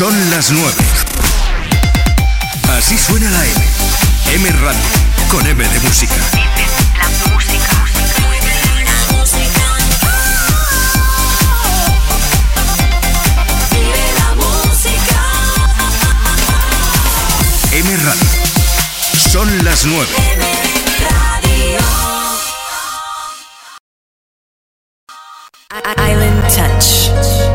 Son las 9. Así suena la M. M Radio, con M de música. La música. M Radio. Son las 9. Radio. Island Touch.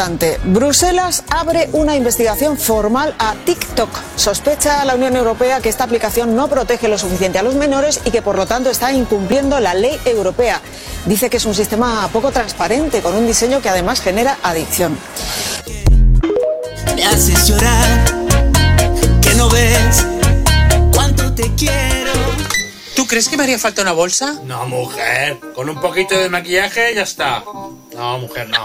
Importante. Bruselas abre una investigación formal a TikTok. Sospecha la Unión Europea que esta aplicación no protege lo suficiente a los menores y que por lo tanto está incumpliendo la ley europea. Dice que es un sistema poco transparente con un diseño que además genera adicción. Me haces llorar, que no ves cuánto te quiero. ¿Tú crees que me haría falta una bolsa? No, mujer. Con un poquito de maquillaje ya está. No, mujer, no.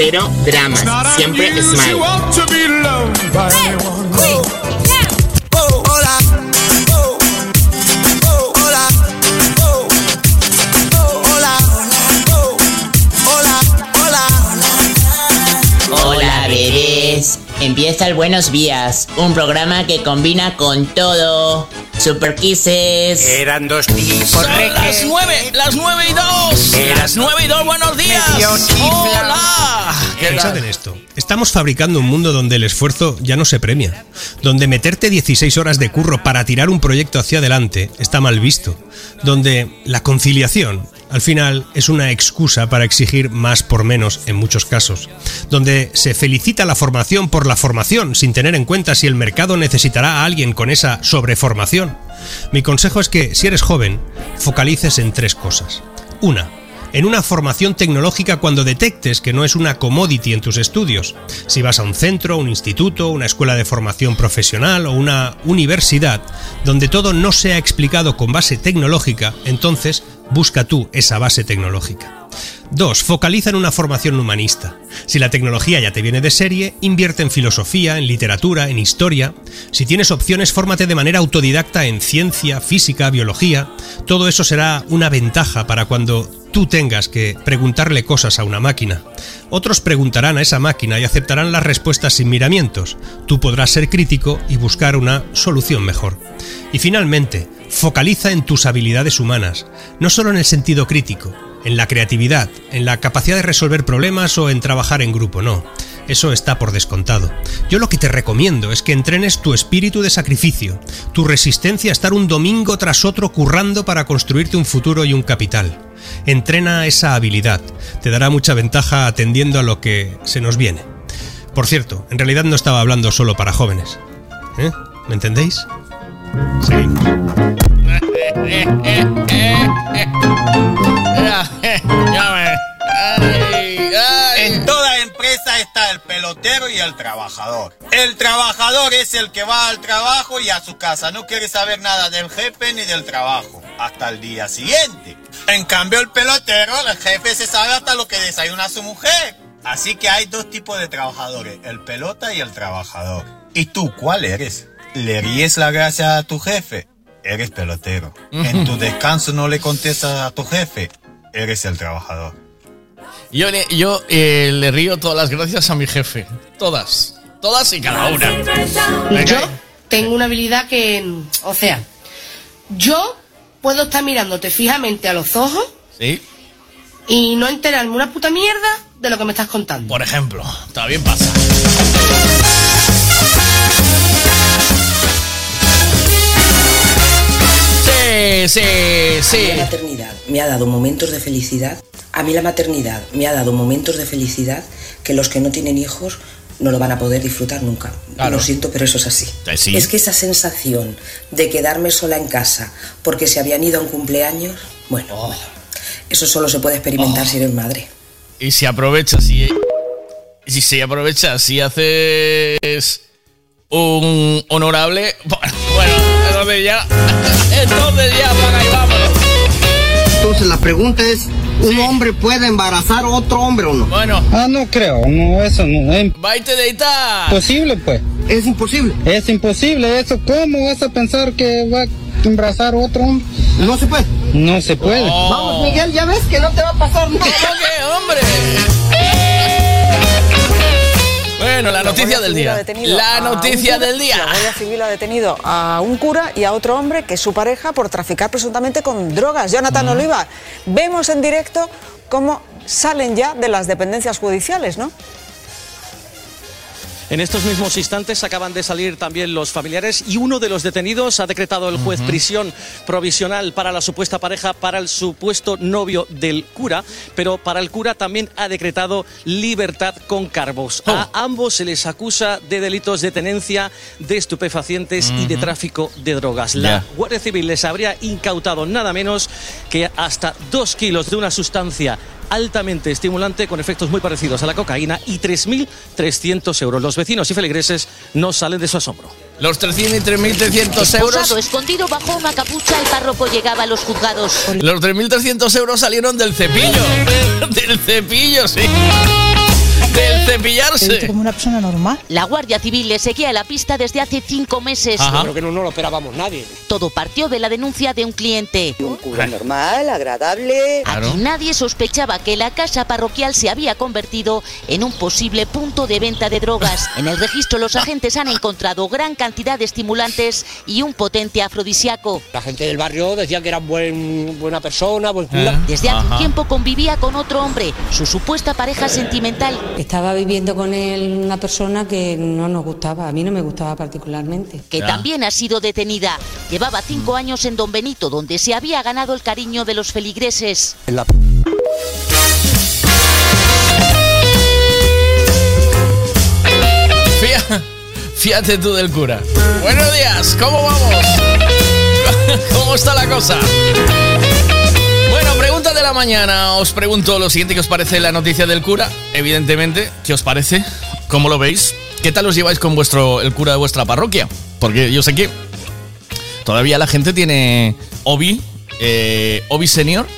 Cero dramas. Siempre smile. Hola. Hola. Hola. Hola, hola. Hola, bebés. Empieza el Buenos Días, un programa que combina con todo. Super Kisses. Eran dos tipos. Son las nueve, las nueve y dos. Las nueve y dos, buenos días. Hola. ¿Qué Pensad en esto. Estamos fabricando un mundo donde el esfuerzo ya no se premia. Donde meterte 16 horas de curro para tirar un proyecto hacia adelante está mal visto. Donde la conciliación, al final, es una excusa para exigir más por menos en muchos casos. Donde se felicita la formación por la formación sin tener en cuenta si el mercado necesitará a alguien con esa sobreformación. Mi consejo es que, si eres joven, focalices en tres cosas. Una, en una formación tecnológica cuando detectes que no es una commodity en tus estudios. Si vas a un centro, un instituto, una escuela de formación profesional o una universidad donde todo no sea explicado con base tecnológica, entonces busca tú esa base tecnológica. 2. Focaliza en una formación humanista. Si la tecnología ya te viene de serie, invierte en filosofía, en literatura, en historia. Si tienes opciones, fórmate de manera autodidacta en ciencia, física, biología. Todo eso será una ventaja para cuando tú tengas que preguntarle cosas a una máquina. Otros preguntarán a esa máquina y aceptarán las respuestas sin miramientos. Tú podrás ser crítico y buscar una solución mejor. Y finalmente, focaliza en tus habilidades humanas, no solo en el sentido crítico, en la creatividad, en la capacidad de resolver problemas o en trabajar en grupo, no. Eso está por descontado. Yo lo que te recomiendo es que entrenes tu espíritu de sacrificio, tu resistencia a estar un domingo tras otro currando para construirte un futuro y un capital. Entrena esa habilidad, te dará mucha ventaja atendiendo a lo que se nos viene. Por cierto, en realidad no estaba hablando solo para jóvenes. ¿Eh? ¿Me entendéis? Sí. Ya está el pelotero y el trabajador. El trabajador es el que va al trabajo y a su casa. No quiere saber nada del jefe ni del trabajo. Hasta el día siguiente. En cambio, el pelotero, el jefe se sabe hasta lo que desayuna su mujer. Así que hay dos tipos de trabajadores, el pelota y el trabajador. ¿Y tú cuál eres? ¿Le ríes la gracia a tu jefe? Eres pelotero. En tu descanso no le contestas a tu jefe. Eres el trabajador. Yo, le- yo eh, le río todas las gracias a mi jefe. Todas. Todas y cada una. Yo tengo una habilidad que, o sea, yo puedo estar mirándote fijamente a los ojos Sí. y no enterarme una puta mierda de lo que me estás contando. Por ejemplo, también pasa. Sí, sí, sí. La maternidad me ha dado momentos de felicidad. A mí la maternidad me ha dado momentos de felicidad que los que no tienen hijos no lo van a poder disfrutar nunca. Claro. Lo siento, pero eso es así. Eh, sí. Es que esa sensación de quedarme sola en casa porque se habían ido a un cumpleaños, bueno, Oh. bueno, Eso solo se puede experimentar si eres madre. Y si aprovechas y. y Si aprovechas si haces un honorable. Bueno, entonces ya. Entonces ya, para y vámonos. Entonces la pregunta es, ¿un hombre puede embarazar a otro hombre o no? Bueno. Ah, no creo, no, eso no es Vaite de Ita. imposible, pues. Es imposible. Es imposible, eso. ¿Cómo vas a pensar que va a embarazar a otro hombre? No se puede. No se puede. Oh. Vamos, Miguel, ya ves que no te va a pasar nada. ¿Cómo que, hombre? Bueno, la noticia del día. La noticia del La día. Guardia Civil ha detenido a un cura y a otro hombre que es su pareja por traficar presuntamente con drogas. Jonathan Oliva, vemos en directo cómo salen ya de las dependencias judiciales, ¿no? En estos mismos instantes acaban de salir también los familiares y uno de los detenidos ha decretado el juez prisión provisional para la supuesta pareja, para el supuesto novio del cura, pero para el cura también ha decretado libertad con cargos. A ambos se les acusa de delitos de tenencia de estupefacientes y de tráfico de drogas. La. Guardia Civil les habría incautado nada menos que hasta dos kilos de una sustancia altamente estimulante con efectos muy parecidos a la cocaína y 3.300 euros. Los vecinos y feligreses no salen de su asombro. Los 300 y 3.300 euros. Esposado, escondido bajo una capucha, el párroco llegaba a los juzgados. Los 3.300 euros salieron del cepillo. del cepillo, sí. Del cepillarse. como una persona normal. La Guardia Civil le seguía la pista desde hace cinco meses. Ajá. Creo que no, lo esperábamos nadie. Todo partió de la denuncia de un cliente. Un cura normal, agradable. Aquí nadie sospechaba que la casa parroquial se había convertido en un posible punto de venta de drogas. En el registro los agentes han encontrado gran cantidad de estimulantes y un potente afrodisíaco. La gente del barrio decía que era buen, buena persona, buen cura. Eh, Desde hace un tiempo convivía con otro hombre, su supuesta pareja sentimental. Estaba viviendo con él una persona que no nos gustaba, a mí no me gustaba particularmente. que también ha sido detenida. Llevaba cinco años en Don Benito, donde se había ganado el cariño de los feligreses. Fía- Fíjate tú del cura. Buenos días, ¿cómo vamos? ¿Cómo está la cosa? De la mañana. Os pregunto lo siguiente: ¿qué os parece la noticia del cura? Evidentemente, ¿qué os parece? ¿Cómo lo veis? ¿Qué tal os lleváis con vuestro el cura de vuestra parroquia? Porque yo sé que todavía la gente tiene Obi, eh, Obi Senior.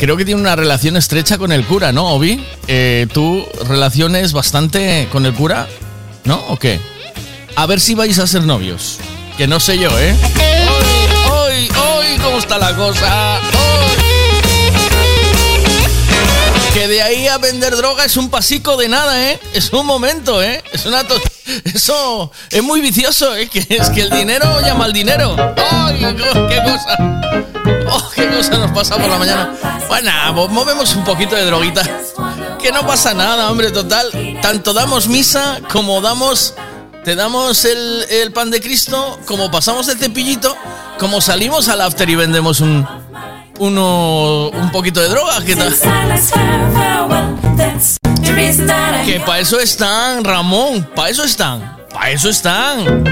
Creo que tiene una relación estrecha con el cura, ¿no, Obi? Eh, ¿Tú relaciones bastante con el cura? ¿No? ¿O qué? A ver si vais a ser novios. Que no sé yo, ¿eh? ¡Hoy, hoy! ¿Cómo la cosa? Que de ahí a vender droga es un pasico de nada, ¿eh? Es un momento, ¿eh? Es una... to- Eso es muy vicioso, ¿eh? Que es que el dinero llama al dinero. ¡Ay, qué- cosa! ¡Oh, qué cosa nos pasa por la mañana! Bueno, mo- movemos un poquito de droguita. Que no pasa nada, hombre, total. Tanto damos misa como damos... Te damos el pan de Cristo, como pasamos el cepillito, como salimos al after y vendemos un... Uno, un poquito de droga, ¿qué tal? Que para eso están, Ramón, para eso están, para eso están.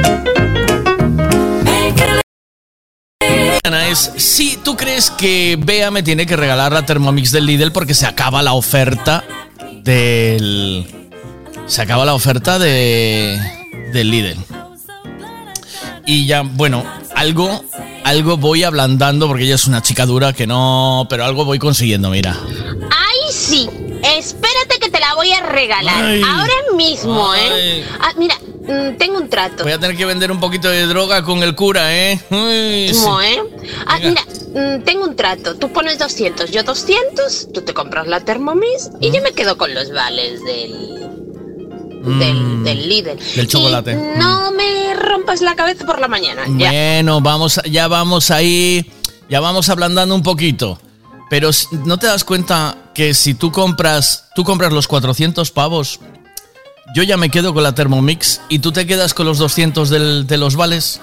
Es si tú crees que Bea me tiene que regalar la Thermomix del Lidl porque se acaba la oferta del. Se acaba la oferta de. del Lidl. Y ya, bueno, algo. Algo voy ablandando porque ella es una chica dura que no. Pero algo voy consiguiendo, mira. ¡Ay, sí! Espérate que te la voy a regalar. Ay. Ahora mismo, Ay. ¿eh? Ah, mira, mm, tengo un trato. Voy a tener que vender un poquito de droga con el cura, ¿eh? Sí. ¿Cómo, eh? Ah, Venga. mira, mm, tengo un trato. Tú pones 200, yo 200, tú te compras la Thermomix y yo me quedo con los vales del, Mm, del líder. del chocolate. No me rompas la cabeza por la mañana. Ya. Bueno, vamos, a- ya vamos ahí, ya vamos ablandando un poquito. Pero no te das cuenta que si tú compras, tú compras los 400 pavos, yo ya me quedo con la Thermomix y tú te quedas con los 200 del- de los vales.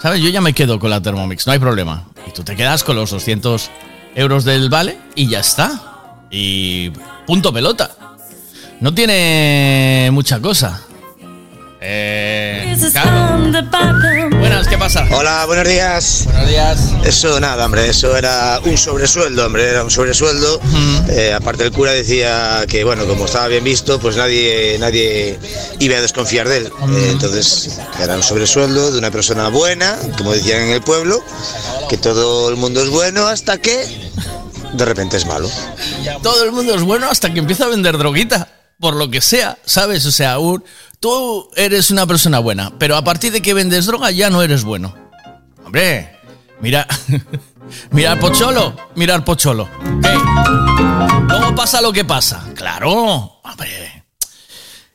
¿Sabes? Yo ya me quedo con la Thermomix, no hay problema. Y tú te quedas con los 200 euros del vale y ya está. Y punto pelota. No tiene mucha cosa. Eh, claro. Buenas buenas, ¿qué pasa? Hola, buenos días. Buenos días. Eso nada, hombre, eso era un sobresueldo, hombre, era un sobresueldo. Eh, aparte el cura decía que, bueno, como estaba bien visto, pues nadie, nadie iba a desconfiar de él. Eh, entonces, era un sobresueldo de una persona buena, como decían en el pueblo, que todo el mundo es bueno hasta que de repente es malo. Todo el mundo es bueno hasta que empieza a vender droguita. Por lo que sea, ¿sabes? O sea, tú eres una persona buena, pero a partir de que vendes droga ya no eres bueno. Hombre, mira, mira al pocholo, mira al pocholo. ¿Qué? ¿Cómo pasa lo que pasa? Claro, hombre.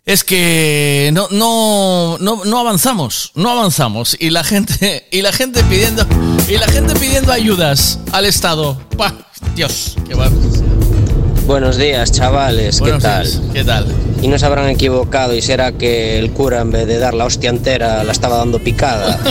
Es que no, no, no, avanzamos, no avanzamos. Y la gente, y la gente pidiendo, y la gente pidiendo ayudas al Estado. ¡Pah! Dios, qué va. Buenos días, chavales, ¿qué Buenos tal? días, ¿Qué tal? Y no se habrán equivocado y será que el cura en vez de dar la hostia entera la estaba dando picada.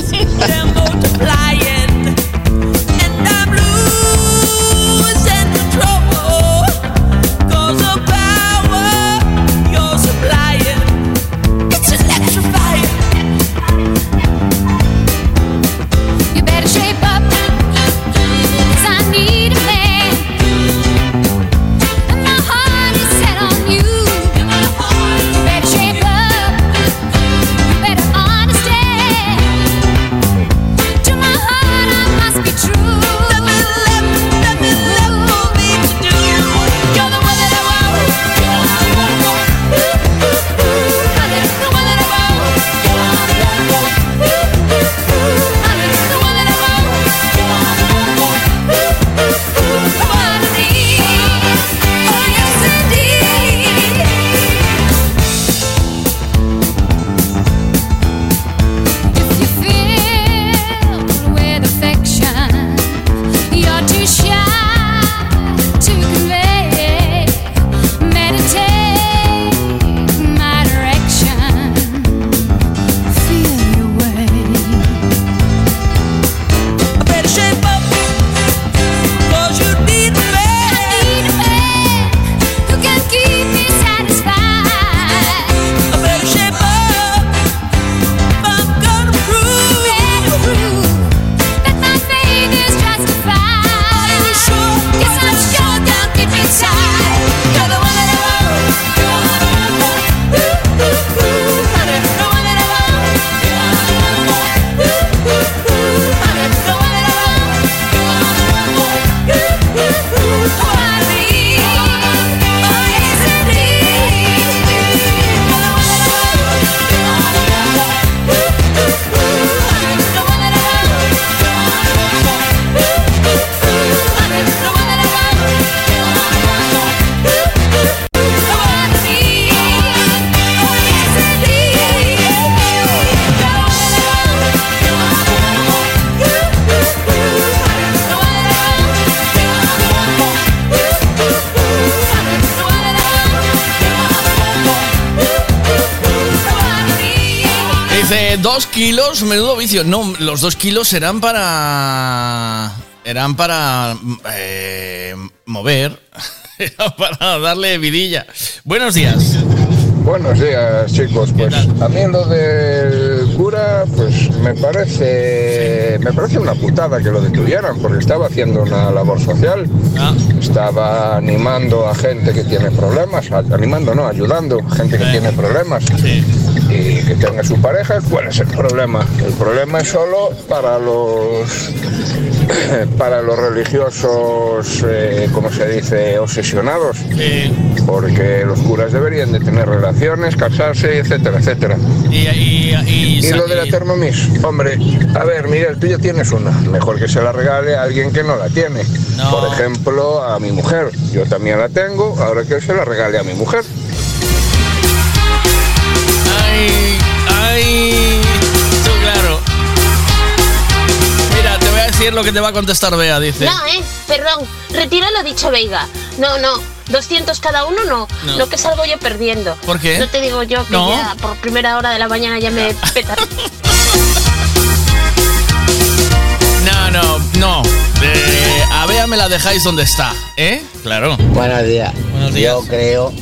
No, los dos kilos eran para... Eran para eh, mover, Era para darle vidilla. Buenos días. Buenos días, chicos. Pues a mí lo del cura, pues me parece, me parece una putada que lo detuvieran, porque estaba haciendo una labor social. Estaba animando a gente que tiene problemas, animando no, ayudando a gente que tiene problemas y que tenga su pareja. ¿Cuál es el problema? El problema es solo para los para los religiosos, eh, como se dice, obsesionados. Porque los curas deberían de tener relaciones, casarse, etcétera, etcétera. Y, y, y- Y lo de la Thermomix, hombre, a ver, Miguel, tú ya tienes una. Mejor que se la regale a alguien que no la tiene. Por ejemplo, a mi mujer. Yo también la tengo, ahora que se la regale a mi mujer. Decir lo que te va a contestar Bea, dice. No, eh, perdón, retiro lo dicho, Veiga. No, no, 200 cada uno no. No. Lo que salgo yo perdiendo. ¿Por qué? No te digo yo que No. ya por primera hora de la mañana ya me peta. No, no, no. Eh, a Bea me la dejáis donde está, ¿eh? Claro. Buenos días. Buenos días. Yo creo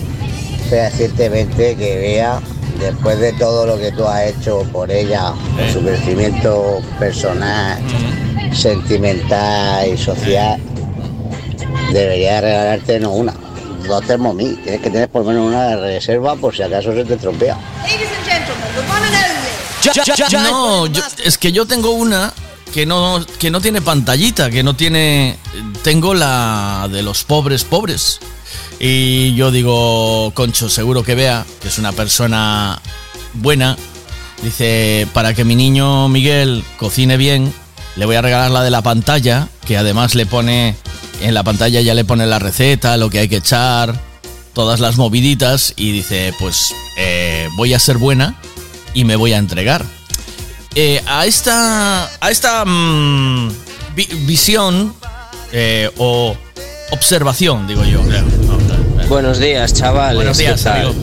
fehacientemente que vea después de todo lo que tú has hecho por ella, por su crecimiento personal, sentimental y social, debería regalarte no una, dos Thermomix. Tienes que tener por lo menos una de reserva por si acaso se te estropea. No, yo- es que yo tengo una que no, que no tiene pantallita, que no tiene... Tengo la de los pobres pobres. Y yo digo, Concho, seguro que vea que es una persona buena. Dice, para que mi niño Miguel cocine bien, le voy a regalar la de la pantalla, que además le pone, en la pantalla ya le pone la receta, lo que hay que echar, todas las moviditas, y dice, pues eh, voy a ser buena y me voy a entregar. Eh, a esta, a esta mm, vi- visión eh, o observación, digo yo. Buenos días, chavales. Buenos días, amigo.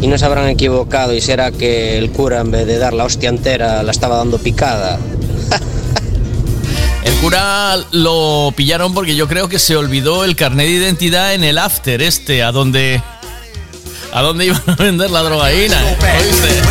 Y no se habrán equivocado y será que el cura en vez de dar la hostia entera la estaba dando picada. El cura lo pillaron porque yo creo que se olvidó el carnet de identidad en el after este, a donde a donde iban a vender la drogaína. ¿eh? ¿Oíste?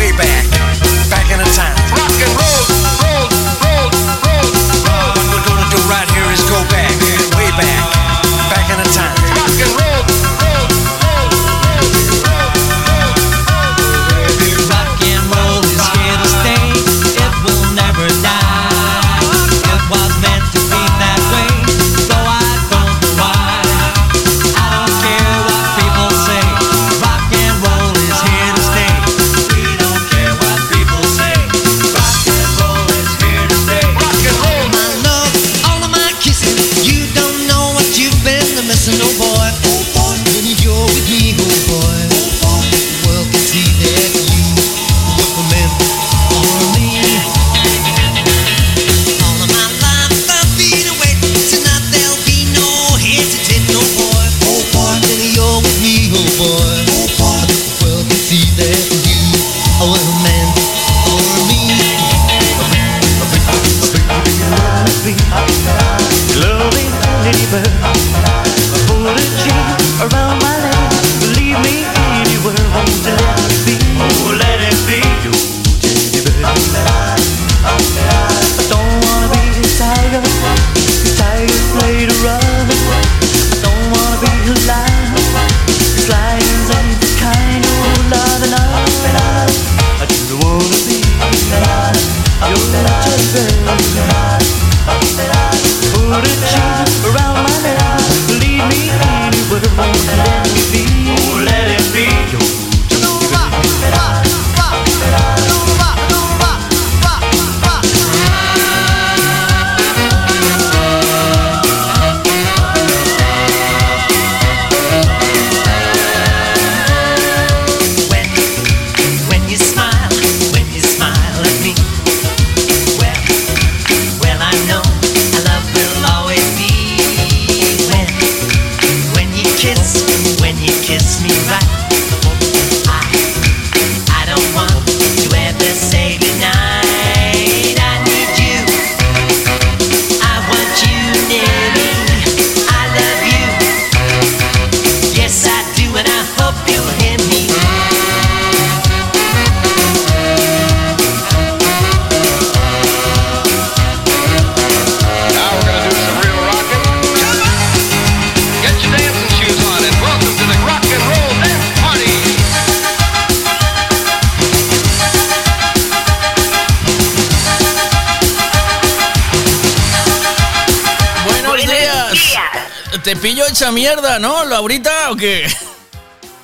¿No, Laurita, o qué?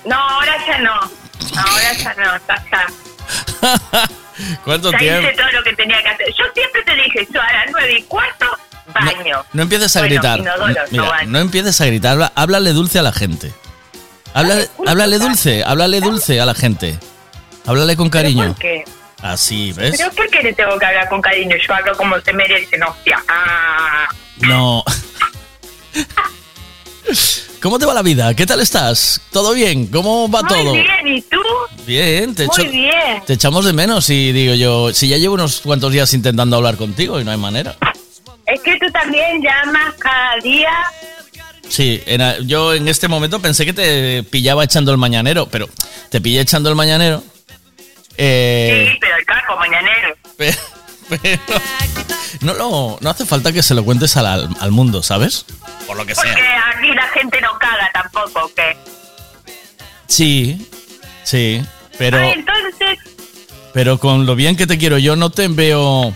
No, ahora ya no. Ahora ya no, está. ¿Cuánto Ya tiempo? hice todo lo que tenía que hacer. Yo siempre te dije, yo a las nueve y cuarto, baño. No empieces a Bueno, gritar. inodoro, No, mira, no empieces a gritar. Háblale dulce a la gente. Háblale, háblale dulce, háblale dulce a la gente. Háblale con cariño. ¿Por qué? Así, ¿ves? ¿Pero por qué le tengo que hablar con cariño? Yo hablo como se merece, no, hostia. Ah, No. ¿Cómo te va la vida? ¿Qué tal estás? ¿Todo bien? ¿Cómo va muy todo? bien, ¿y tú? Bien, te, Muy echo- bien. te echamos de menos y digo yo, si ya llevo unos cuantos días intentando hablar contigo y no hay manera. Es que tú también llamas cada día. Sí, en yo en este momento pensé que te pillaba echando el mañanero, pero te pillé echando el mañanero Eh, Sí, pero el caco mañanero. pero, no, lo, no hace falta que se lo cuentes al, al- mundo, ¿sabes? Por lo que Porque sea. aquí la gente no caga tampoco, ¿o ¿qué? Sí, sí, pero, Ah, entonces, pero con lo bien que te quiero yo no te veo...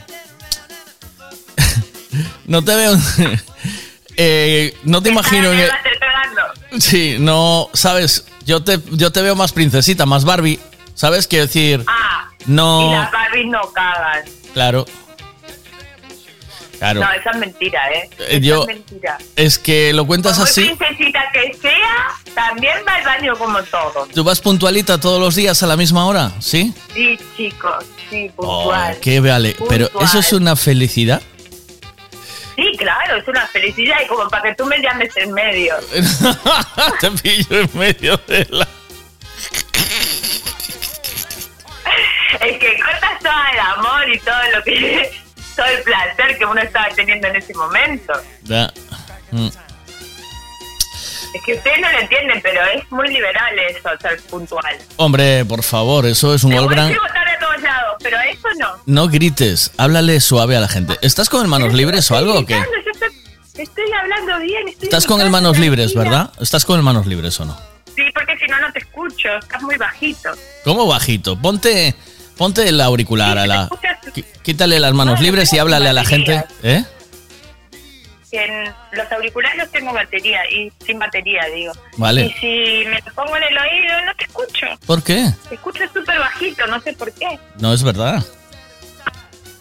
no te veo... eh, no te imagino... cagando. Sí, no, sabes, yo te, yo te veo más princesita, más Barbie, ¿sabes? Quiero decir, Ah, no, y las Barbies no cagan. claro. Claro. No, esa es mentira, ¿eh? Eh, Esa yo- es mentira. Es que lo cuentas muy así. princesita que sea, también va al baño como todo. ¿Tú vas puntualita todos los días a la misma hora? ¿Sí? Sí, chicos, sí, Oh, puntual. qué vale. Pero Puntual. eso es una felicidad. Sí, claro, es una felicidad y como para que tú me llames en medio. te pillo en medio de la. Es que cortas todo el amor y todo lo que. todo el placer que uno estaba teniendo en ese momento. Ya. Mm. Es que ustedes no lo entienden, pero es muy liberal eso, ser puntual. Hombre, por favor, eso es un llego tarde a todos lados, pero eso no. No grites, háblale suave a la gente. ¿Estás con el manos libres o algo o qué? Yo estoy, estoy hablando bien. Estoy Estás con el manos libres. ¿verdad? ¿Estás con el manos libres o no? Sí, porque si no, no te escucho. Estás muy bajito. ¿Cómo bajito? Ponte, ponte el auricular a la. Quítale las manos libres y háblale a la gente. ¿Eh? En los auriculares tengo batería y sin batería, digo. Vale. Y si me los pongo en el oído, no te escucho. ¿Por qué? Te escucho súper bajito, no sé por qué. No es verdad.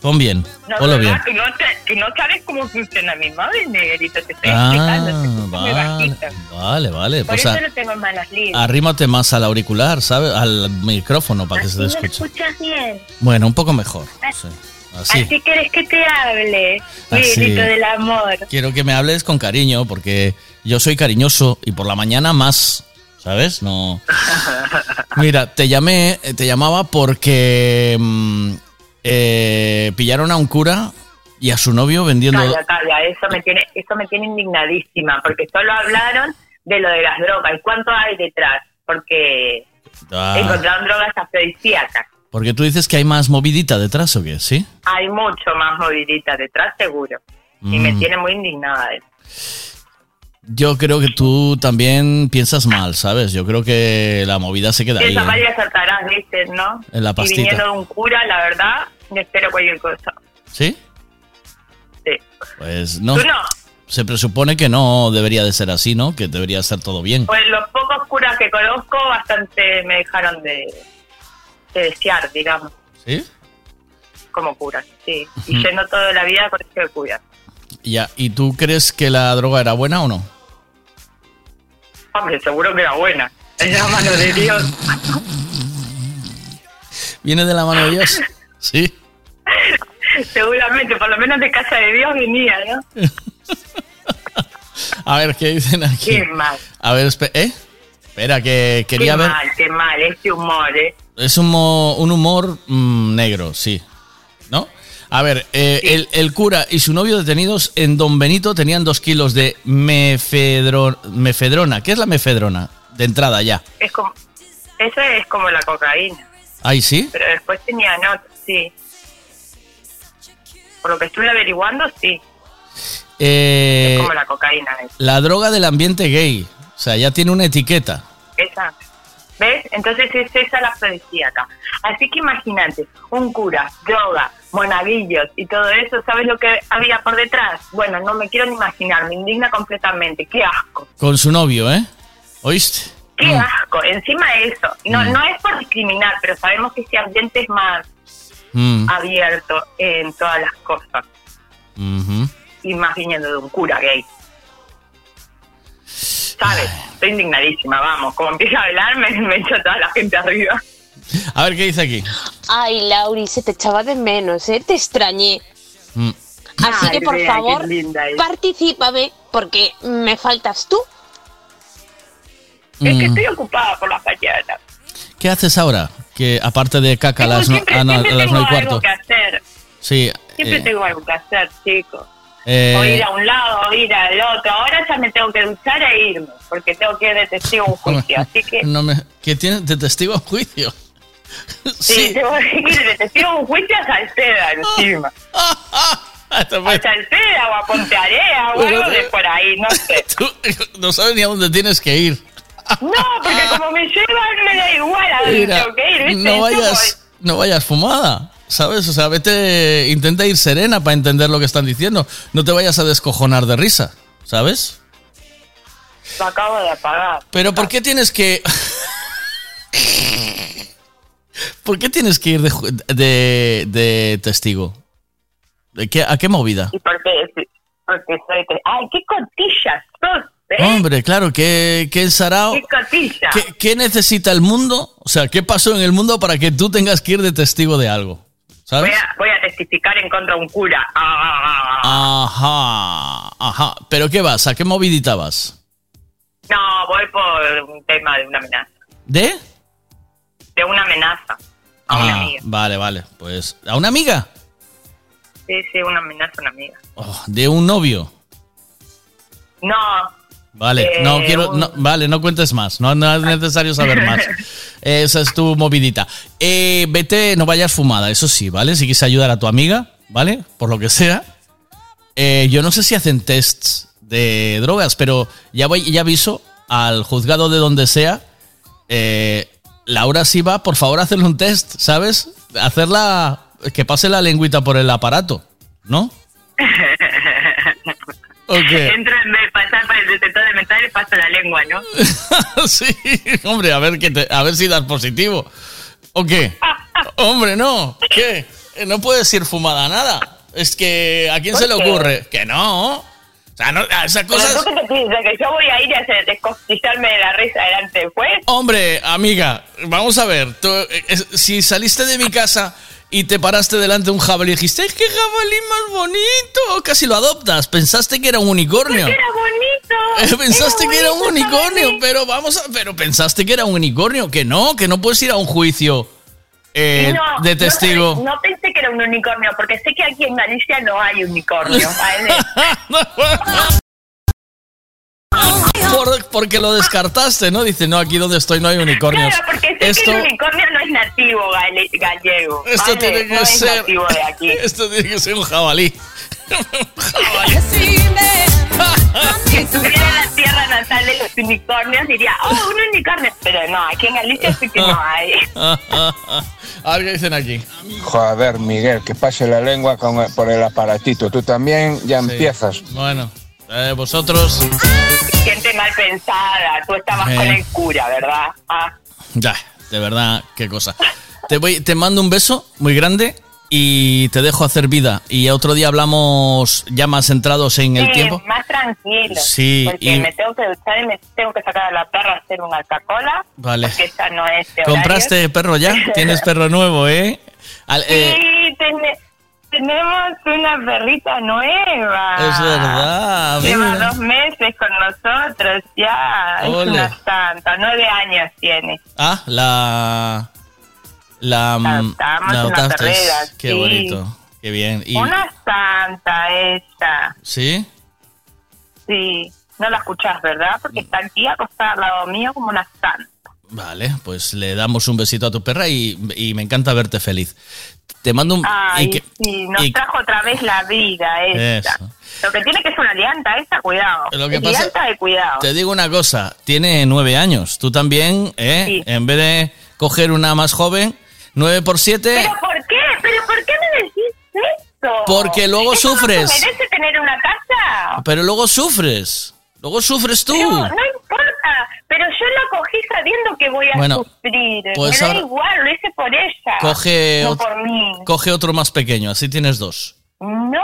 Pon bien, No, ponlo bien. Que no, que no sabes cómo funciona mi móvil, negrito. Te estoy Ah, explicando. vale, vale, vale. Por Pues eso a- lo tengo en manos libres. arrímate más al auricular, ¿sabes? Al micrófono para que se te Así me escuche. escuchas bien. Bueno, un poco mejor. sí. Así. Así quieres que te hable, Así. negrito del amor. Quiero que me hables con cariño porque yo soy cariñoso y por la mañana más, ¿sabes? No. Mira, te llamé, eh, te llamaba porque mm, eh, pillaron a un cura y a su novio vendiendo. Calla, calla, eso me tiene, eso me tiene indignadísima, porque solo hablaron de lo de las drogas y cuánto hay detrás, porque Ah, encontraron drogas afrodisíacas. porque tú dices que hay más movidita detrás o qué, ¿sí? Hay mucho más movidita detrás, seguro. Y me Mm. tiene muy indignada eso. Yo creo que tú también piensas mal, ¿sabes? Yo creo que la movida se queda ahí. Piensa ¿eh? mal y acertarás, ¿viste? ¿no? En la Y pastita. viniendo de un cura, la verdad, me espero cualquier cosa. ¿Sí? Sí. Pues no. ¿Tú no? Se presupone que no debería de ser así, ¿no? Que debería estar todo bien. Pues los pocos curas que conozco, bastante me dejaron de, de desear, digamos, ¿Sí? como curas, sí. Y Ujú. yendo toda la vida con este curas. Ya, ¿y tú crees que la droga era buena o no? Hombre, seguro que era buena. Es la mano de Dios. ¿Viene de la mano de Dios? Sí. Seguramente, por lo menos de casa de Dios venía, ¿no? A ver, ¿qué dicen aquí? Qué mal, A ver, ¿eh? Espera, que qué quería ver. mal, qué mal, este humor, ¿eh? Es un, mo- un humor mm, negro, sí. ¿No? A ver, eh, el, el cura y su novio detenidos en Don Benito tenían dos kilos de mefedro- mefedrona. ¿Qué es la mefedrona? De entrada ya. Es como, eso es como la cocaína, Ahí sí. pero después tenía notas, sí. Por lo que estuve averiguando, sí, Eh, como la cocaína. ¿eh? la droga del ambiente gay. O sea, ya tiene una etiqueta. Esa. ¿Ves? Entonces es esa la afrodisíaca. Así que imagínate, un cura, droga, monaguillos y todo eso, ¿sabes lo que había por detrás? Bueno, no me quiero ni imaginar, me indigna completamente. ¡Qué asco! Con su novio, ¿eh? ¿Oíste? ¡Qué Mm. asco! Encima de eso, no, Mm. no es por discriminar, pero sabemos que ese ambiente es más Mm. abierto en todas las cosas Ujú. y más viniendo de un cura gay. ¿Sabes? Estoy indignadísima, vamos. Como empieza a hablar, me, me echo toda la gente arriba. A ver, ¿qué dice aquí? Ay, Lauri, se te echaba de menos, ¿eh? Te extrañé. Mm. Así Ay, que, por qué favor, particípame, porque me faltas tú. Es que Mm. estoy ocupada por las mañanas. ¿Qué haces ahora? Que aparte de caca a las, no- siempre a siempre las tengo nueve y algo cuarto? que hacer. Sí. Siempre eh, tengo algo que hacer, chicos. Eh, O ir a un lado, o ir al otro. Ahora ya me tengo que duchar e irme, porque tengo que ir de testigo a un juicio. Así que no me, ¿Qué tienes de testigo a juicio? Sí, te voy a ir de testigo a un juicio a Salceda encima. A Salceda o a Pontearea o algo de por ahí, no sé. Tú no sabes ni a dónde tienes que ir. No, porque como me llevan me da igual a dónde Mira, tengo que ir, ¿viste? no vayas, no vayas fumada, ¿sabes? O sea, vete, intenta ir serena para entender lo que están diciendo. No te vayas a descojonar de risa, ¿sabes? Lo acabo de apagar. Pero ¿por qué tienes que... ¿Por qué tienes que ir de, de, de testigo? ¿De qué, ¿A qué movida? ¿Y por qué? Porque soy... ¡Ay, qué cotillas sos, eh! Hombre, claro, ¿qué, qué ensarao? ¡Qué cotilla! ¿Qué, qué necesita el mundo? O sea, ¿qué pasó en el mundo para que tú tengas que ir de testigo de algo? Voy a, voy a testificar en contra de un cura. Ah, Ajá, ajá. ¿Pero qué vas? ¿A qué movidita vas? No, voy por un tema de una amenaza. ¿De? De una amenaza. A una Ah, amiga. vale, vale. Pues, ¿a una amiga? Sí, sí, una amenaza a una amiga. Oh, ¿De un novio? No, Vale, Eh, no quiero, no, vale, no cuentes más, no, no es necesario saber más. Esa es tu movidita. Eh, vete, no vayas fumada, eso sí, ¿vale? Si quieres ayudar a tu amiga, ¿vale? Por lo que sea. Eh, yo no sé si hacen tests de drogas, pero ya voy, ya aviso al juzgado de donde sea. eh, Laura, si va, por favor, hacerle un test, ¿sabes? Hacerla, que pase la lengüita por el aparato, ¿no? Ok. entro en vez de pasar por el detector de metales, paso la lengua, ¿no? sí, hombre, a ver, que te- a ver si das positivo. ¿O qué? Hombre, no. ¿Qué? Eh, No puedes ir fumada nada. Es que, ¿a quién ¿Por se le ocurre? Que no. O sea, no, esas cosas... tú te piensas, que yo voy a ir a hacer de la risa delante del juez. Hombre, amiga, vamos a ver. tú, eh, si saliste de mi casa y te paraste delante de un jabalí y dijiste, ¡ay, qué jabalí más bonito! Casi lo adoptas. Pensaste que era un unicornio. Era bonito. Pensaste era que era un unicornio, pero vamos a, pero pensaste que era un unicornio, que no, que no puedes ir a un juicio eh, No, de testigo. No, pensé que era un unicornio, porque sé que aquí en Galicia no hay unicornio. ¿vale? Por- porque lo descartaste, ¿no? Dice, no, aquí donde estoy no hay unicornios. Claro, porque sé Esto, que el unicornio no es nativo gale- gallego. esto ¿vale? tiene que no es ser. nativo de aquí. Esto tiene que ser un jabalí. Si estuviera en la tierra natal de los unicornios, diría, oh, un unicornio. Pero no, aquí en Galicia sí que no hay. a ver qué dicen aquí. Joder, Miguel, que pase la lengua con por el aparatito. Tú también ya empiezas. Bueno, eh, vosotros. Gente mal pensada. Tú estabas Eh. con el cura, ¿verdad? Ah. Ya, de verdad, qué cosa. Te, voy, te mando un beso muy grande y te dejo hacer vida. Y otro día hablamos ya más centrados en el tiempo. más tranquilo. Sí, Porque y- me tengo que duchar y me tengo que sacar a la perra a hacer una Coca-Cola. Vale. Porque esa no es horario. ¿Compraste perro ya? Tienes perro nuevo, ¿eh? Al- eh, Sí, tene- tenemos una perrita nueva. Es verdad, Lleva mira. dos meses con nosotros ya. Ole. Es una santa. Nueve años tiene. ah, la. La. mm, adoptamos la en la adoptaste. perrera, Qué sí. bonito. Qué bien. Y, Una santa ella. ¿Sí? Sí. No la escuchás, ¿verdad? Porque está aquí acostada al lado mío como una santa. Vale, pues le damos un besito a tu perra y, y me encanta verte feliz. Te mando un. Ay, y que- sí, nos y- trajo otra vez la vida esta. Eso. Lo que tiene que es una lianta esta, cuidado. Lo que pasa- de cuidado. Te digo una cosa, tiene nueve años. Tú también, ¿eh? Sí. En vez de coger una más joven, nueve por siete. ¿Pero por qué? ¿Pero por qué me decís eso? Porque luego ¿Eso no sufres. merece tener una casa? Pero luego sufres. Luego sufres tú. Pero no importa. Pero yo la cogí sabiendo que voy a Bueno, sufrir. pues me da igual, lo hice por ella. Coge, no por mí. coge otro más pequeño, así tienes dos. No,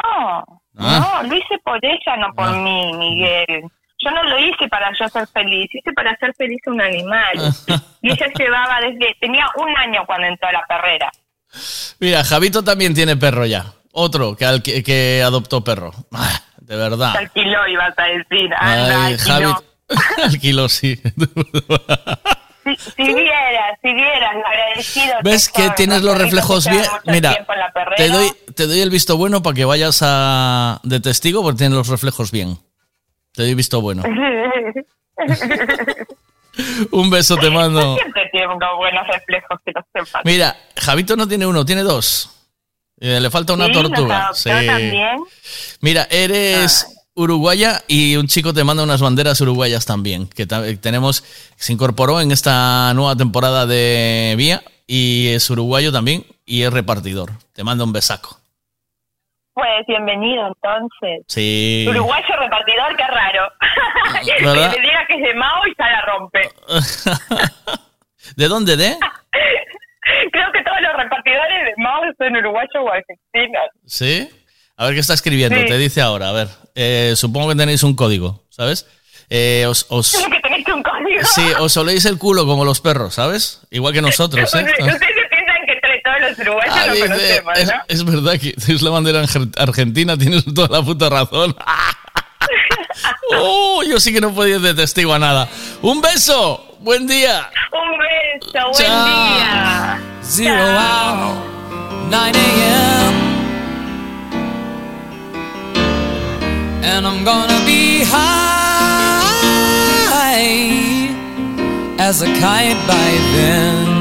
Ah. no, lo hice por ella, no por mí, Miguel. Yo no lo hice para yo ser feliz, hice para hacer feliz a un animal. y ella llevaba desde, tenía un año cuando entró a la perrera. Mira, Javito también tiene perro ya. Otro que, al- que, que adoptó perro. Ah, de Se verdad. alquiló, ibas a decir. Anda, Ay, alquiló. Alquiló, sí. Si, si vieras, si vieras agradecido ¿Ves que tienes los reflejos bien? Mira, te doy, te doy el visto bueno para que vayas a, de testigo porque tienes los reflejos bien. Te doy visto bueno. Un beso te mando. Siempre tiene unos buenos reflejos, que lo sepan. Mira, Javito no tiene uno, tiene dos. Eh, le falta una Sí, tortuga. Sí. también. Mira, eres uruguaya y un chico te manda unas banderas uruguayas también. Que ta- tenemos, se incorporó en esta nueva temporada de Vía y es uruguayo también y es repartidor. Te manda un besaco. Pues bienvenido, entonces. Sí. Uruguayo repartidor, qué raro. ¿Verdad? que le diga que es de Mao y ya la rompe. ¿De dónde? ¿De? Creo que todos los repartidores de Mao son uruguayos o argentinos. ¿Sí? A ver qué está escribiendo. Sí. Te dice ahora. A ver, eh, supongo que tenéis un código, ¿sabes? Eh, os, os- que tenés un código. sí, os oléis el culo como los perros, ¿sabes? Igual que nosotros, ¿eh? Ustedes piensan que entre todos los uruguayos Ah, lo dice, conocemos, es, ¿no? es verdad que es la bandera arge- argentina, tienes toda la puta razón. oh, yo sí que no podía de testigo a nada. Un beso, buen día. Un beso, buen Chao. día. Zero Chao. hour, 9 a.m. And I'm gonna be high as a kite by then.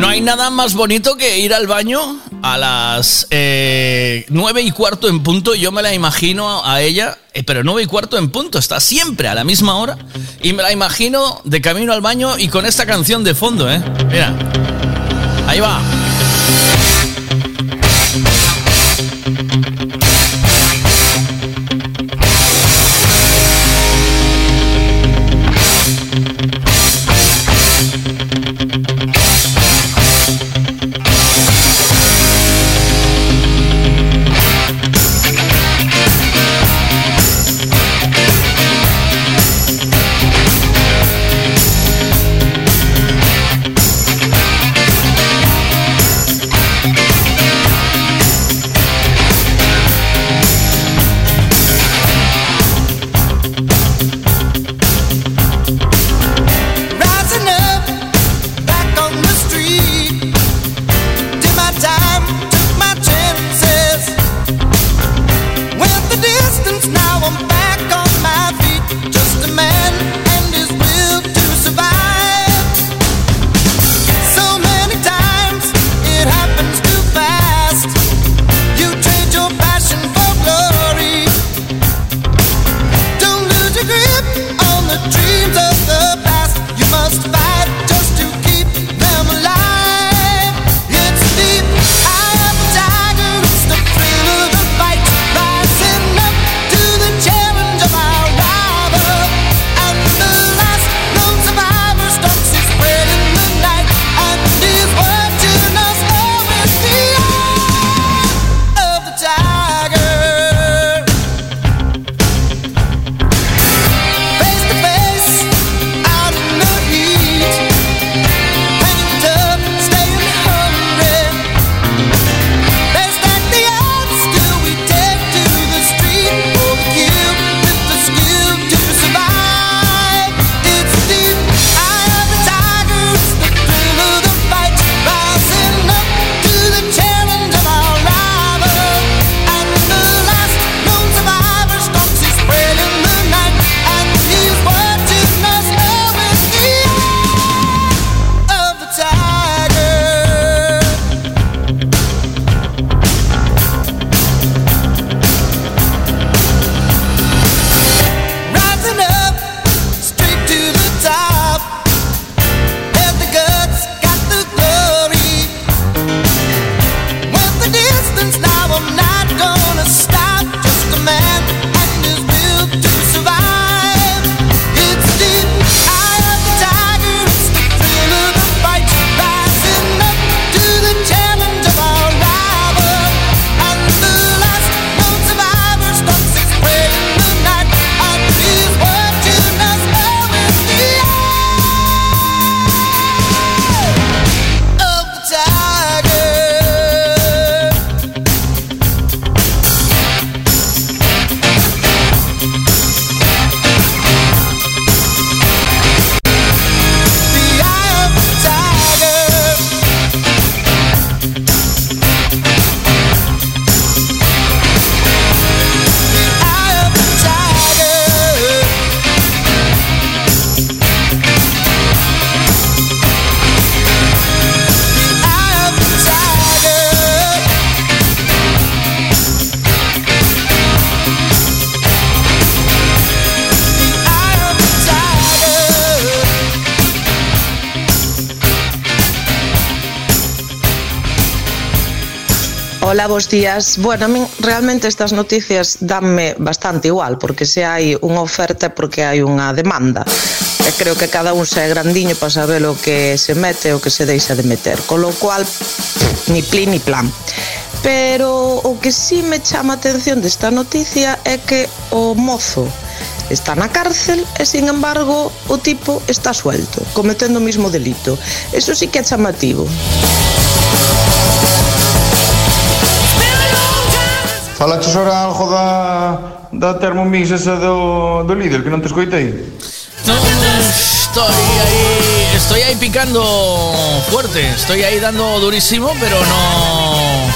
No hay nada más bonito que ir al baño a las eh, nueve y cuarto en punto. Yo me la imagino a ella, eh, pero nueve y cuarto en punto, está siempre a la misma hora. Y me la imagino de camino al baño y con esta canción de fondo, ¿eh? Mira, ahí va. Bos días. Bueno, a min realmente estas noticias danme bastante igual, porque se hai unha oferta porque hai unha demanda. E creo que cada un se é grandiño para saber o que se mete o que se deixa de meter. Con lo cual, ni pli ni plan. Pero o que sí me chama a atención desta noticia é que o mozo está na cárcel e, sin embargo, o tipo está suelto, cometendo o mismo delito. Eso sí que é chamativo. Ahora algo da, da Thermomix esa do, do líder que non te escoitei? Estoy ahí, estoy ahí picando fuerte, estoy ahí dando durísimo, pero no.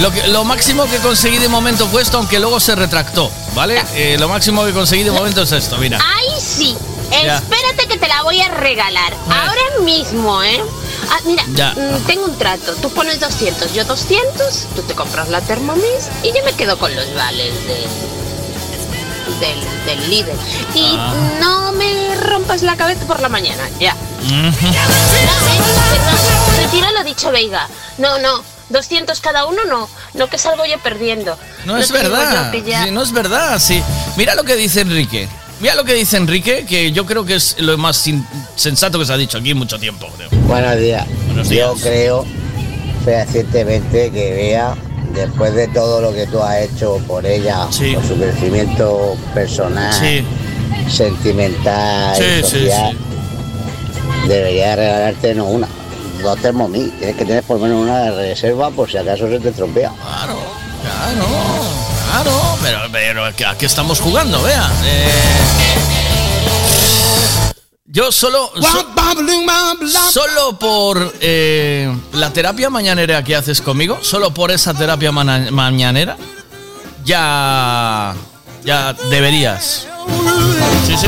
Lo, que- lo máximo que conseguí de momento fue esto, aunque luego se retractó, ¿vale? Eh, lo máximo que conseguí de momento es esto, mira. Ay, sí. Ya. Espérate que te la voy a regalar. Ahora mismo, ¿eh? Ah, mira, Ya. mm, tengo un trato. Tú pones 200, yo 200, tú te compras la Thermomix y yo me quedo con los vales del, del, del líder. Y Ah. no me rompas la cabeza por la mañana, ya. Ujú. Retiro lo dicho, Veiga. No, no. 200 cada uno, no. No que salgo yo perdiendo. No es te digo verdad. ya- Sí, no es verdad, sí. Mira lo que dice Enrique. Mira lo que dice Enrique, que yo creo que es lo más sensato que se ha dicho aquí en mucho tiempo. creo. Buenos días. Buenos Yo días. creo fehacientemente que vea, después de todo lo que tú has hecho por ella, por su crecimiento personal, Sí. sentimental, Sí, y sí, social, debería regalarte no una, dos Thermomix. Tienes que tener por lo menos una de reserva por si acaso se te estropea. Claro, claro, pero, pero ¿a qué- ¿a qué estamos jugando? Vea. Eh, yo solo. so- solo por eh, la terapia mañanera que haces conmigo, solo por esa terapia mana- mañanera, ya. Ya deberías. Sí, sí.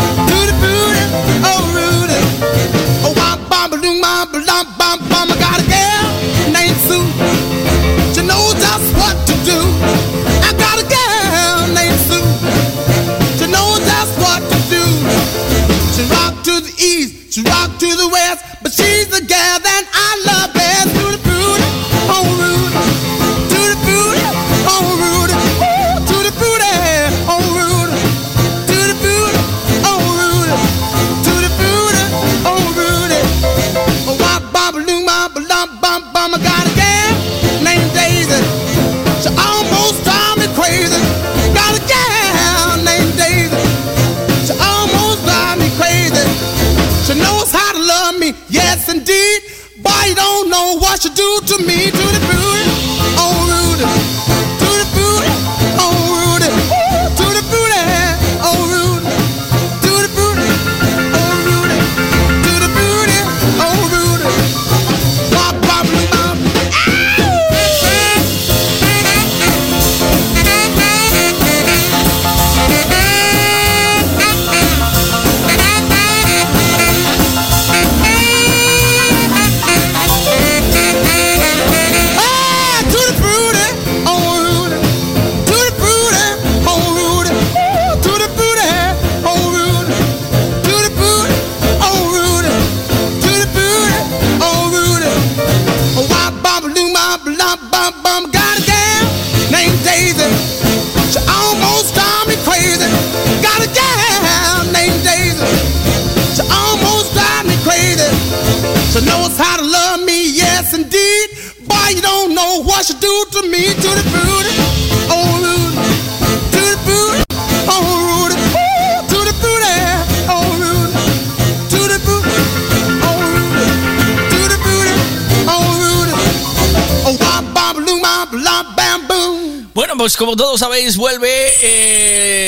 Bueno, pues como todos sabéis, vuelve eh,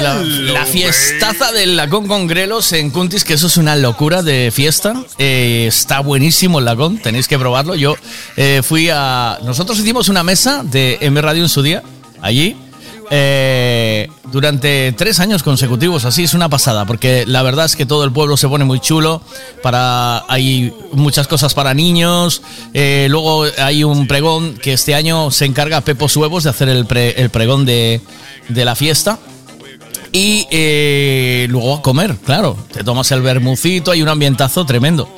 la, la fiestaza del lacón con grelos en Cuntis, que eso es una locura de fiesta. Eh, está buenísimo el lacón, tenéis que probarlo. Yo eh, fui a... Nosotros hicimos una mesa de M Radio en su día, allí. eh, durante tres años consecutivos, así es una pasada, porque la verdad es que todo el pueblo se pone muy chulo, para, hay muchas cosas para niños, eh, luego hay un pregón que este año se encarga Pepos Huevos de hacer el, pre- el pregón de, de la fiesta. Y eh, luego a comer, claro. Te tomas el bermucito, hay un ambientazo tremendo.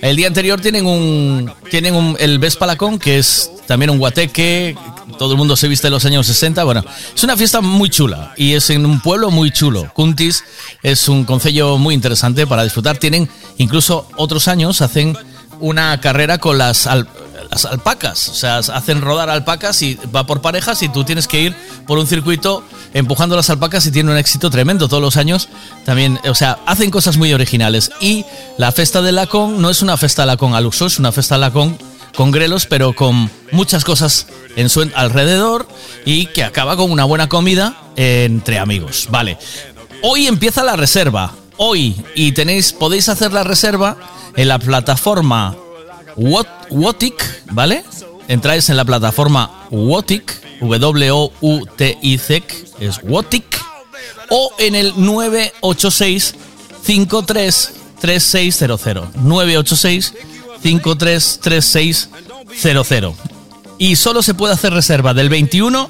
El día anterior tienen un. Tienen un. El Vespalacón, que es también un guateque, todo el mundo se viste en los años 60. Bueno, es una fiesta muy chula y es en un pueblo muy chulo. Cuntis es un concello muy interesante para disfrutar. Tienen incluso otros años, hacen una carrera con las, al- las alpacas. O sea, hacen rodar alpacas y va por parejas y tú tienes que ir por un circuito empujando las alpacas y tiene un éxito tremendo todos los años. También, o sea, hacen cosas muy originales. Y la festa de Lacón no es una festa Lacón al uso, es una festa Lacón con grelos, pero con muchas cosas en su alrededor y que acaba con una buena comida entre amigos. Vale. Hoy empieza la reserva. Hoy. Y tenéis, podéis hacer la reserva en la plataforma Wot- Wotic, ¿vale? Entráis en la plataforma Wotic, W-O-U-T-I-C, es Wotic, o en el 986 53 3600. 986 53 3600. Y solo se puede hacer reserva del 21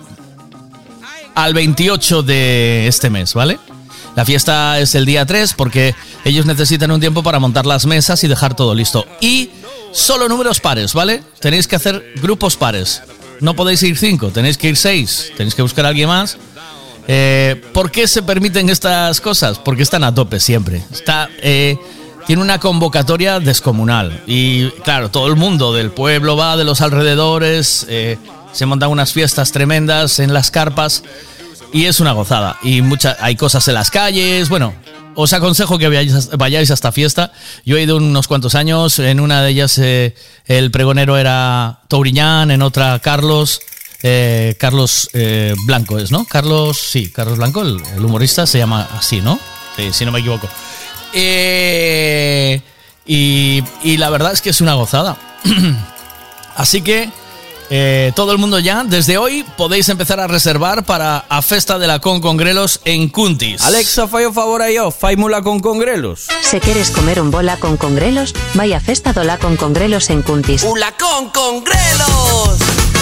al 28 de este mes, ¿vale? La fiesta es el día 3 porque ellos necesitan un tiempo para montar las mesas y dejar todo listo. Y solo números pares, ¿vale? Tenéis que hacer grupos pares. No podéis ir 5, tenéis que ir 6. Tenéis que buscar a alguien más. Eh, ¿Por qué se permiten estas cosas? Porque están a tope siempre. Está, eh, tiene una convocatoria descomunal. Y claro, todo el mundo del pueblo va, de los alrededores. eh, se montan unas fiestas tremendas en las carpas. Y es una gozada. Y mucha, hay cosas en las calles. Bueno, os aconsejo que vayáis, vayáis a esta fiesta. Yo he ido unos cuantos años. En una de ellas eh, el pregonero era Touriñán, en otra Carlos. eh, Carlos eh, Blanco es, ¿no? Carlos, sí, Carlos Blanco, el, humorista se llama así, ¿no? Si no me equivoco. Eh, y, y la verdad es que es una gozada. Así que eh, todo el mundo ya, desde hoy podéis empezar a reservar para a Festa de la Con Congrelos en Cuntis. Alexa, fai o favor aí, ó, faimula con congrelos. Se queres comer un bola con congrelos, vai a festa do la con congrelos en Cuntis. Ula con congrelos.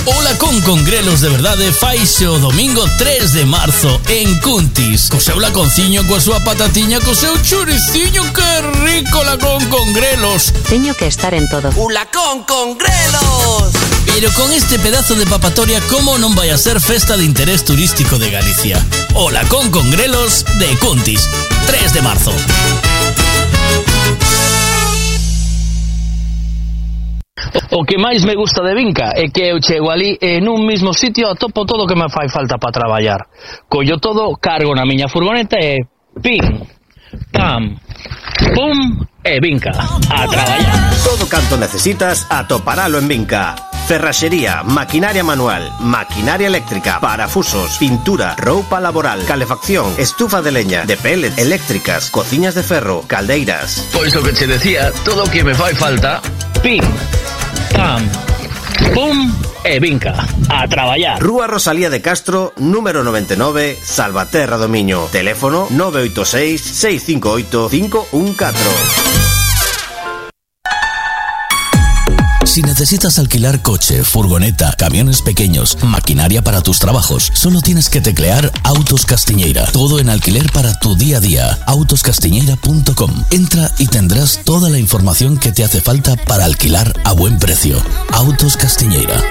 Hola con congrelos de verdade faise domingo 3 de marzo en Cuntis Co seu laconciño, coa súa patatiña, co seu churiciño Que rico la con congrelos Teño que estar en todo. Ula con congrelos. Pero con este pedazo de papatoria como non vai a ser festa de interés turístico de Galicia Ola con Congrelos de Cuntis, 3 de marzo O que máis me gusta de Vinca é que eu chego ali e nun mismo sitio atopo todo o que me fai falta para traballar. Collo todo, cargo na miña furgoneta e pim, pam, pum e Vinca. A traballar. Todo canto necesitas atoparalo en Vinca. Ferraxería, maquinaria manual, maquinaria eléctrica, parafusos, pintura, roupa laboral, calefacción, estufa de leña, de pellet, eléctricas, cociñas de ferro, caldeiras. Pois o que che decía, todo o que me fai falta, pim, pam, pum e Vinca, a traballar. Rúa Rosalía de Castro, número 99, Salvaterra do Miño. Teléfono 986 658 514. Si necesitas alquilar coche, furgoneta, camiones pequeños, maquinaria para tus trabajos, solo tienes que teclear Autos Castiñeira. Todo en alquiler para tu día a día. Autoscastiñeira.com. Entra y tendrás toda la información que te hace falta para alquilar a buen precio. Autos Castiñeira.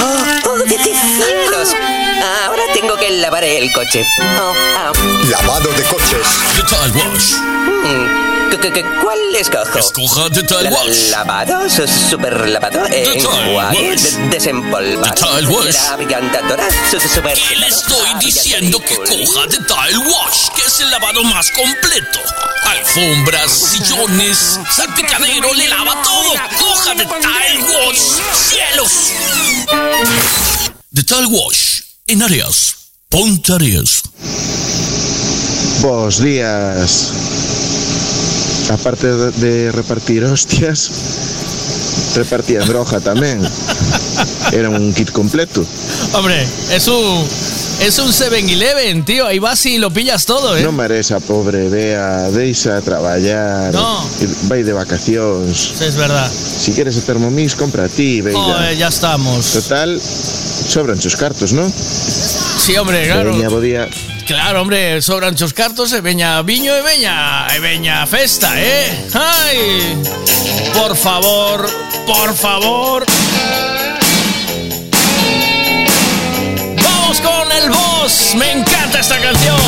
¡Oh, cielos! Ahora tengo que lavar el coche. Oh, ah. Lavado de coches. Total Wash. Hmm, ¿cu- cu- cu- ¿Cuál escojo? Escoja La- Wash. ¿Lavado? su- ¿Super lavado? Eh, enjuague, desempolvar. Total Wash. La brillantadora, su- su- super ¿Qué le estoy diciendo que coja de Tile Wash, que es el lavado más completo? Alfombras, sillones, salpicadero, le lava todo. Coja de Tile Wash. ¡Cielos! The Tile Wash, en Arias. Ponte Arias. Bos días. Aparte de, de repartir hostias, repartían droga tamén. Era un kit completo. Hombre, es un, es un 7-Eleven, tío. Ahí vas y lo pillas todo, ¿eh? Non mares a pobre Bea, deixa traballar. No. e Vai de vacacións. Sí, es verdad. Si quieres a Thermomix, compra a ti. Joder, ya estamos. Total, sobran sus cartos, ¿no? Sí, hombre, claro. Veña, bo día. Claro, hombre, sobran chos cartos eh, e veña viño eh, e veña, e eh, veña festa, eh? Ai, por favor, por favor. Vamos con el boss, me encanta esta canción.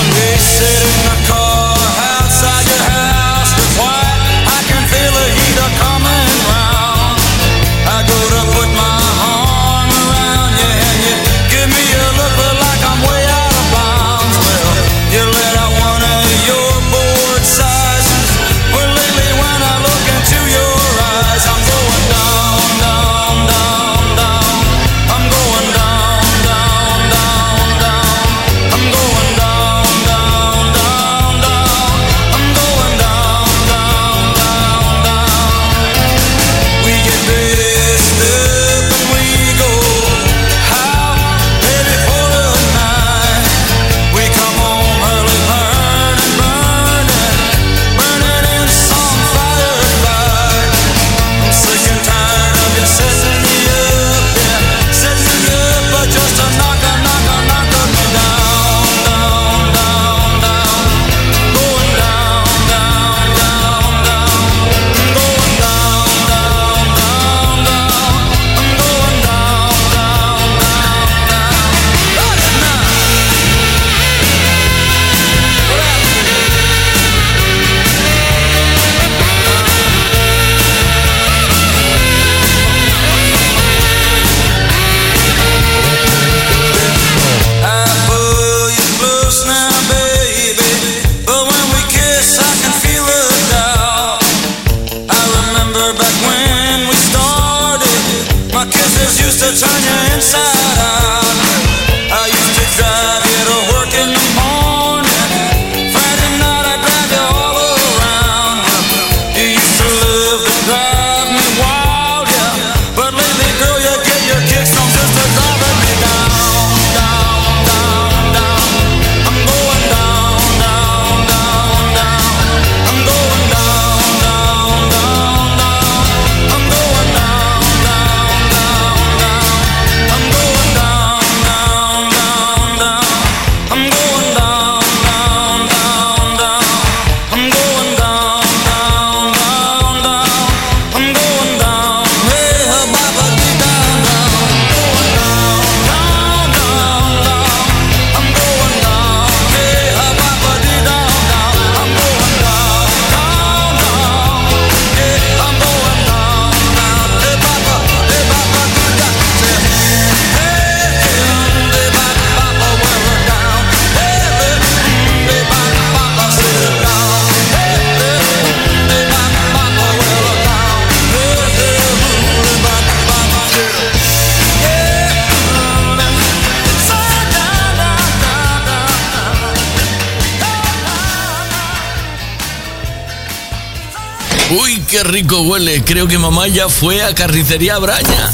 creo que mamá ya fue a carnicería Braña.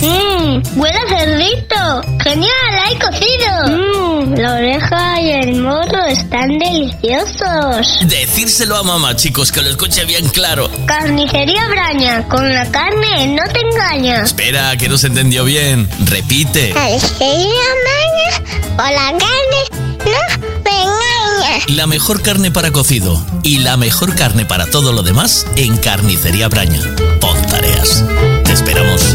Mmm, huele cerdito. Genial, hay cocido. Mmm, la oreja y el morro están deliciosos. Decírselo a mamá, chicos, que lo escuche bien claro. Carnicería Braña, con la carne no te engaña. Espera, que no se entendió bien. Repite. Carnicería Braña, con la carne la mejor carne para cocido y la mejor carne para todo lo demás en Carnicería Braña. Pon tareas. Te esperamos.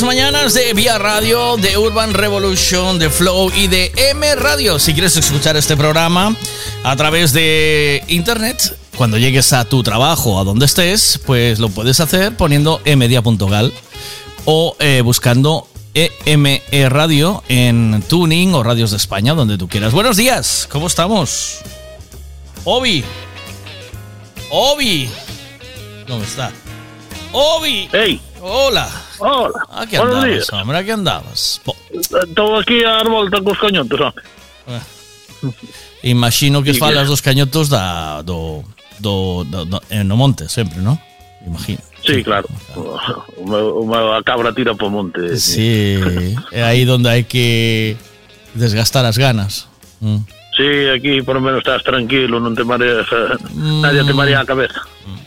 Las mañanas de Vía Radio, de Urban Revolution, de Flow y de M Radio. Si quieres escuchar este programa a través de internet, cuando llegues a tu trabajo, a donde estés, pues lo puedes hacer poniendo emedia.gal o eh, buscando EME Radio en Tuning o Radios de España, donde tú quieras. Buenos días, ¿cómo estamos? Obi. Obi. ¿Dónde está? Obi. Hey. Hola. Hola. Aquí Buenos andabas, días. hombre, aquí andabas. Estou aquí a dar volta cos cañotos, hombre. Ah. Eh. Imagino que sí, falas que... dos cañotos da, do, do, do, do, en no monte, sempre, non? Imagino. Sí, claro. claro. O meu, o meu, a cabra tira po monte. Sí, é aí onde hai que desgastar as ganas. Mm. Sí, aquí por lo menos estás tranquilo, non te mareas, mm. nadie te marea a cabeza. Mm.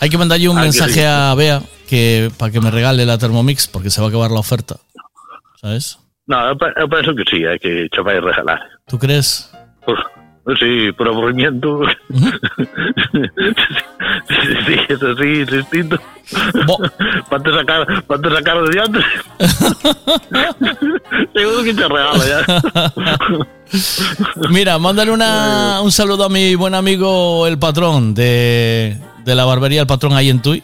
Hay que mandarle un Ah, mensaje sí. a Bea que para que me regale la Thermomix porque se va a acabar la oferta. ¿Sabes? No, pe- eu penso que sí, hai que che vai regalar. ¿Tú crees? Por, sí, por aburrimiento. sí, es así, insistindo. para te sacar, para te sacar de diante. Seguro que te regala ya. Mira, mándale una, un saludo a mi buen amigo el patrón de, de la barbería El Patrón ahí en Tui.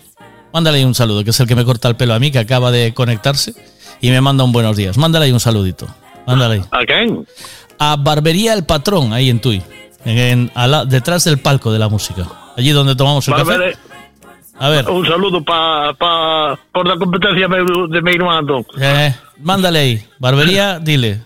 Mándale ahí un saludo, que es el que me corta el pelo a mí, que acaba de conectarse y me manda un buenos días. Mándale ahí un saludito. Mándale ahí. ¿A quién? A Barbería El Patrón ahí en Tui. En, en- a la- detrás del palco de la música. Allí donde tomamos el café. Barbere- A ver. Un saludo para pa, por la competencia de mi hermano. Eh, mándale ahí. Barbería, dile.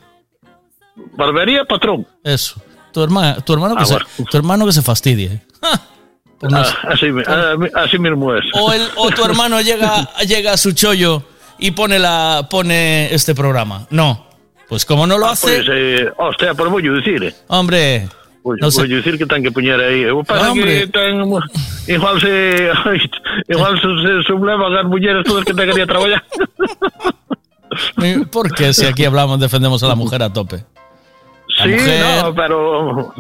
Barbería, patrón. Eso. Tu, hermano tu, hermano, que Ah, se, bueno. tu hermano que se fastidie. Por no- Ah, así, ah, así mismo es. o, el, o tu hermano llega, llega a su chollo y pone, la, pone este programa. No. Pues como no lo hace, Pois, eh, hostia, pero voy a decir, eh. hombre. Voy, No sé. voy a decir que ten que poñer aí. Eu penso Hombre. que ten, igual se igual se, se sublevan as mulleres todas que ten que ir a traballar. Porque si aquí hablamos, defendemos a la mujer a tope. Sí, mujer- no, pero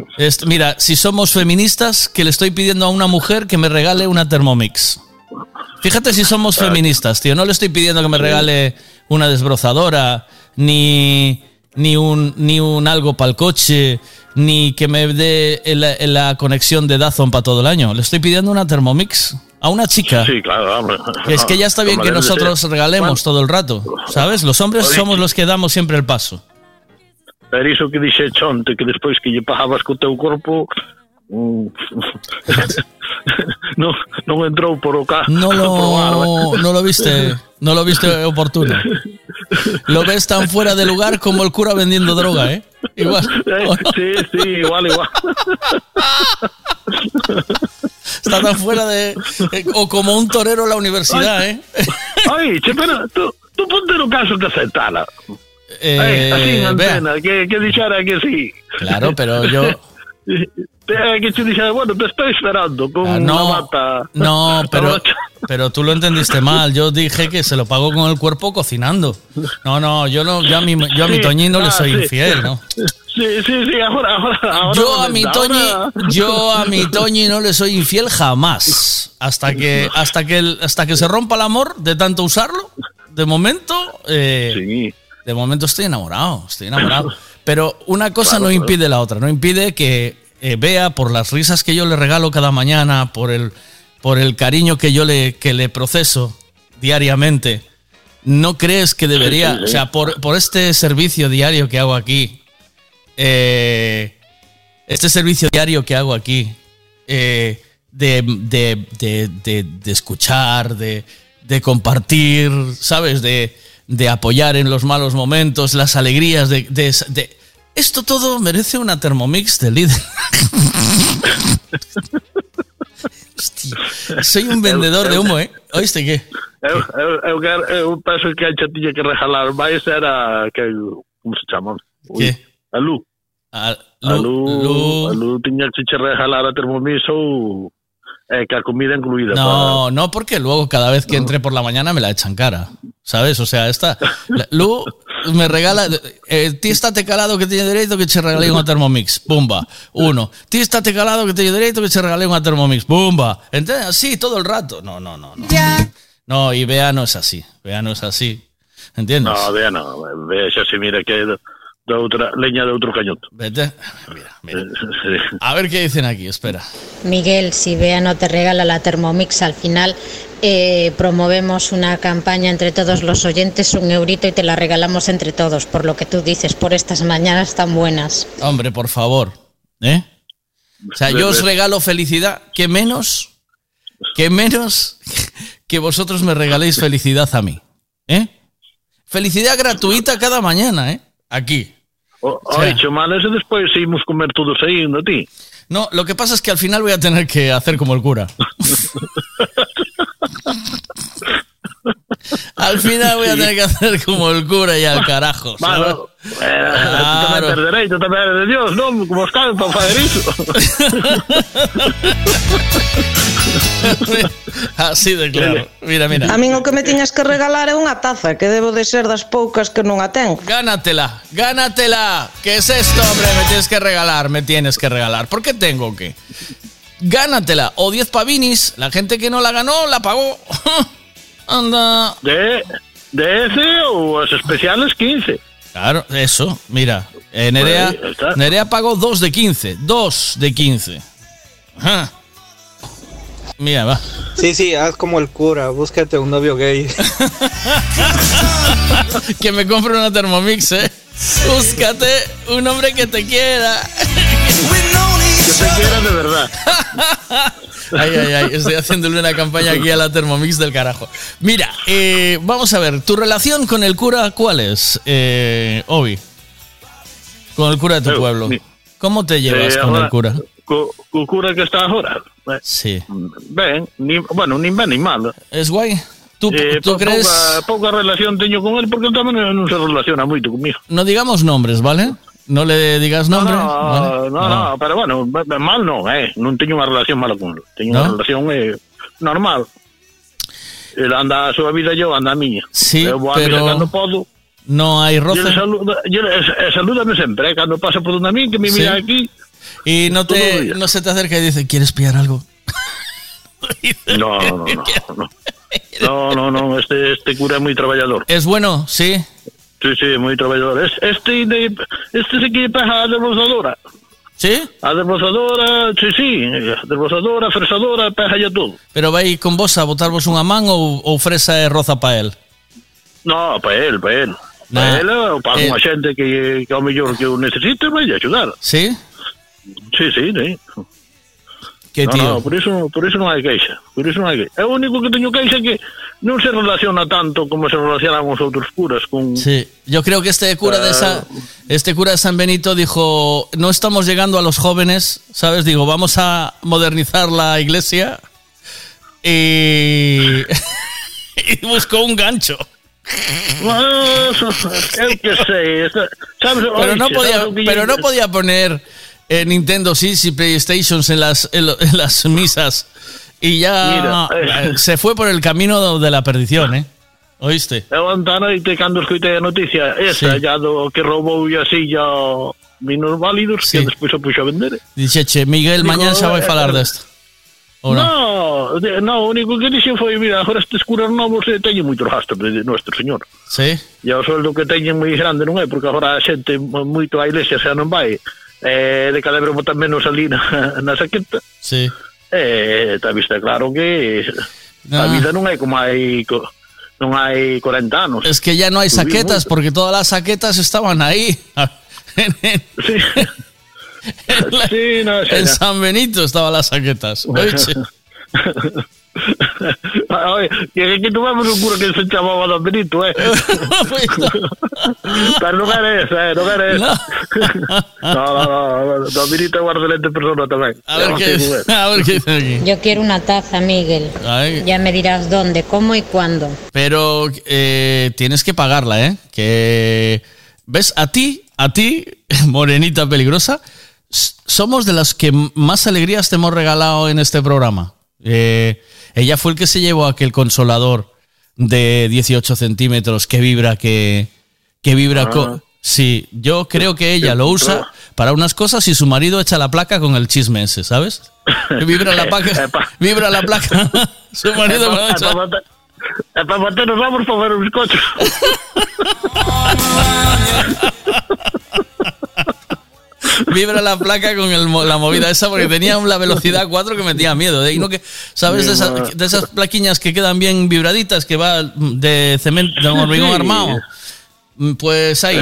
mira, si somos feministas, que le estoy pidiendo a una mujer que me regale una Thermomix. Fíjate si somos feministas, tío. No le estoy pidiendo que me regale una desbrozadora, ni, ni, un, ni un algo para el coche, ni que me dé la, la conexión de Dazón para todo el año. Le estoy pidiendo una Thermomix a una chica. Sí, claro, hombre. Es que ya está bien que nosotros regalemos todo el rato, ¿sabes? Los hombres somos los que damos siempre el paso. Pero iso que dixe Chonte, que despois que lle pagabas co teu corpo mm, non, non entrou por o ca No lo, no lo viste, no lo viste oportuno. Lo ves tan fuera de lugar como el cura vendiendo droga, ¿eh? Igual. Eh, Sí, sí, igual, igual. Está tan fuera de. eh, O como un torero en la universidad, ¿eh? Ai, che, pero tú, tú ponte no caso que aceptara. Eh, así en antena, que, que dixera que sí. Claro, pero yo. Eh, que te dixera, bueno, te estoy esperando con Ah, no, una bata. No, pero, pero tú lo entendiste mal. Yo dije que se lo pagó con el cuerpo cocinando. No, no, yo no, yo a mi, yo a mi Sí, Toñín no le ah, soy sí. infiel, ¿no? Sí, sí, sí, ahora, ahora, ahora. Yo a mi Toñi, yo a mi Toñi no le soy infiel jamás. Hasta que, hasta que, el- hasta que se rompa el amor de tanto usarlo. De momento, eh, de momento estoy enamorado, estoy enamorado. Pero una cosa Claro, no claro. impide la otra, no impide que eh, vea por las risas que yo le regalo cada mañana, por el, por el cariño que yo le, que le proceso diariamente. ¿No crees que debería, Sí, sí, sí. o sea, por, por este servicio diario que hago aquí, eh, este servicio diario que hago aquí, eh, de, de- de- de- de escuchar, de, de compartir, ¿sabes? De, de apoyar en los malos momentos, las alegrías, de, de- de- esto todo merece una Thermomix de líder. Hostia, soy un vendedor de humo, ¿eh? ¿Oíste qué? Eu, eu, eu, penso que a xa tiña que rejalar máis era que como se chama? Que? A Lu. A A Lu- Lu, Lu- a Lu tiña que che rejalar a Thermomix ou eh, que a comida incluída. No, no, porque luego cada vez que entre por la mañana me la echan cara. ¿Sabes? O sea, esta. la- Lu me regala. Eh, ti estate calado que teño dereito que che regalei unha Thermomix. Pumba. Uno. Ti estate calado que teño dereito que che regalei unha Thermomix. Pumba. ¿Entiendes? Así todo el rato. No, no, no. No, no y Bea no es así. Bea no es así. ¿Entiendes? No, vea, no. Vea, xa se mira que de, outra leña de cañoto. Vete. Mira, A ver qué dicen aquí, espera. Miguel, si Bea no te regala la Thermomix al final, eh, promovemos una campaña entre todos los oyentes, un eurito y te la regalamos entre todos, por lo que tú dices, por estas mañanas tan buenas. Hombre, por favor. ¿Eh? O sea, yo os regalo felicidad. Que menos, que menos que vosotros me regaléis felicidad a mí. ¿Eh? Felicidad gratuita cada mañana, ¿eh? Aquí. O, O sea- Oi, chamanes e despois seguimos comer todos aí, a ti. No, lo que pasa es que al final voy a tener que hacer como el cura. al final voy a tener que hacer como el cura y al carajo. ¿sabes? Bueno, eh, tú tamén tes dereito, tamén eres de Dios, non? Como fazer iso. Así de claro. Mira, mira. A min o que me tiñas que regalar é unha taza, que debo de ser das poucas que non a ten. Gánatela, gánatela. ¿Qué es esto, hombre? Me tienes que regalar, me tienes que regalar. ¿Por qué tengo que? Gánatela. O 10 pavinis. La gente que no la ganó, la pagó. Anda. De, de ese ou as especiales 15. Claro, eso. Mira, eh, Nerea, está. Nerea pagó 2 de 15. 2 de 15. Ajá. Mira, va. Sí, sí, haz como el cura, búscate un novio gay. que me compre una Thermomix, ¿eh? Búscate un hombre que te quiera. Que te quiera de verdad. Ay, ay, ay, estoy haciéndole una campaña aquí a la Thermomix del carajo. Mira, eh, vamos a ver, ¿tu relación con el cura cuál es, eh, Obi? Con el cura de tu pueblo. ¿Cómo te llevas Eh, con ahora- el cura? Co, co cura que está agora. Eh, Sí. Ben, ni, bueno, nin ben nin mal. Es guai? Tú, eh, tú crees- pouca relación teño con él porque él tamén non se relaciona moito comigo. No digamos nombres, ¿vale? No le digas nombre. No, ¿vale? no, no, pero bueno, be- be- mal non, eh. Non teño unha relación mala con él. Unha ¿No? relación eh, normal. Él anda a súa vida eu anda a miña. Sí, eu vou a misa pero- cando podo. No hay roce. ele saluda, e ele- e salúdame sempre, eh, cando pasa por donde a mí, que me Sí. mira aquí. Y no te no se te acerca y dice, ¿quieres pillar algo? No, no, no, no. No, no, no, este, este cura é moi traballador. Es bueno, sí. Sí, sí, moi traballador. Es- Este, de, este se quiere peja a desbrozadora. ¿Sí? A desbrozadora, sí, sí, desbrozadora, fresadora, peja ya todo. Pero vai con vos a botarvos unha man ou, ou fresa e roza pa él? No, para él, para él. Nah, Para él, o para eh. unha xente que, que ao mellor que o necesite, vai axudar. ¿Sí? Sí, sí, sí. Que no, tío. no, por iso, por iso non hai queixa. Por iso non hai queixa. É o único que teño queixa que non se relaciona tanto como se relacionan os outros curas con... Sí, yo creo que este cura de San, este cura de San Benito dijo, no estamos llegando a los jóvenes, ¿sabes? Digo, vamos a modernizar la iglesia y, y buscó un gancho. Ah, Eu que sei, sabes, Pero no podía, pero no podía poner eh, Nintendo Six y PlayStations en las, en, en las misas y ya Mira, eh. eh, se fue por el camino de la perdición, ¿eh? ¿Oíste? Eu anta noite cando escoitei a noticia esa, Sí. ya do que roubou a silla minusválidos que despois se puxo a vender. Dice, che, Miguel, Digo, mañana xa vai eh, falar eh. Ou non? No, de- no, o único que dixen foi, mira, agora estes curas novos eh, teñen moitos gastos de nuestro señor. Sí. E o soldo que teñen moi grande non é, porque agora a xente mo- moito á iglesia xa non vai. Eh, de vez botan menos ali na, na saqueta. Sí. Eh, está vista claro que a Ah. vida non é como co- non hai 40 anos. Es que ya no hay saquetas porque todas las saquetas estaban ahí. Sí, no, sí, en no. San Benito estaban las saquetas. Oye, que aquí tuvimos un cura que se llamaba Don Benito, eh. Pero no era esa, eh, no era esa. No, no, no, Don Benito es una excelente persona también. A ver qué, a ver qué dice aquí. Yo quiero una taza, Miguel. Ay. Ya me dirás dónde, cómo y cuándo. Pero eh, tienes que pagarla, ¿eh? Que ves a ti, a ti, morenita peligrosa, somos de las que más alegrías te hemos regalado en este programa. Eh, ella fue el que se llevó aquel consolador de 18 centímetros que vibra, que, que vibra. Ah. co- Sí, yo creo que ella lo usa para unas cosas y su marido echa la placa con el chisme ese, ¿sabes? Vibra la placa, vibra la placa. su marido me lo echa. Para vamos ver un bizcocho. vibra la placa con el la movida esa porque tenía la velocidad 4 que metía miedo. ¿eh? Y no que, ¿Sabes de esas, de esas plaquiñas que quedan bien vibraditas que va de cemento, de hormigón Sí. armado? Mm, Pues ahí.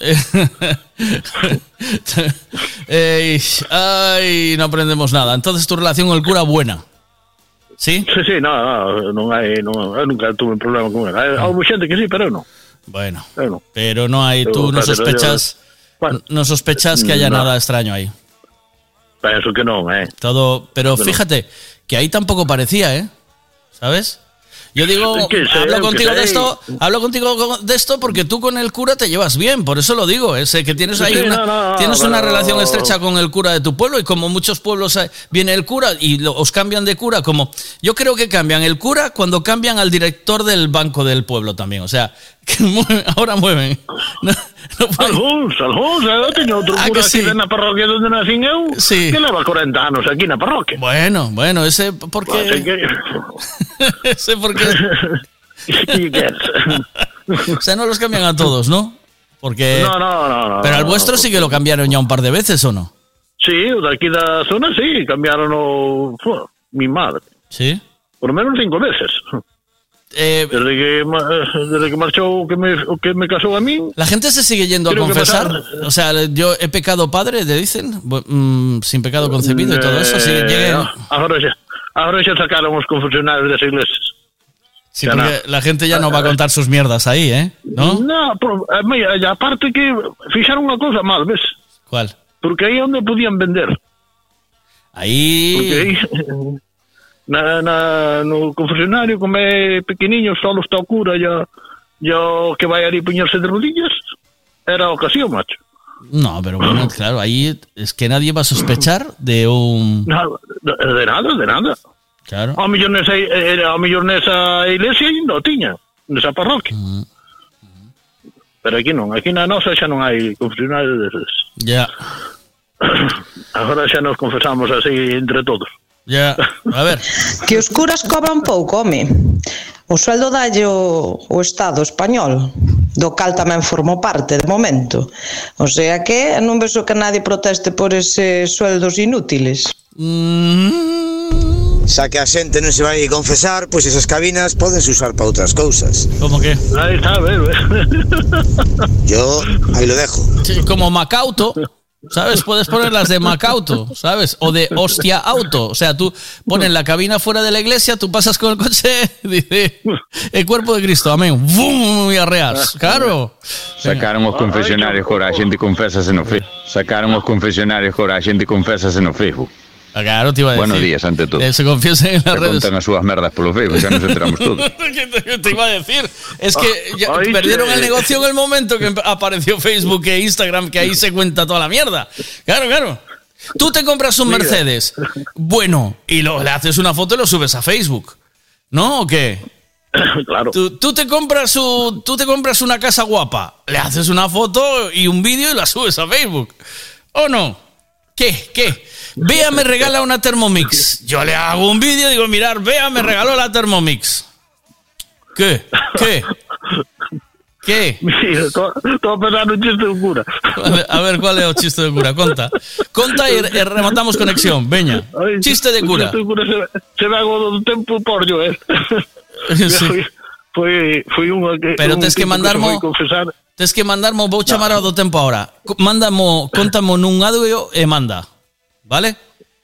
Ay, no aprendemos nada. Entonces tu relación con el cura buena. ¿Sí? Sí, sí, no, no, nunca tuve un problema con él. Hai, hai xente que sí, pero non. Bueno, pero no hay, tú no yo- no sospechas que haya No. nada extraño ahí. Penso que non, eh. Todo, pero fíjate que ahí tampoco parecía, ¿eh? ¿Sabes? Yo digo, sé, hablo contigo de esto, hablo contigo con- de esto porque tú con el cura te llevas bien, por eso lo digo, es eh, que tienes ahí Sí, una, no, no, tienes una relación estrecha con el cura de tu pueblo y como muchos pueblos hay- viene el cura y lo- os cambian de cura, como yo creo que cambian el cura cuando cambian al director del banco del pueblo también, o sea, que mueven- ahora mueven. Algúns, algúns, eu teño outro cura que aquí sí? na parroquia onde nacín eu Sí. que leva 40 anos aquí na parroquia. Bueno, bueno, ese porque Así que... ese porque o sea, no los cambian a todos, ¿no? Porque No, no, no, no. Pero al no, vuestro sí que lo cambiaron ya un par de veces, ¿o no? Sí, o de aquí da zona sí, cambiaron o... Mi madre. Sí. Por lo menos cinco veces. Eh, desde que, desde que marchou o que me, que me casou a mí, La gente se sigue yendo a confesar. O sea, yo he pecado padre, te dicen, mm, sin pecado concebido y todo eso. Eh, lleguen- Agora xa, agora xa sacaron os confesionarios das iglesias. sí, ya porque la gente ya no va a contar sus mierdas ahí, ¿eh? ¿No? No, pero, a mí, e aparte que fixaron unha cousa mal, ves? ¿Cuál? Porque aí é onde podían vender. Aí... Porque aí, na, na, no confesionario é pequeniño só está o cura e o que vai ali puñarse de rodillas era a ocasión, macho No, pero bueno, claro, ahí es que nadie va a sospechar de un... Nada, de nada, de nada. Claro. Ao mellor nesa, eh, ao mellor nesa iglesia ainda o tiña, nesa parroquia. Uh -huh. Pero aquí non, aquí na nosa xa non hai confesionario deses. Ya. Yeah. Agora xa nos confesamos así entre todos. Ya, a ver. Que os curas cobran pouco, home. O sueldo dalle o, o Estado español, do cal tamén formo parte de momento. O sea que non vexo que nadie proteste por ese sueldos inútiles. Mm. Xa que a xente non se vai confesar, pois esas cabinas podense usar para outras cousas. Como que? Aí está, ver. Yo aí lo dejo. Sí, como Macauto. ¿Sabes? Puedes poner las de Macauto, ¿sabes? O de hostia auto. O sea, tú pones la cabina fuera de la iglesia, tú pasas con el coche, dice, el cuerpo de Cristo, amén. ¡Bum! Y arreas. Claro. Sacaron os confesionarios ahora a xente confésase no Facebook. Sacaron os confesionarios que ahora a xente confésase no Facebook. Ah, Claro, te iba a decir. Buenos días, ante todo. Eh, se confiesen en las Se redes. contan as súas merdas polo Facebook, xa nos enteramos todos. ¿Qué te, iba a decir? Es que ya Ay, perdieron el negocio en el momento que apareció Facebook e Instagram, que ahí se cuenta toda la mierda. Claro, claro. Tú te compras un Mira. Mercedes, bueno, y lo, le haces una foto y lo subes a Facebook. ¿No? ¿O qué? claro. Tú, tú te compras un- tú te compras una casa guapa, le haces una foto y un vídeo y la subes a Facebook. ¿O no? ¿Qué? ¿Qué? Bea me regala una Thermomix. Yo le hago un vídeo y digo, mirar, Bea me regaló la Thermomix. ¿Qué? ¿Qué? ¿Qué? Mira, estou estou a pensar no chiste do cura. A ver, ¿cuál es el chiste de cura? Conta. Conta y, y rematamos conexión. Veña. Chiste de cura. chiste do cura se, ve algo do tempo por yo, eh. Sí. foi foi unha que Pero un tes que mandarmo- confesar. Tes que mandarmo, vou chamar ao do tempo ahora. Co- Mándamo, contamo nun audio e manda. Vale?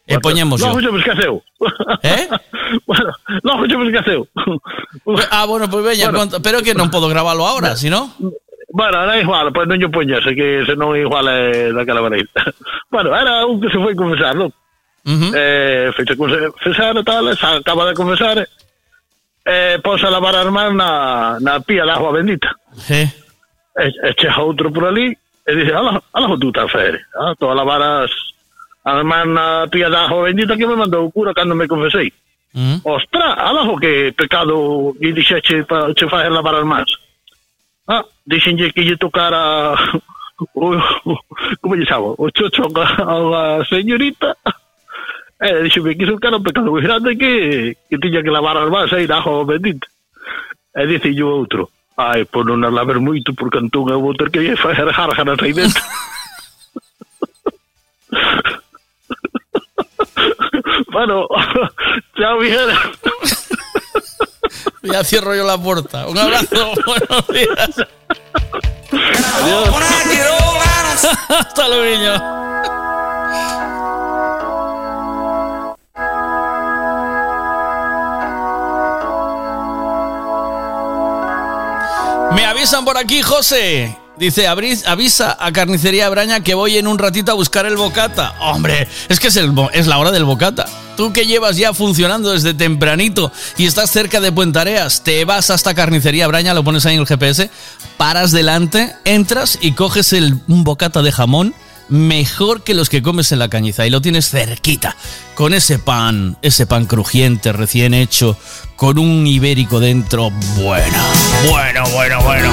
E poñemos Logo me escaseu. Eh? bueno, logo se me escaseu. Ah, bueno, pues veña, Bueno. conta, pero que non podo gravalo ahora, si no? Bueno, era igual, pois non lle poñese que se non igual é daquela maneira. bueno, era un que se foi confesar, non? Eh, feixe confesar e tal, acaba de confesar eh, pos a lavar as mans na, na pía de agua bendita. Sí. E, e chega outro por ali e dice, ala, ala tú tan fere. Ah, tô a lavar as, a hermana ah, Pía da bendita que me mandou o cura cando me confesei. Mm. Ostra, alajo que pecado que dixeche para che facer lavar as mans. Ah, dixenlle que lle tocara o, o, como lle chamo, o chocho a, a señorita. Eh, dixeme que iso era un pecado moi grande que, que tiña que lavar as mans aí da bendita. E dice o outro, ai, por non a laver moito porque entón eu vou ter que facer jarjanas aí dentro. Bueno, chao Miguel Ya cierro yo la puerta. Un abrazo. Buenos días. Hasta luego, niño. Me avisan por aquí, José. Dice, "Abris- avisa a Carnicería Braña que voy en un ratito a buscar el bocata. Hombre, es que es, la hora del bocata. Tú que llevas ya funcionando desde tempranito y estás cerca de Puentareas, te vas hasta Carnicería Braña, lo pones ahí en el GPS, paras delante, entras y coges el, un bocata de jamón mejor que los que comes en la cañiza y lo tienes cerquita, con ese pan, ese pan crujiente, recién hecho, con un ibérico dentro. Bueno, bueno, bueno, bueno.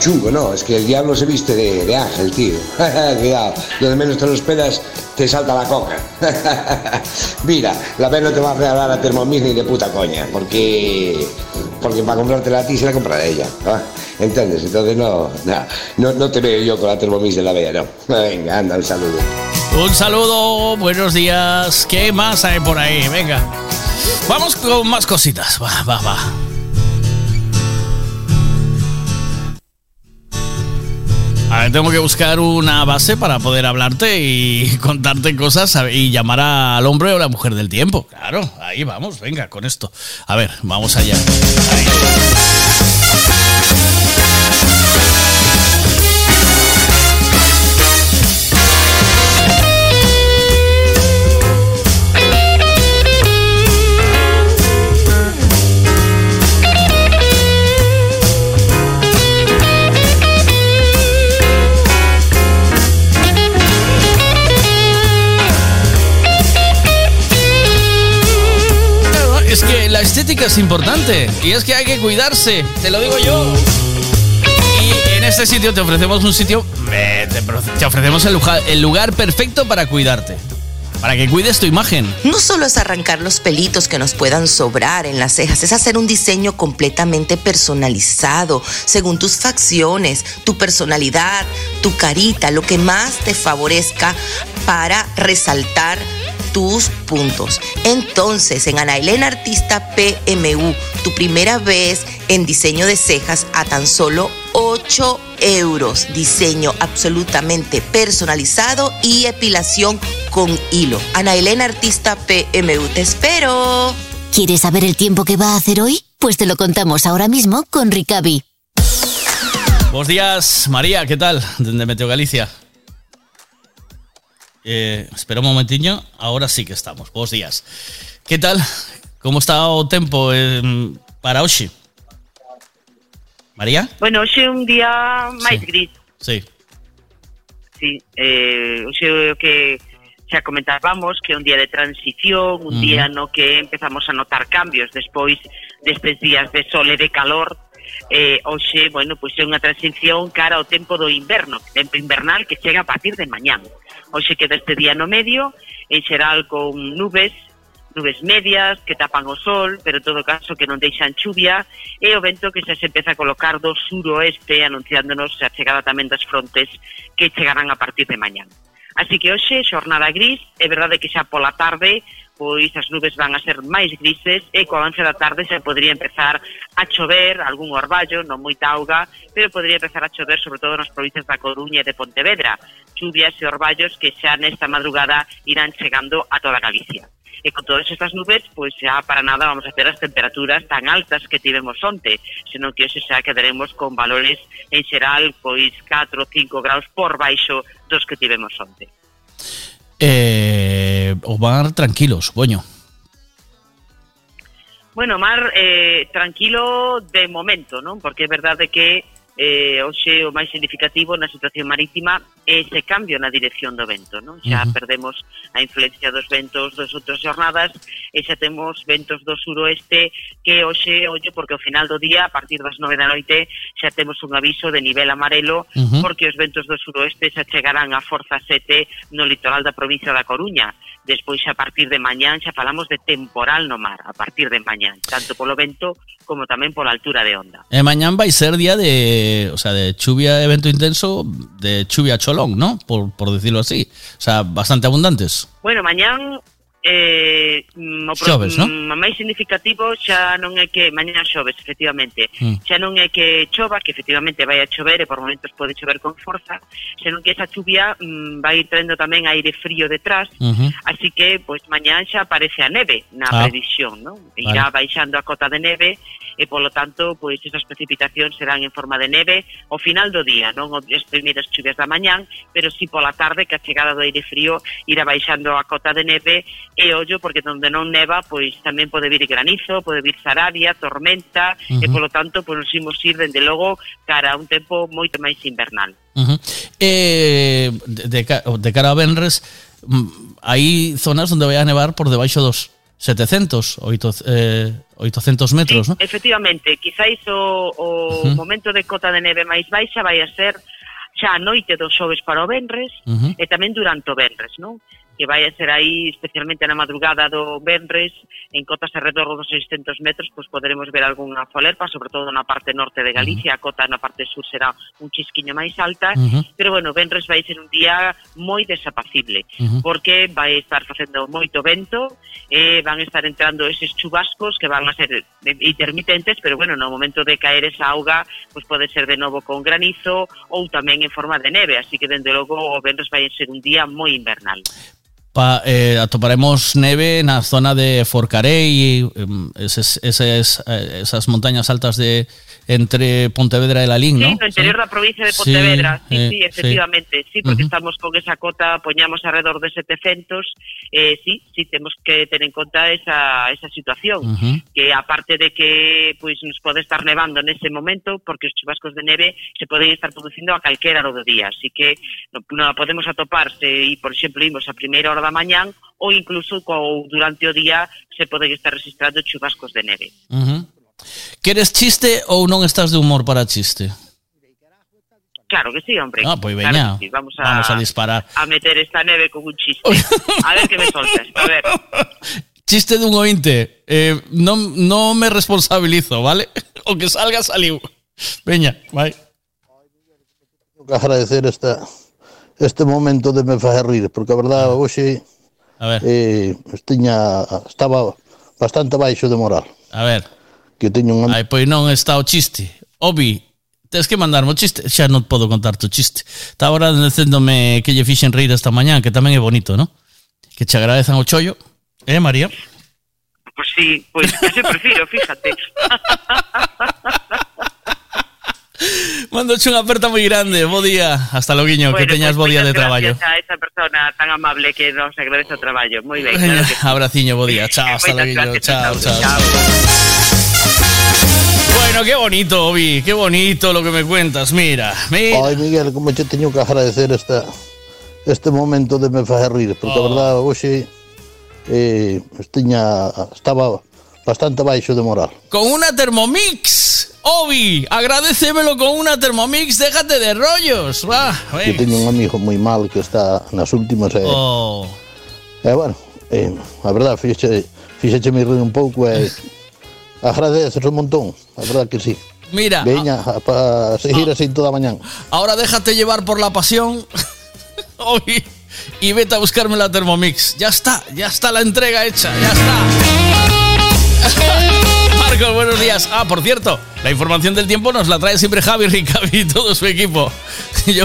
Chungo, ¿no? Es que el diablo se viste de, de ángel, tío. Cuidado, donde menos te lo esperas, te salta la coca. Mira, la vez no te va a regalar la Thermomix ni de puta coña, porque porque para comprártela a ti se la comprará ella. ¿ah? ¿Entiendes? Entonces no, no, no, te veo yo con la Thermomix de la vea, no. Venga, anda, un saludo. Un saludo, buenos días. ¿Qué más hay por ahí? Venga. Vamos con más cositas. Va, va, va. A ver, tengo que buscar una base para poder hablarte y contarte cosas y llamar al hombre o la mujer del tiempo. Claro, ahí vamos, venga, con esto. A ver, vamos allá. Es importante y es que hay que cuidarse, te lo digo yo. Y en este sitio te ofrecemos un sitio, te, te ofrecemos el lugar perfecto para cuidarte, para que cuides tu imagen. No solo es arrancar los pelitos que nos puedan sobrar en las cejas, es hacer un diseño completamente personalizado, según tus facciones, tu personalidad, tu carita, lo que más te favorezca para resaltar tus puntos. Entonces, en Ana Elena Artista PMU, tu primera vez en diseño de cejas a tan solo 8 euros. Diseño absolutamente personalizado y epilación con hilo. Ana Elena Artista PMU, te espero. ¿Quieres saber el tiempo que va a hacer hoy? Pues te lo contamos ahora mismo con Ricavi. Buenos días, María, ¿qué tal? Desde Meteo Galicia. Eh, espera un momentiño, ahora sí que estamos. Bos días. ¿Qué tal? ¿Cómo está o tempo eh, para hoxe? María? Bueno, hoxe é un día máis sí. gris. Sí. Sí, eh, hoxe o que xa comentábamos que é un día de transición, un uh -huh. día no que empezamos a notar cambios despois destes días de sol e de calor eh, hoxe, bueno, pois é unha transición cara ao tempo do inverno, tempo invernal que chega a partir de mañán. Hoxe queda este día no medio, en xeral con nubes, nubes medias que tapan o sol, pero en todo caso que non deixan chuvia, e o vento que xa se empeza a colocar do suroeste anunciándonos a chegada tamén das frontes que chegarán a partir de mañán. Así que hoxe, xornada gris, é verdade que xa pola tarde pois as nubes van a ser máis grises e co avance da tarde se podría empezar a chover, algún orballo, non moita auga, pero podría empezar a chover sobre todo nas provincias da Coruña e de Pontevedra, chuvias e orballos que xa nesta madrugada irán chegando a toda Galicia. E con todas estas nubes, pois xa para nada vamos a ter as temperaturas tan altas que tivemos onte, senón que hoxe xa quedaremos con valores en xeral pois 4 ou 5 graus por baixo dos que tivemos onte. Eh, dar tranquilos, coño. Bueno, Mar, eh, tranquilo de momento, non? Porque é verdade que eh, hoxe o máis significativo na situación marítima é ese cambio na dirección do vento. Non? Xa uh -huh. perdemos a influencia dos ventos das outras jornadas e xa temos ventos do suroeste que hoxe, ollo, porque ao final do día, a partir das nove da noite, xa temos un aviso de nivel amarelo uh -huh. porque os ventos do suroeste xa chegarán a forza 7 no litoral da provincia da Coruña. Despois, xa a partir de mañán, xa falamos de temporal no mar, a partir de mañán, tanto polo vento como tamén pola altura de onda. E mañán vai ser día de o sea, de chuvia evento intenso, de chuvia cholón, ¿no? Por, por decirlo así. O sea, bastante abundantes. Bueno, mañán eh, o xoves, no? o máis significativo xa non é que mañá xoves, efectivamente mm. xa non é que chova, que efectivamente vai a chover e por momentos pode chover con forza senón que esa chuvia mm, vai traendo tamén aire frío detrás uh -huh. así que, pois, pues, mañá xa aparece a neve na ah. previsión, non? irá vale. baixando a cota de neve e polo tanto, pois esas precipitacións serán en forma de neve ao final do día, non as primeiras chuvias da mañán, pero si sí pola tarde que a chegada do aire frío irá baixando a cota de neve e ollo porque onde non neva pois tamén pode vir granizo, pode vir zarabia, tormenta uh -huh. e polo tanto pois nos imos ir dende logo cara a un tempo moito máis invernal. Uh -huh. eh, de, de cara a Benres mm, hai zonas onde vai a nevar por debaixo dos 700, 800, eh, 800 metros, sí, ¿no? Efectivamente, quizáis o, o uh -huh. momento de cota de neve máis baixa vai a ser xa a noite do xoves para o Benres uh -huh. e tamén durante o Benres, non? que vai a ser aí, especialmente na madrugada do Benres, en cotas alrededor dos 600 metros, pois poderemos ver algunha folerpa, sobre todo na parte norte de Galicia, a cota na parte sur será un chisquiño máis alta, uh -huh. pero bueno, Benres vai ser un día moi desapacible, uh -huh. porque vai estar facendo moito vento, e van estar entrando eses chubascos que van a ser intermitentes, pero bueno, no momento de caer esa auga, pois pode ser de novo con granizo ou tamén en forma de neve, así que dende logo o Benres vai ser un día moi invernal topa, eh, atoparemos neve na zona de Forcarei, esas, esas, esas montañas altas de, entre Pontevedra e Lalín, Sí, ¿no? no interior da provincia de Sí, Pontevedra, sí, eh, sí, efectivamente, sí, porque Ujú. estamos con esa cota, poñamos alrededor de 700, eh, sí, sí, temos que ter en conta esa, esa situación. Ujú. que aparte de que pois nos pode estar nevando nese momento, porque os chubascos de neve se poden estar producindo a calquera hora do día, así que non, non podemos atopar se, e, por exemplo, imos a primeira hora da mañán ou incluso co, durante o día se poden estar registrando chubascos de neve. Ujú. Queres chiste ou non estás de humor para chiste? Claro que sí, hombre. Ah, pois pues veña. Claro sí. Vamos, a, Vamos a disparar. A meter esta neve con un chiste. A ver que me soltas. A ver. Chiste dun ointe. Eh, non, non me responsabilizo, vale? O que salga, saliu. Veña, vai. Que agradecer esta, este momento de me facer rir, porque a verdade ah. hoxe a ver. eh, estiña, estaba bastante baixo de moral. A ver que teño un... Ai, pois non está o chiste. Obi, Tens que mandarmo chiste, xa non podo contarte o chiste. Está agora dicéndome que lle fixen reír esta mañá, que tamén é bonito, non? Que che agradezan o chollo. Eh, María? Pois pues sí, pois pues, se prefiro, fíjate. Mando unha aperta moi grande. Bo día. Hasta loguiño, bueno, que teñas pues, bo día de traballo. a esa persona tan amable que nos agradece o traballo. Moi ben. Claro que... Abraciño, bo día. Chao, hasta loguiño. Chao, chao. chao. chao. Bueno, qué bonito, Obi. Qué bonito lo que me cuentas. Mira, mira. Ai, Miguel, como che teño que agradecer esta, este momento de me facer rir, porque a Oh. verdade hoxe eh, estaba bastante baixo de moral. Con una Thermomix. Obi, agradecemelo con una Thermomix. Déjate de rollos. Va, Que venga. teño un amigo moi mal que está nas últimas e, Oh. e bueno, eh, a verdade fixeche me rir un pouco e agradeces un montón, a verdade que sí. Mira, Veña, para seguir así toda a mañán. ahora déjate llevar por la pasión. Obi. Y vete a buscarme la Thermomix. Ya está, ya está la entrega hecha, ya está. Marcos, buenos días. Ah, por cierto, la información del tiempo nos la trae siempre Javi Ricavi y todo su equipo. Yo,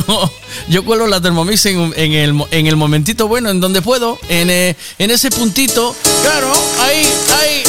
yo cuelo la Thermomix en, en el, en el momentito bueno, en donde puedo, en, eh, en ese puntito. Claro, ahí, ahí.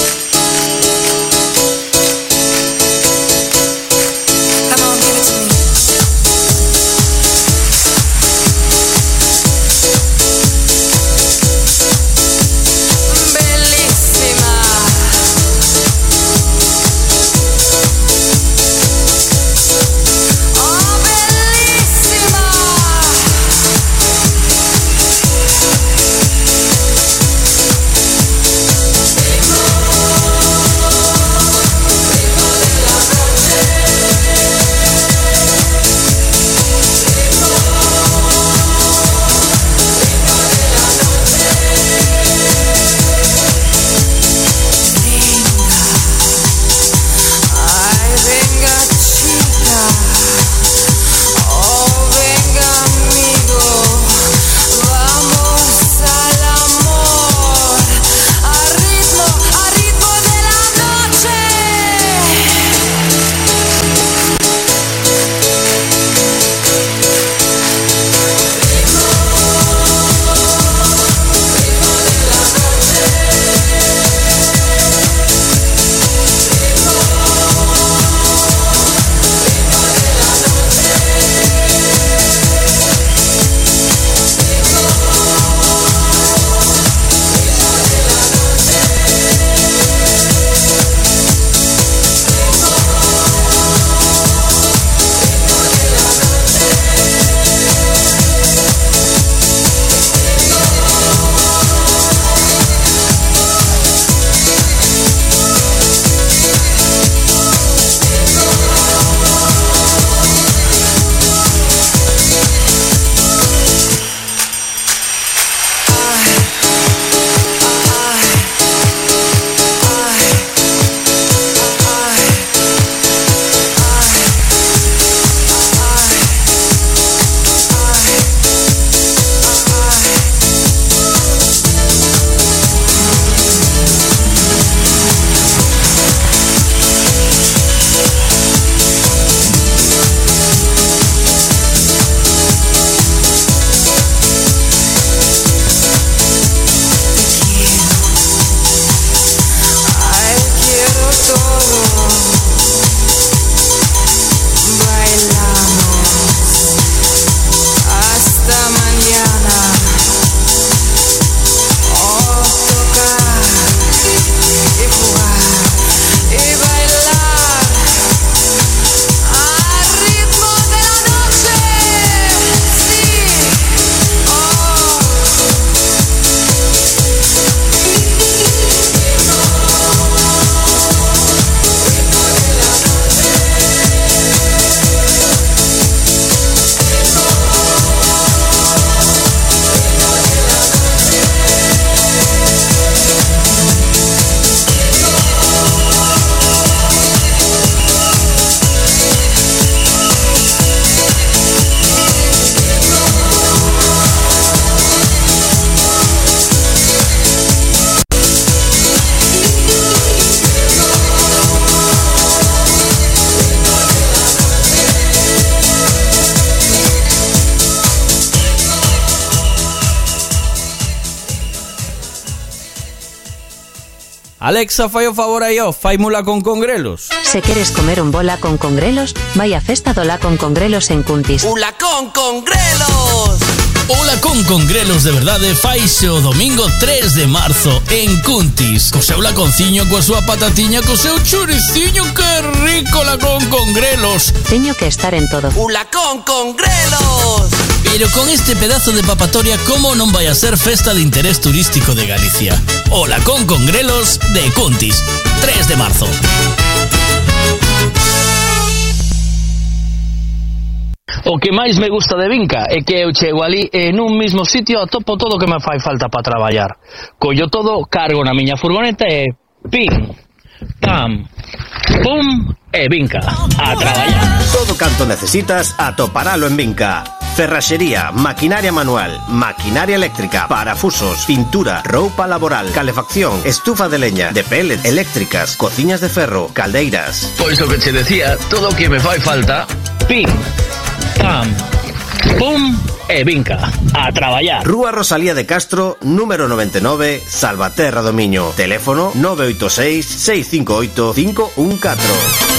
Alexa, fai o favor aí, ó, fai mula con congrelos. Se queres comer un bola con congrelos, vai a festa do la con congrelos en Cuntis. ¡Ula con congrelos! Ola con congrelos de verdade faise o domingo 3 de marzo en Cuntis. Co seu laconciño, coa súa patatiña, co seu churiciño, que rico la con congrelos. Teño que estar en todo. ¡Ula con congrelos! Pero con este pedazo de papatoria, como non vai a ser festa de interés turístico de Galicia? Ola con Congrelos de Cuntis, 3 de marzo. O que máis me gusta de Vinca é que eu chego ali e nun mismo sitio atopo todo o que me fai falta para traballar. Collo todo, cargo na miña furgoneta e pim, pam, pum e Vinca a traballar. Todo canto necesitas atoparalo en Vinca. Ferraxería, maquinaria manual, maquinaria eléctrica, parafusos, pintura, roupa laboral, calefacción, estufa de leña, de pellet, eléctricas, cociñas de ferro, caldeiras. Pois o que che decía, todo o que me fai falta, pim, pam, pum e Vinca. A traballar. Rúa Rosalía de Castro, número 99, Salvaterra do Miño. Teléfono 986 658 514.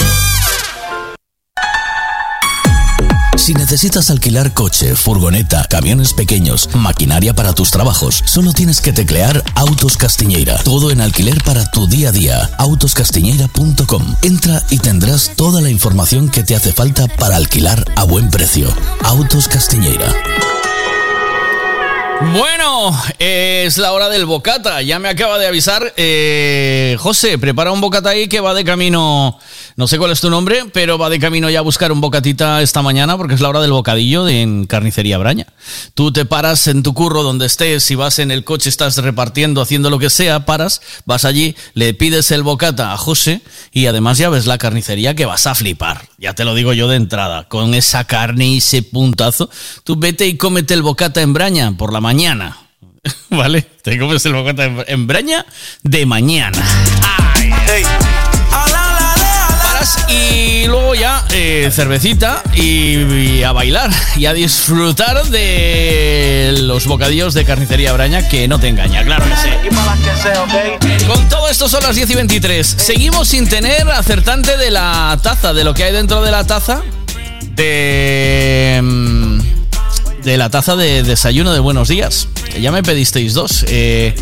Si necesitas alquilar coche, furgoneta, camiones pequeños, maquinaria para tus trabajos, solo tienes que teclear Autos Castiñeira. Todo en alquiler para tu día a día. Autoscastiñeira.com. Entra y tendrás toda la información que te hace falta para alquilar a buen precio. Autos Castiñeira. Bueno, es la hora del bocata. Ya me acaba de avisar. eh, José, prepara un bocata ahí que va de camino. No sé cuál es tu nombre, pero va de camino ya a buscar un bocatita esta mañana porque es la hora del bocadillo en Carnicería Braña. Tú te paras en tu curro donde estés, si vas en el coche, estás repartiendo, haciendo lo que sea, paras, vas allí, le pides el bocata a José y además ya ves la carnicería que vas a flipar. Ya te lo digo yo de entrada, con esa carne y ese puntazo. Tú vete y cómete el bocata en Braña por la mañana. ¿Vale? Te comes el bocata en- Braña de mañana. Y luego ya eh, cervecita y, a bailar y a disfrutar de los bocadillos de carnicería Braña que no te engaña, claro que sí. Con todo esto son las 10 y 23. Seguimos sin tener acertante de la taza, de lo que hay dentro de la taza. De. De la taza de desayuno de buenos días. Ya me pedisteis dos. Eh,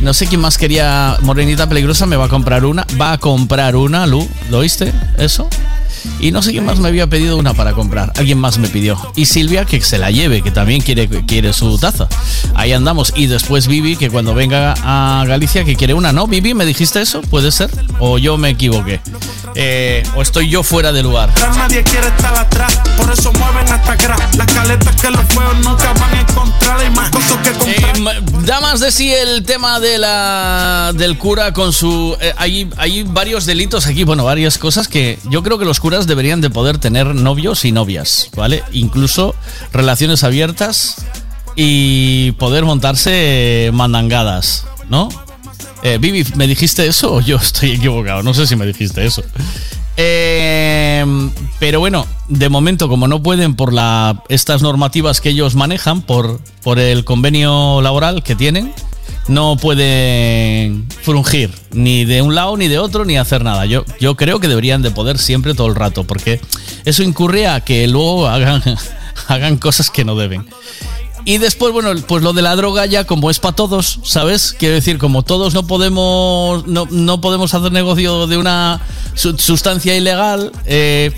no sé quién más quería. Morenita Peligrosa me va a comprar una. Va a comprar una, Lu. ¿Lo oíste? ¿Eso? Y no sé quién más me había pedido una para comprar. Alguien más me pidió. Y Silvia que se la lleve, que también quiere, quiere su taza. Ahí andamos. Y después Vivi, que cuando venga a Galicia, que quiere una. ¿No, Vivi? ¿Me dijiste eso? ¿Puede ser? ¿O yo me equivoqué? Eh, ¿O estoy yo fuera de lugar? Nadie quiere estar atrás, por eso mueven hasta atrás. Las caletas que los feos nunca van a encontrar. Hay más cosas que comprar. Ma- Da más de sí el tema de la, del cura con su... eh, hay, hay varios delitos aquí, bueno, varias cosas que yo creo que los curas deberían de poder tener novios y novias, ¿vale? Incluso relaciones abiertas y poder montarse mandangadas, ¿no? Eh, Vivi, ¿me dijiste eso o yo estoy equivocado? No sé si me dijiste eso. Eh, pero bueno, de momento, como no pueden por estas normativas que ellos manejan, por, por el convenio laboral que tienen, no pueden frungir ni de un lado ni de otro ni hacer nada. Yo, yo creo que deberían de poder siempre todo el rato, porque eso incurre a que luego hagan, hagan cosas que no deben. Y después, bueno, pues lo de la droga ya como es para todos, ¿sabes? Quiero decir, como todos no podemos no, no podemos hacer negocio de una su- sustancia ilegal, eh,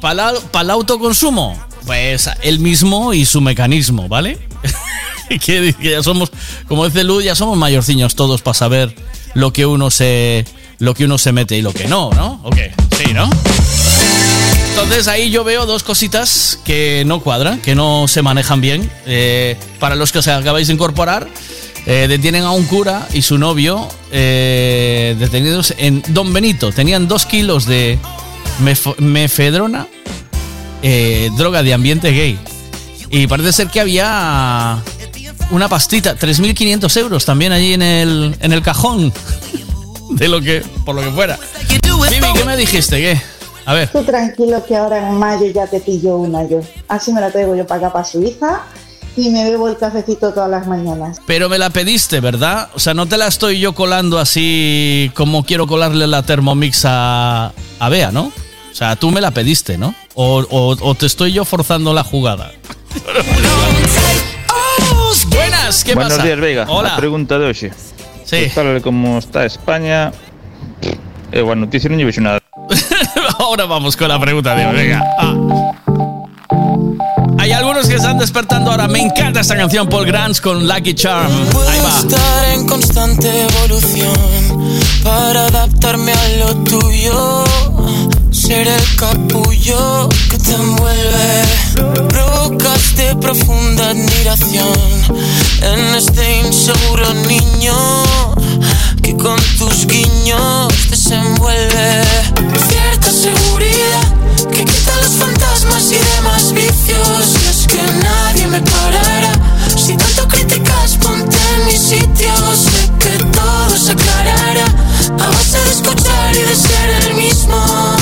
para el autoconsumo, pues él mismo y su mecanismo, ¿vale? que, ya somos, como dice Luz, ya somos mayorciños todos para saber lo que uno se lo que uno se mete y lo que no, ¿no? ¿O qué? Sí, ¿no? Entonces ahí yo veo dos cositas que no cuadran, que no se manejan bien. Eh, para los que os acabáis de incorporar, eh, detienen a un cura y su novio eh, detenidos en Don Benito. Tenían dos kilos de mefo- mefedrona, droga de ambiente gay. Y parece ser que había una pastita, 3.500 euros también allí en el, en el cajón. De lo que, por lo que fuera. Vivi, ¿qué me dijiste? ¿Qué? A ver. Tú tranquilo que ahora en mayo ya te pillo una yo. Así me la traigo yo para acá, para Suiza. y me bebo el cafecito todas las mañanas. Pero me la pediste, ¿verdad? O sea, no te la estoy yo colando así como quiero colarle la Thermomix a, a Bea, ¿no? O sea, tú me la pediste, ¿no? O, o- o te estoy yo forzando la jugada. Buenas, ¿qué Buenos pasa? días, Veiga. Hola. La pregunta de hoxe. Sí. Pues tal como está España, eh, bueno, noticia non lle vexo nada. Ahora vamos con la pregunta de Venga. Ah. Hay algunos que están despertando ahora. Me encanta esta canción, Paul Grants con Lucky Charm. Ahí va. estar en constante evolución para adaptarme a lo tuyo. Ser el capullo que te envuelve. Provocas de profunda admiración en este inseguro niño que con tus guiños desenvuelve. Cierta seguridad que quita los fantasmas y demás vicios. Y es que nadie me parará. Si tanto criticas, ponte en mi sitio. Sé que todo se aclarará a base de escuchar y de ser el mismo.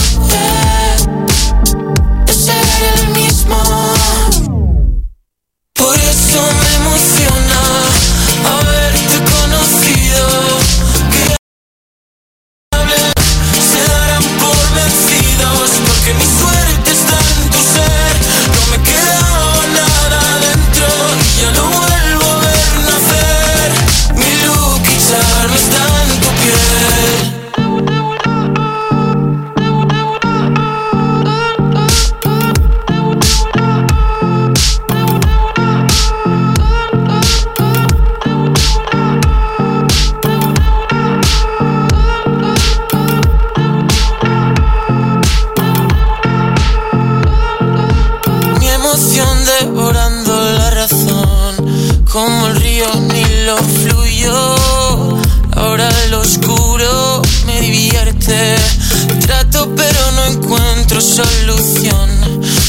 Pero no encuentro solución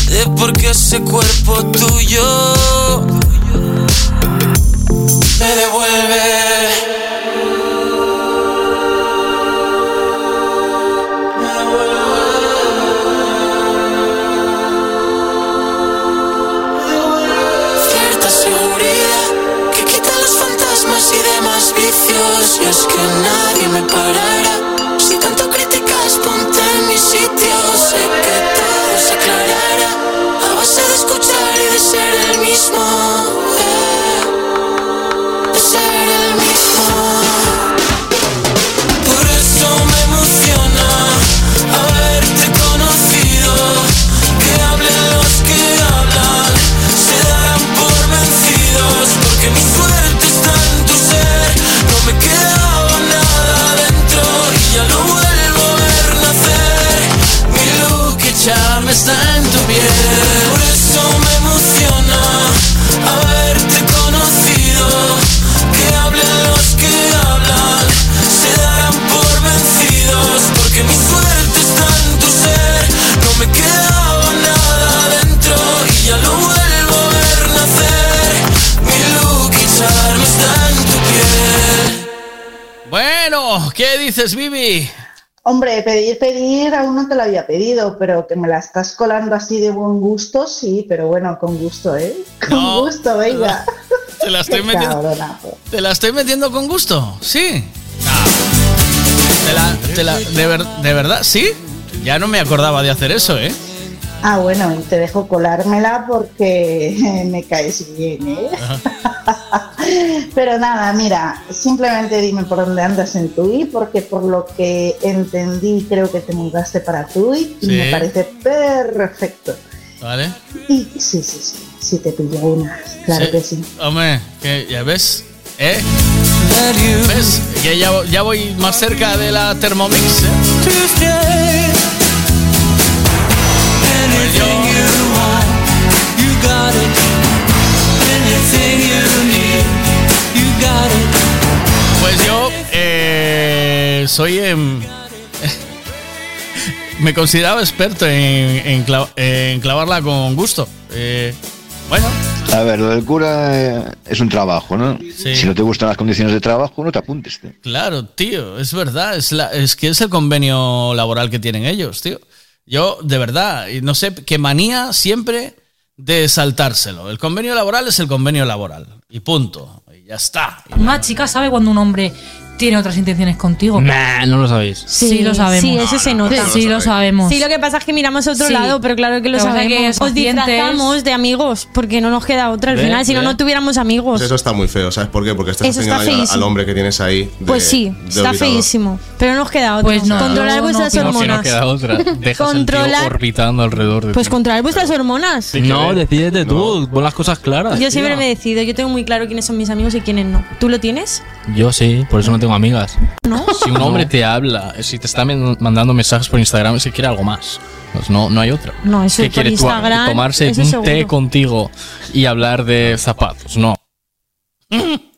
de por qué ese cuerpo tuyo me devuelve. Cierta seguridad que quita los fantasmas y demás vicios. Y es que nadie me parará. Sitio. Sé que todo dices, Vivi? Hombre, pedir, pedir, aún no te lo había pedido, pero que me la estás colando así de buen gusto, sí, pero bueno, con gusto, ¿eh? Con gusto, venga. Te la estoy metiendo. cabronazo. ¿Te la estoy metiendo con gusto? Sí. Ah. Te la- te la- de, ver- ¿De verdad? ¿Sí? Ya no me acordaba de hacer eso, ¿eh? Ah, bueno, y te dejo colármela porque me caes bien, ¿eh? Pero nada, mira, simplemente dime por dónde andas en Tui, porque por lo que entendí creo que te mudaste para Tui y Sí. me parece perfecto. ¿Vale? Y sí, sí, sí, sí te pillo una, claro Sí. que sí. Hombre, que ya ves, ¿eh? ¿Ves? Que ya, ya voy más cerca de la Thermomix, ¿eh? Anything you Pues yo eh, soy em, me consideraba experto en, en cla- en clavarla con gusto. Eh, bueno, A ver, lo del cura eh, es un trabajo, ¿no? Sí. Si no te gustan las condiciones de trabajo, no te apuntes. tío. claro, tío, es verdad, es, la, es que es el convenio laboral que tienen ellos, tío. Yo, de verdad, y no sé, qué manía siempre de saltárselo. El convenio laboral es el convenio laboral. Y punto. Ya está. Una chica sabe cuando un hombre tiene otras intenciones contigo. Nah, no lo sabéis. Sí, lo sabemos. Sí, eso se nota. Sí, lo sabemos. Sí, lo que pasa es que miramos a otro Sí. lado, pero claro que lo sabemos. que Os disfrazamos de amigos, porque no nos queda otra al Ve, final, si no, no tuviéramos amigos. Pues eso está muy feo, ¿sabes por qué? Porque estás Eso haciendo daño al- hombre que tienes ahí. de- Pues sí, de está feísimo. Pero no nos queda otra. Pues no, controlar vuestras hormonas. queda otra. Controlar- orbitando alrededor de Pues controlar vuestras hormonas. No, decídete tú, pon las cosas claras. Yo siempre me decido, yo tengo muy claro quiénes son mis amigos y quiénes no. ¿Tú lo tienes? Yo sí, por eso no tengo amigas. ¿No? Si un hombre te habla, si te está mandando mensajes por Instagram, es que quiere algo más. Pues no, no hay otra. No, eso ¿Qué por quiere? Instagram, ¿Tomarse un seguro. té contigo y hablar de zapatos? No.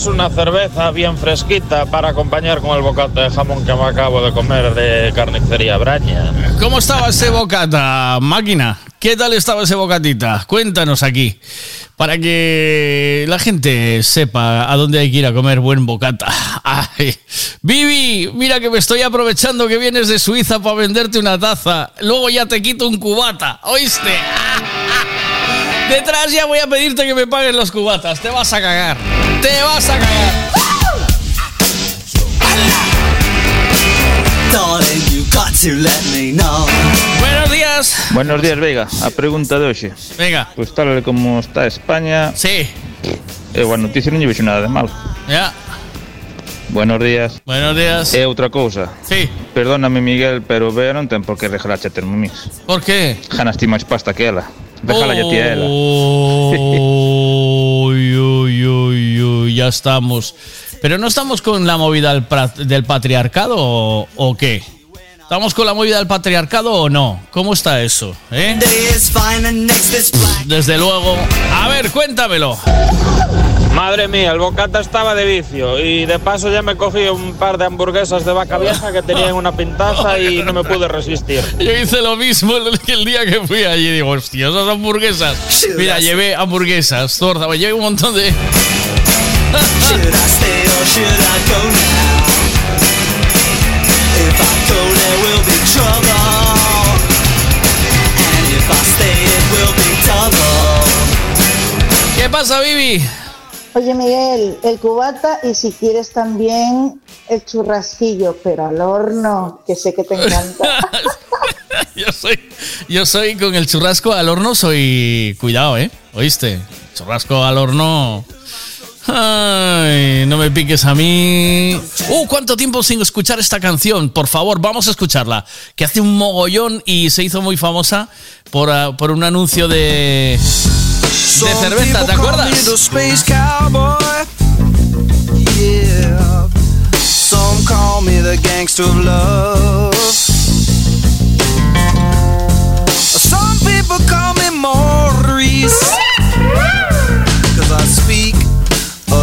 tendrás una cerveza bien fresquita para acompañar con el bocata de jamón que me acabo de comer de carnicería Braña. ¿Cómo estaba ese bocata, máquina? ¿Qué tal estaba ese bocatita? Cuéntanos aquí, para que la gente sepa a dónde hay que ir a comer buen bocata. Ay. Vivi, mira que me estoy aprovechando que vienes de Suiza para venderte una taza. Luego ya te quito un cubata, ¿oíste? Detrás ya voy a pedirte que me paguen los cubatas. Te vas a cagar. Te vas a cagar. Darling, you got to let me know. Buenos días. Buenos días, Vega. A pregunta de hoxe. Venga. Pues tal e como está España... Sí. Eh, bueno, noticia non lle vexo nada de mal. Ya. Buenos días. Buenos días. E outra cousa. Sí. Perdóname, Miguel, pero Bea non ten por que regalache a Thermomix. ¿Por qué? Ganas ti máis pasta que ela. Regala a ti a ela. estamos. Pero no estamos con la movida del, patriarcado o, o qué? ¿Estamos con la movida del patriarcado o no? ¿Cómo está eso? eh? Desde luego. A ver, cuéntamelo. Madre mía, el bocata estaba de vicio y de paso ya me cogí un par de hamburguesas de vaca vieja que tenían una pintaza y no me pude resistir. Yo hice lo mismo el, día que fui allí. Digo, hostia, esas hamburguesas. Mira, llevé hamburguesas, torta, me llevé un montón de. Should I stay or should I go now? If I go, there will be trouble. And if I stay, it will be double. ¿Qué pasa, Vivi? Oye Miguel, el cubata y si quieres también el churrasquillo, pero al horno, que sé que te encanta. Yo soy, yo soy con el churrasco al horno, soy. Cuidado, ¿eh? ¿Oíste? Churrasco al horno. Ay, no me piques a mí. Uh, ¿cuánto tiempo sin escuchar esta canción? Por favor, vamos a escucharla. Que hace un mogollón y se hizo muy famosa por, ah, por un anuncio de. de cerveza, ¿te acuerdas? Some call me the gangster of love. Some people call me Maurice. Cause I speak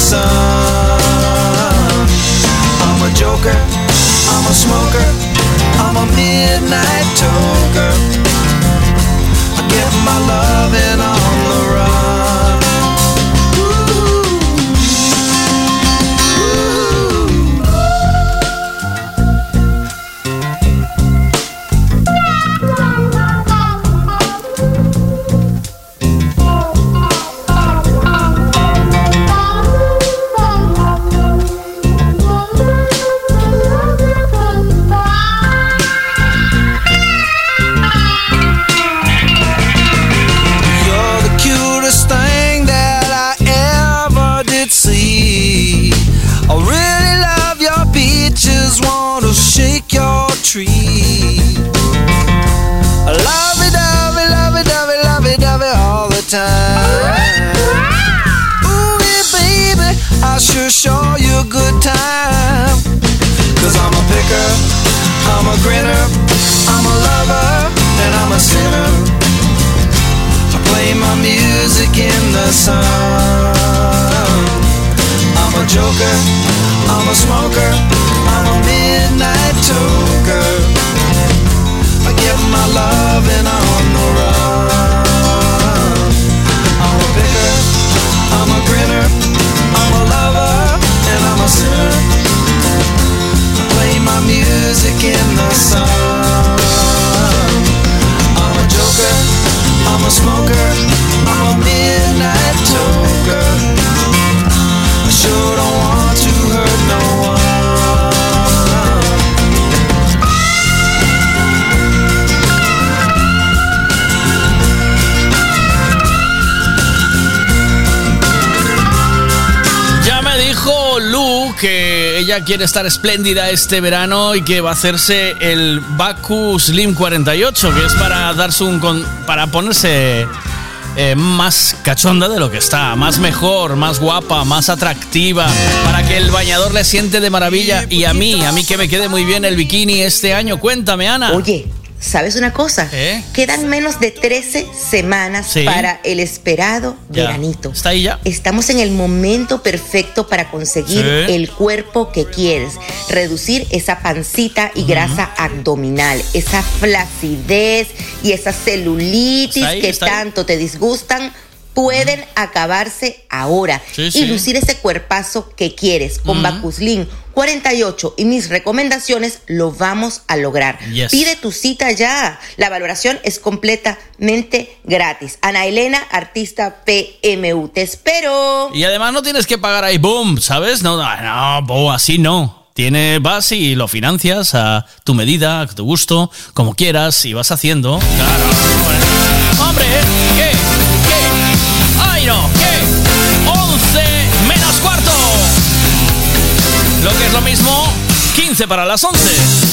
Sun. I'm a joker, I'm a smoker, I'm a midnight toker. I get my loving on the run. Sure show you a good time. Cause I'm a picker, I'm a grinner, I'm a lover, and I'm a sinner. I play my music in the sun. I'm a joker, I'm a smoker, I'm a midnight toker. I get my loving on the run. smoker. I'm a midnight. Quiere estar espléndida este verano y que va a hacerse el Baku Slim 48, que es para darse un con- para ponerse eh, más cachonda de lo que está, más mejor, más guapa, más atractiva, para que el bañador le siente de maravilla y a mí, a mí que me quede muy bien el bikini este año. Cuéntame, Ana. Oye, ¿sabes una cosa? ¿Eh? Quedan menos de 13 semanas Sí. para el esperado Ya. veranito. ¿Está ahí ya? Estamos en el momento perfecto para conseguir Sí. el cuerpo que quieres, reducir esa pancita y grasa abdominal, esa flacidez y esa celulitis ahí, que ahí. tanto te disgustan. Pueden acabarse ahora Sí, y lucir ese cuerpazo que quieres. Con. Bacuslin 48 y mis recomendaciones lo vamos a lograr. Yes. Pide tu cita ya. La valoración es completamente gratis. Ana Elena, artista PMU. Te espero. Y además no tienes que pagar ahí, boom, ¿sabes? No, no, no, así no. Tiene, vas y lo financias a tu medida, a tu gusto, como quieras, y vas haciendo. Claro. Hombre, ¿qué? ¿Qué? ¡Ay, no! Lo que es lo mismo, 15 para las 11.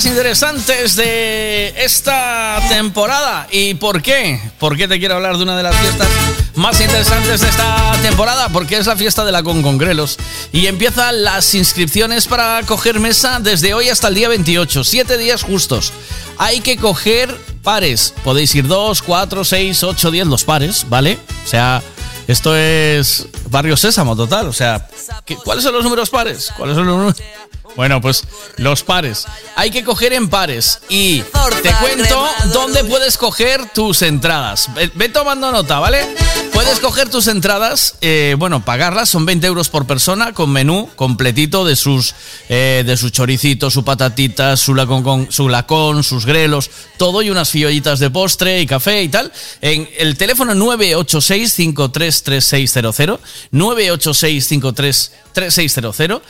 Más interesantes de esta temporada. ¿Y por qué? ¿Por qué te quiero hablar de una de las fiestas más interesantes de esta temporada porque es la fiesta de la Concongrelos y empiezan las inscripciones para coger mesa desde hoy hasta el día 28, siete días justos. Hay que coger pares, podéis ir 2, 4, 6, 8, 10, los pares, ¿vale? O sea, esto es Barrio Sésamo total, o sea, ¿qué- ¿cuáles son los números pares? ¿Cuáles son los números? Bueno, pues los pares. Hay que coger en pares. Y te cuento dónde puedes coger tus entradas. Ve, tomando nota, ¿vale? Puedes coger tus entradas, eh, bueno, pagarlas, son 20 euros por persona, con menú completito de sus, eh, de sus choricitos, su patatita, su lacón, su lacón, sus grelos, todo y unas fiollitas de postre y café y tal. En el teléfono 986-533600, 986-533600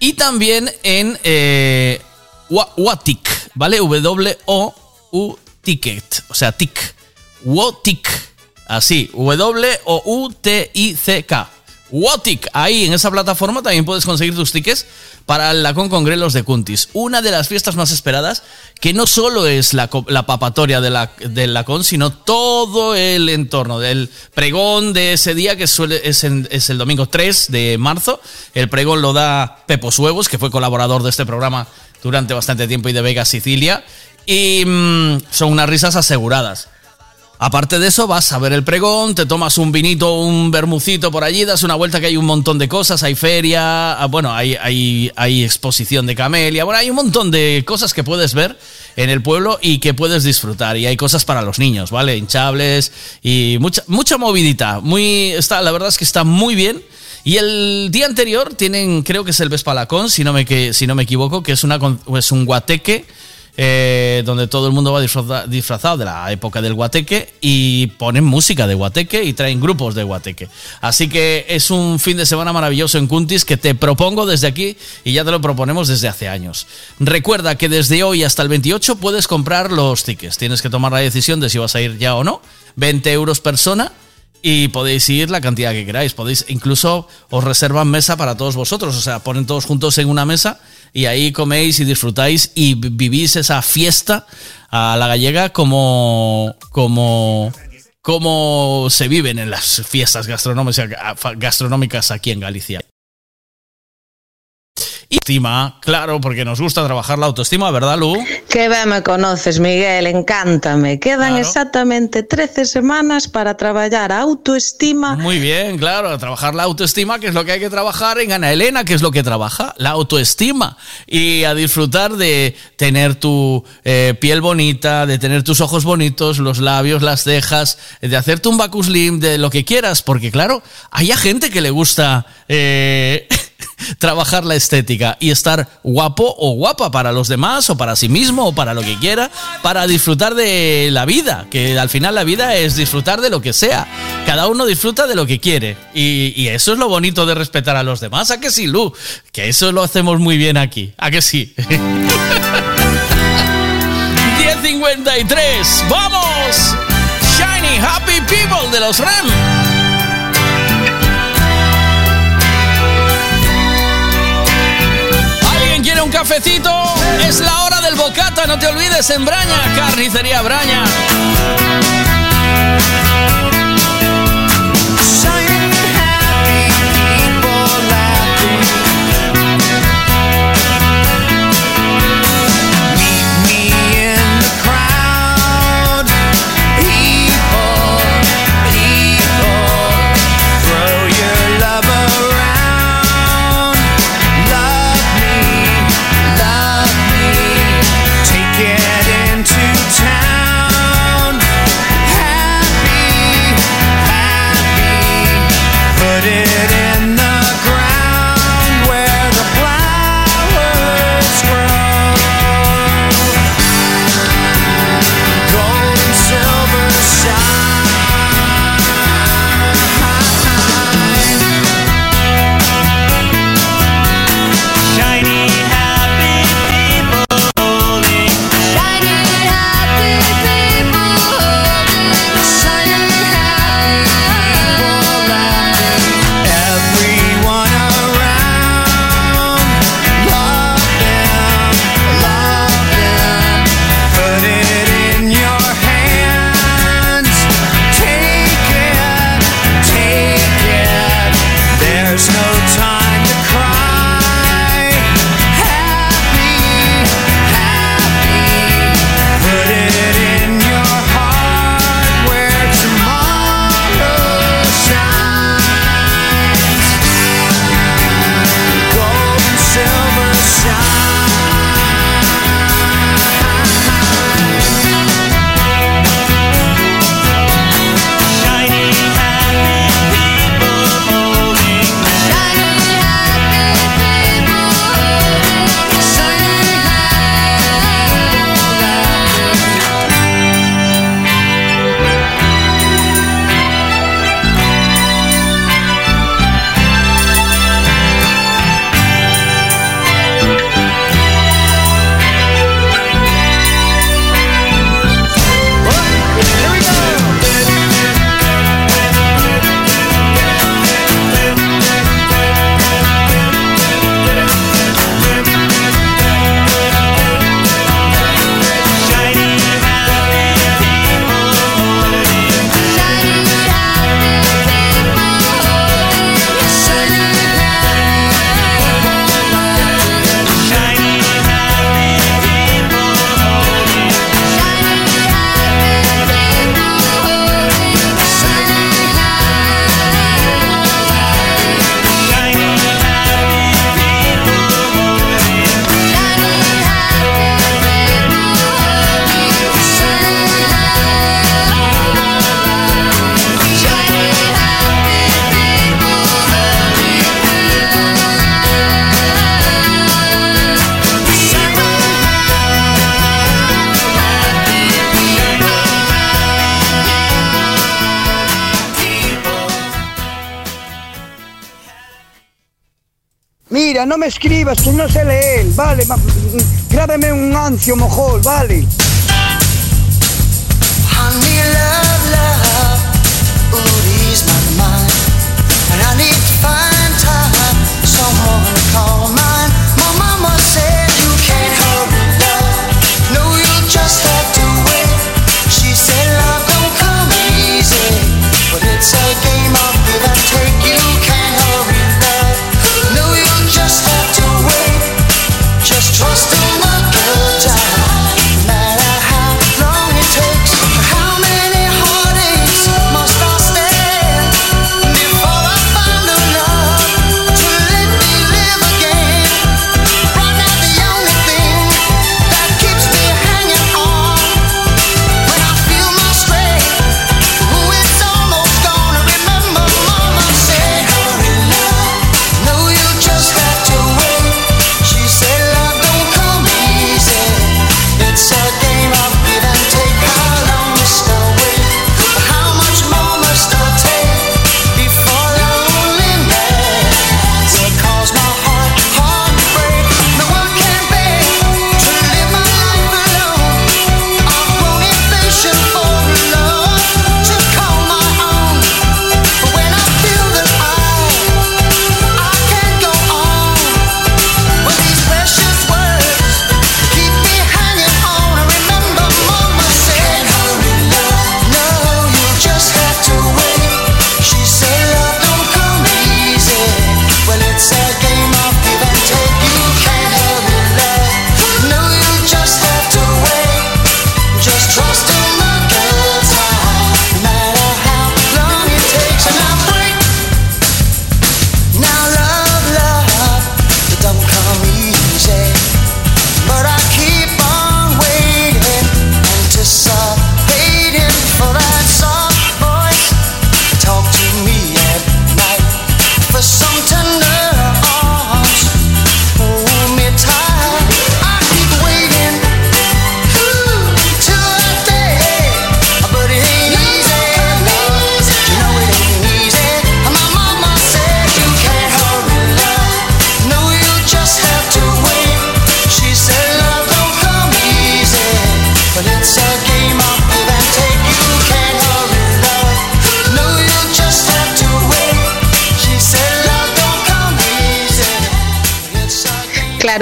y también en eh, Wa- Watic, ¿vale? W-O-U Ticket, o sea, TIC. Wotic, así, W-O-U-T-I-C-K. Wotic, ahí en esa plataforma también puedes conseguir tus tickets para la Con Congrelos de Cuntis. Una de las fiestas más esperadas, que no solo es la, la papatoria de la, Con, sino todo el entorno del pregón de ese día, que suele, es, es el domingo 3 de marzo. El pregón lo da Pepo Suevos, que fue colaborador de este programa durante bastante tiempo y de Vega Sicilia. Y mm, son unas risas aseguradas. Aparte de eso, vas a ver el pregón, te tomas un vinito, un bermucito por allí, das una vuelta que hay un montón de cosas, hay feria, ah, bueno, hay, exposición de camelia, bueno, hay un montón de cosas que puedes ver en el pueblo y que puedes disfrutar. Y hay cosas para los niños, ¿vale? Hinchables y mucha, mucha movidita. Muy, está, la verdad es que está muy bien. Y el día anterior tienen, creo que es el Vespalacón, si no me, si no me equivoco, que es, una, es un guateque eh, donde todo el mundo va disfraza- disfrazado de la época del guateque y ponen música de guateque y traen grupos de guateque. Así que es un fin de semana maravilloso en Cuntis que te propongo desde aquí y ya te lo proponemos desde hace años. Recuerda que desde hoy hasta el 28 puedes comprar los tickets. Tienes que tomar la decisión de si vas a ir ya o no. 20 euros persona y podéis ir la cantidad que queráis. Podéis, incluso os reservan mesa para todos vosotros. O sea, ponen todos juntos en una mesa y ahí coméis y disfrutáis y vi- vivís esa fiesta a la gallega como, como, como se viven en las fiestas gastronómicas aquí en Galicia. Estima, claro, porque nos gusta trabajar la autoestima, ¿verdad, Lu? Qué bien me conoces, Miguel, encántame. Quedan exactamente 13 semanas para trabajar autoestima. Muy bien, claro, a trabajar la autoestima, que es lo que hay que trabajar en Ana Elena, que es lo que trabaja, la autoestima. Y a disfrutar de tener tu eh, piel bonita, de tener tus ojos bonitos, los labios, las cejas, de hacerte un Bacus Slim, de lo que quieras, porque claro, hay a gente que le gusta eh, trabajar la estética y estar guapo o guapa para los demás o para sí mismo o para lo que quiera, para disfrutar de la vida, que al final la vida es disfrutar de lo que sea. Cada uno disfruta de lo que quiere y, eso es lo bonito de respetar a los demás. ¿A que sí, Lu? Que eso lo hacemos muy bien aquí. ¿A que sí? 10.53, ¡vamos! Shiny Happy People de los REM. Cafecito? Es la hora del bocata, no te olvides en Braña, carnicería Braña. No me escribas, que no sé leer, vale. ma- Grábeme un ancio mojol, vale.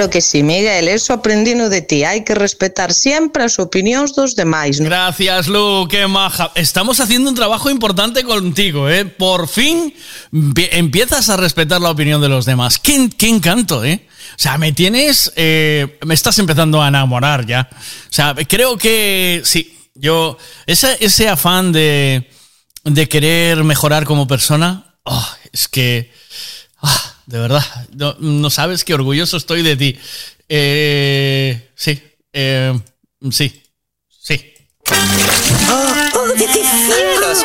Que sí, Miguel, eso aprendino de ti. Hai que respetar sempre as opinións dos demais. non? Gracias, Lu, qué maja. Estamos haciendo un trabajo importante contigo, ¿eh? Por fin empie- empiezas a respetar la opinión de los demás. Qué, qué encanto, ¿eh? O sea, me tienes. eh, me estás empezando a enamorar ya. O sea, creo que sí. Yo. Ese, ese afán de. de querer mejorar como persona. oh, es que. ah, de verdad. No, no sabes qué orgulloso estoy de ti. Eh, sí. eh, sí. Sí. Oh, oh, de cielos.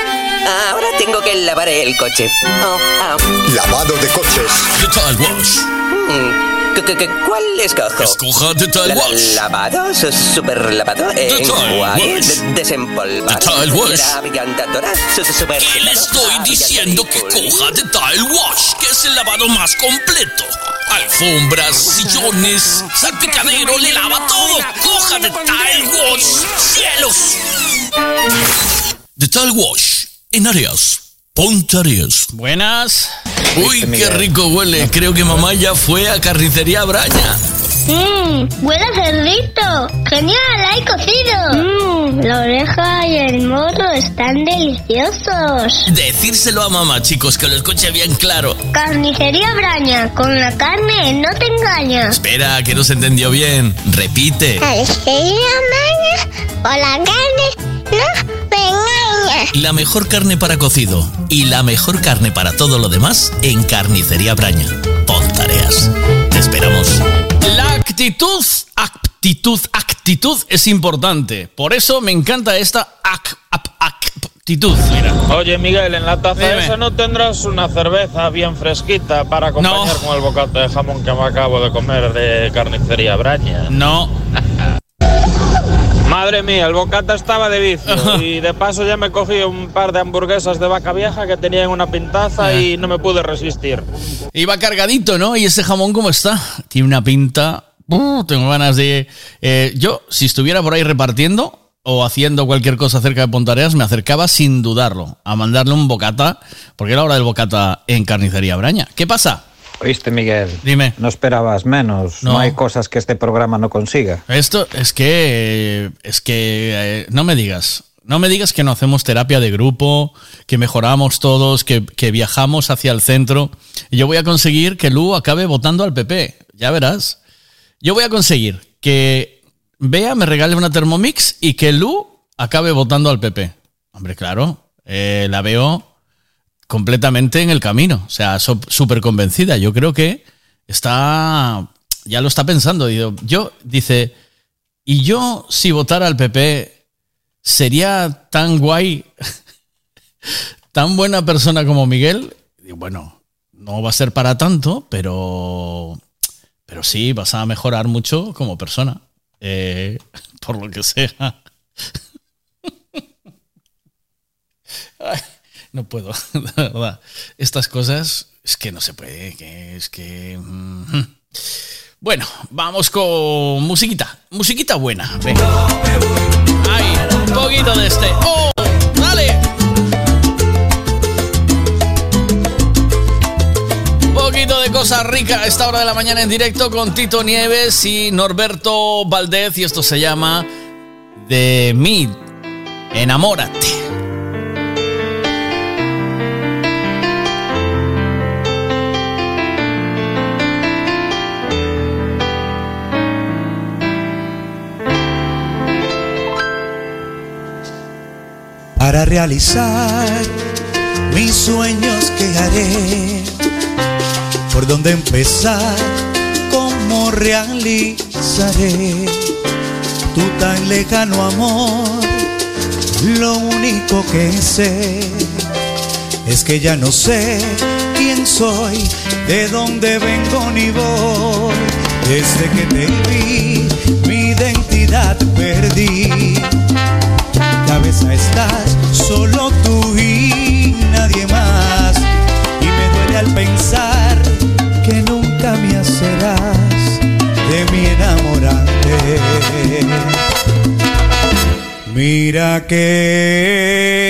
Ahora tengo que lavar el coche. Oh, ah. Lavado de coches. Total Wash. Mm, ¿qué- qué- qué- ¿Cuál escojo? Escoja la- Wash. ¿Lavado? su- ¿Super lavado? ¿Enjuague? ¿Desempolvar? Total Wash. ¿Qué le estoy diciendo que coja de Tile Wash, que es el lavado más completo? Alfombras, sillones, salpicadero, le lava todo. Coja de Tile Wash. ¡Cielos! The Tile Wash, en Arias. Ponte Arias. Buenas. Uy, qué rico huele. Creo que mamá ya fue a carnicería Braña. Mmm, huele a cerdito. Genial, hay cocido. Mmm, la oreja y el morro están deliciosos. Decírselo a mamá, chicos, que lo escuche bien claro. Carnicería Braña, con la carne no te engañas. Espera, que no se entendió bien. Repite. Carnicería Braña, con la carne no te engañas. La mejor carne para cocido y la mejor carne para todo lo demás en Carnicería Braña. Pon tareas. Te esperamos. La actitud, actitud, actitud es importante. Por eso me encanta esta ac- ap- actitud. Mira. Oye, Miguel, en la taza Dime. esa no tendrás una cerveza bien fresquita para acompañar con el bocata de jamón que me acabo de comer de carnicería Braña. No. Madre mía, el bocata estaba de vicio y de paso ya me cogí un par de hamburguesas de vaca vieja que tenían una pintaza y no me pude resistir. Iba cargadito, ¿no? ¿Y ese jamón cómo está? Tiene una pinta... Uh, tengo ganas de... eh, yo, si estuviera por ahí repartiendo o haciendo cualquier cosa cerca de Pontareas, me acercaba sin dudarlo a mandarle un bocata, porque era hora del bocata en Carnicería Braña. ¿Qué pasa? Oíste, Miguel. Dime. No esperabas menos. No, No. hay cosas que este programa no consiga. Esto es que... Es que... eh, no me digas. No me digas que no hacemos terapia de grupo, que mejoramos todos, que, que viajamos hacia el centro. Yo voy a conseguir que Lu acabe votando al PP. Ya verás. Yo voy a conseguir que Bea me regale una Thermomix y que Lu acabe votando al PP. Hombre, claro. eh, la veo completamente en el camino. O sea, súper convencida. Yo creo que está. Ya lo está pensando. Yo, dice. Y yo, si votara al PP, sería tan guay, tan buena persona como Miguel. Bueno, no va a ser para tanto, pero. Pero sí, vas a mejorar mucho como persona. Eh, por lo que sea. no puedo, de verdad. Estas cosas es que no se puede, que es que... Bueno, vamos con musiquita, musiquita buena. Venga. Ay, un poquito de este. ¡Oh! ¡Dale! Un poquito de cosa rica a esta hora de la mañana en directo con Tito Nieves y Norberto Valdez y esto se llama De mí, enamórate. Para realizar mis sueños que haré, por dónde empezar, cómo realizaré tu tan lejano amor. Lo único que sé es que ya no sé quién soy, de dónde vengo ni voy. Desde que te vi, mi identidad perdí cabeza estás, Mira que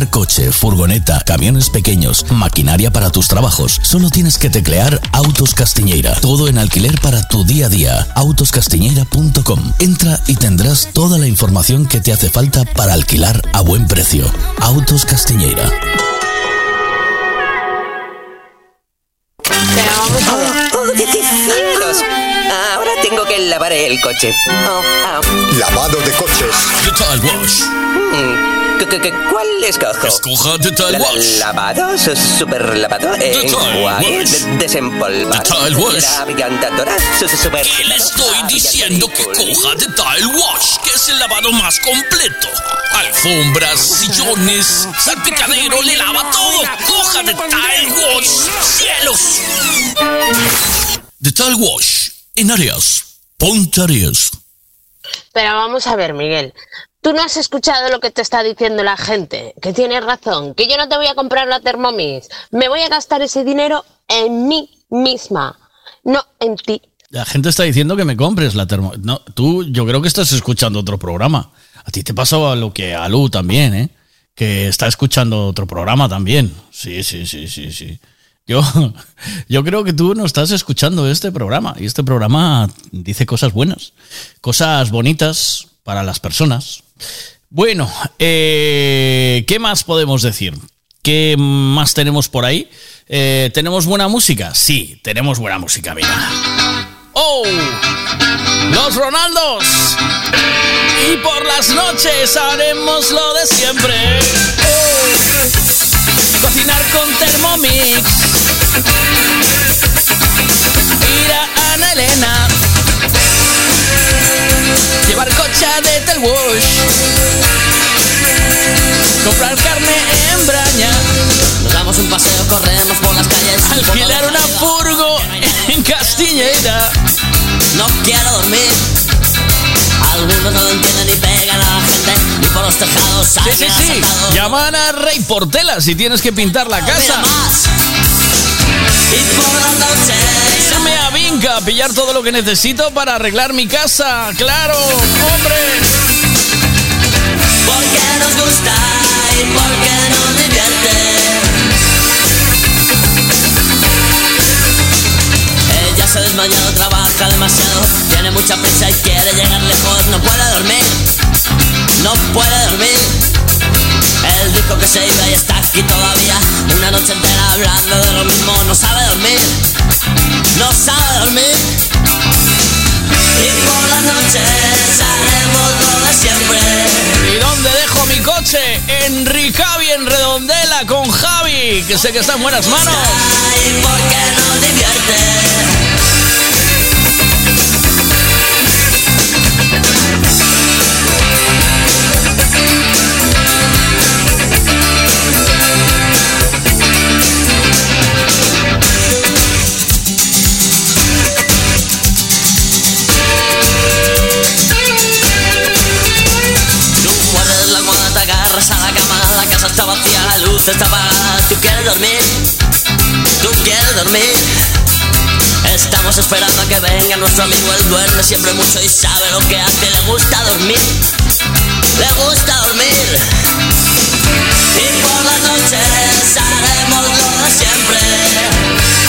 alquilar coche, furgoneta, camiones pequeños, maquinaria para tus trabajos, solo tienes que teclear Autos Castiñeira. Todo en alquiler para tu día a día. Autoscastiñeira.com. Entra y tendrás toda la información que te hace falta para alquilar a buen precio. Autos Castiñeira. ¡Oh! Ahora tengo que lavar el coche. Oh, ah. Lavado de coches. Total Wash. ¿Cuál escojo? Escoja La- Wash. ¿Lavado? su- ¿Super lavado? Eh, enjuague, Wash. desempolvar. La su- super ¿Qué le estoy diciendo que coja de Tile Wash, que es el lavado más completo? Alfombras, sillones, salpicadero, le lava todo. Coja de Tile Wash. ¡Cielos! The Tile Wash, en Arias, Ponte Arias. Pero vamos a ver, Miguel. Tú no has escuchado lo que te está diciendo la gente, que tienes razón, que yo no te voy a comprar la Thermomix. Me voy a gastar ese dinero en mí misma, no en ti. La gente está diciendo que me compres la termo. No, tú, yo creo que estás escuchando otro programa. A ti te pasó lo que a Lu también, ¿eh? Que está escuchando otro programa también. Sí, sí, sí, sí, sí. Yo, yo creo que tú no estás escuchando este programa. Y este programa dice cosas buenas, cosas bonitas para las personas. Bueno, eh, ¿qué más podemos decir? ¿Qué más tenemos por ahí? Eh, ¿Tenemos buena música? Sí, tenemos buena música, mira. ¡Oh! ¡Los Ronaldos! Y por las noches haremos lo de siempre. Oh, Cocinar con Thermomix. Ir a Ana Elena. Llevar coche de Telwash. Comprar carne en Braña. Nos damos un paseo, corremos por las calles. Alquilar una furgo en Castilleira. No quiero dormir. Algunos no lo entienden y pegan a la gente. Y por los tejados Sí, sí, sí. Llaman a Rey Portela si tienes que pintar la casa. Irme a Vinca a pillar todo lo que necesito para arreglar mi casa. ¡Claro! ¡Hombre! Porque nos gusta y porque nos divierte. Ella se ha desmayado, trabaja demasiado, tiene mucha prisa y quiere llegar lejos, no puede dormir, no puede dormir. Él dijo que se iba y está aquí todavía, una noche entera hablando de lo mismo, no sabe dormir, no sabe dormir. Y por las noches haremos lo de siempre. ¿Y dónde dejo mi coche? En Ricavi, en Redondela, con Javi, que sé que está en buenas manos. Y porque nos divierte. Luz apagada. Tú quieres dormir, tú quieres dormir. Estamos esperando a que venga nuestro amigo, él duerme siempre mucho y sabe lo que hace, le gusta dormir, le gusta dormir. Y por las noches haremos lo de siempre.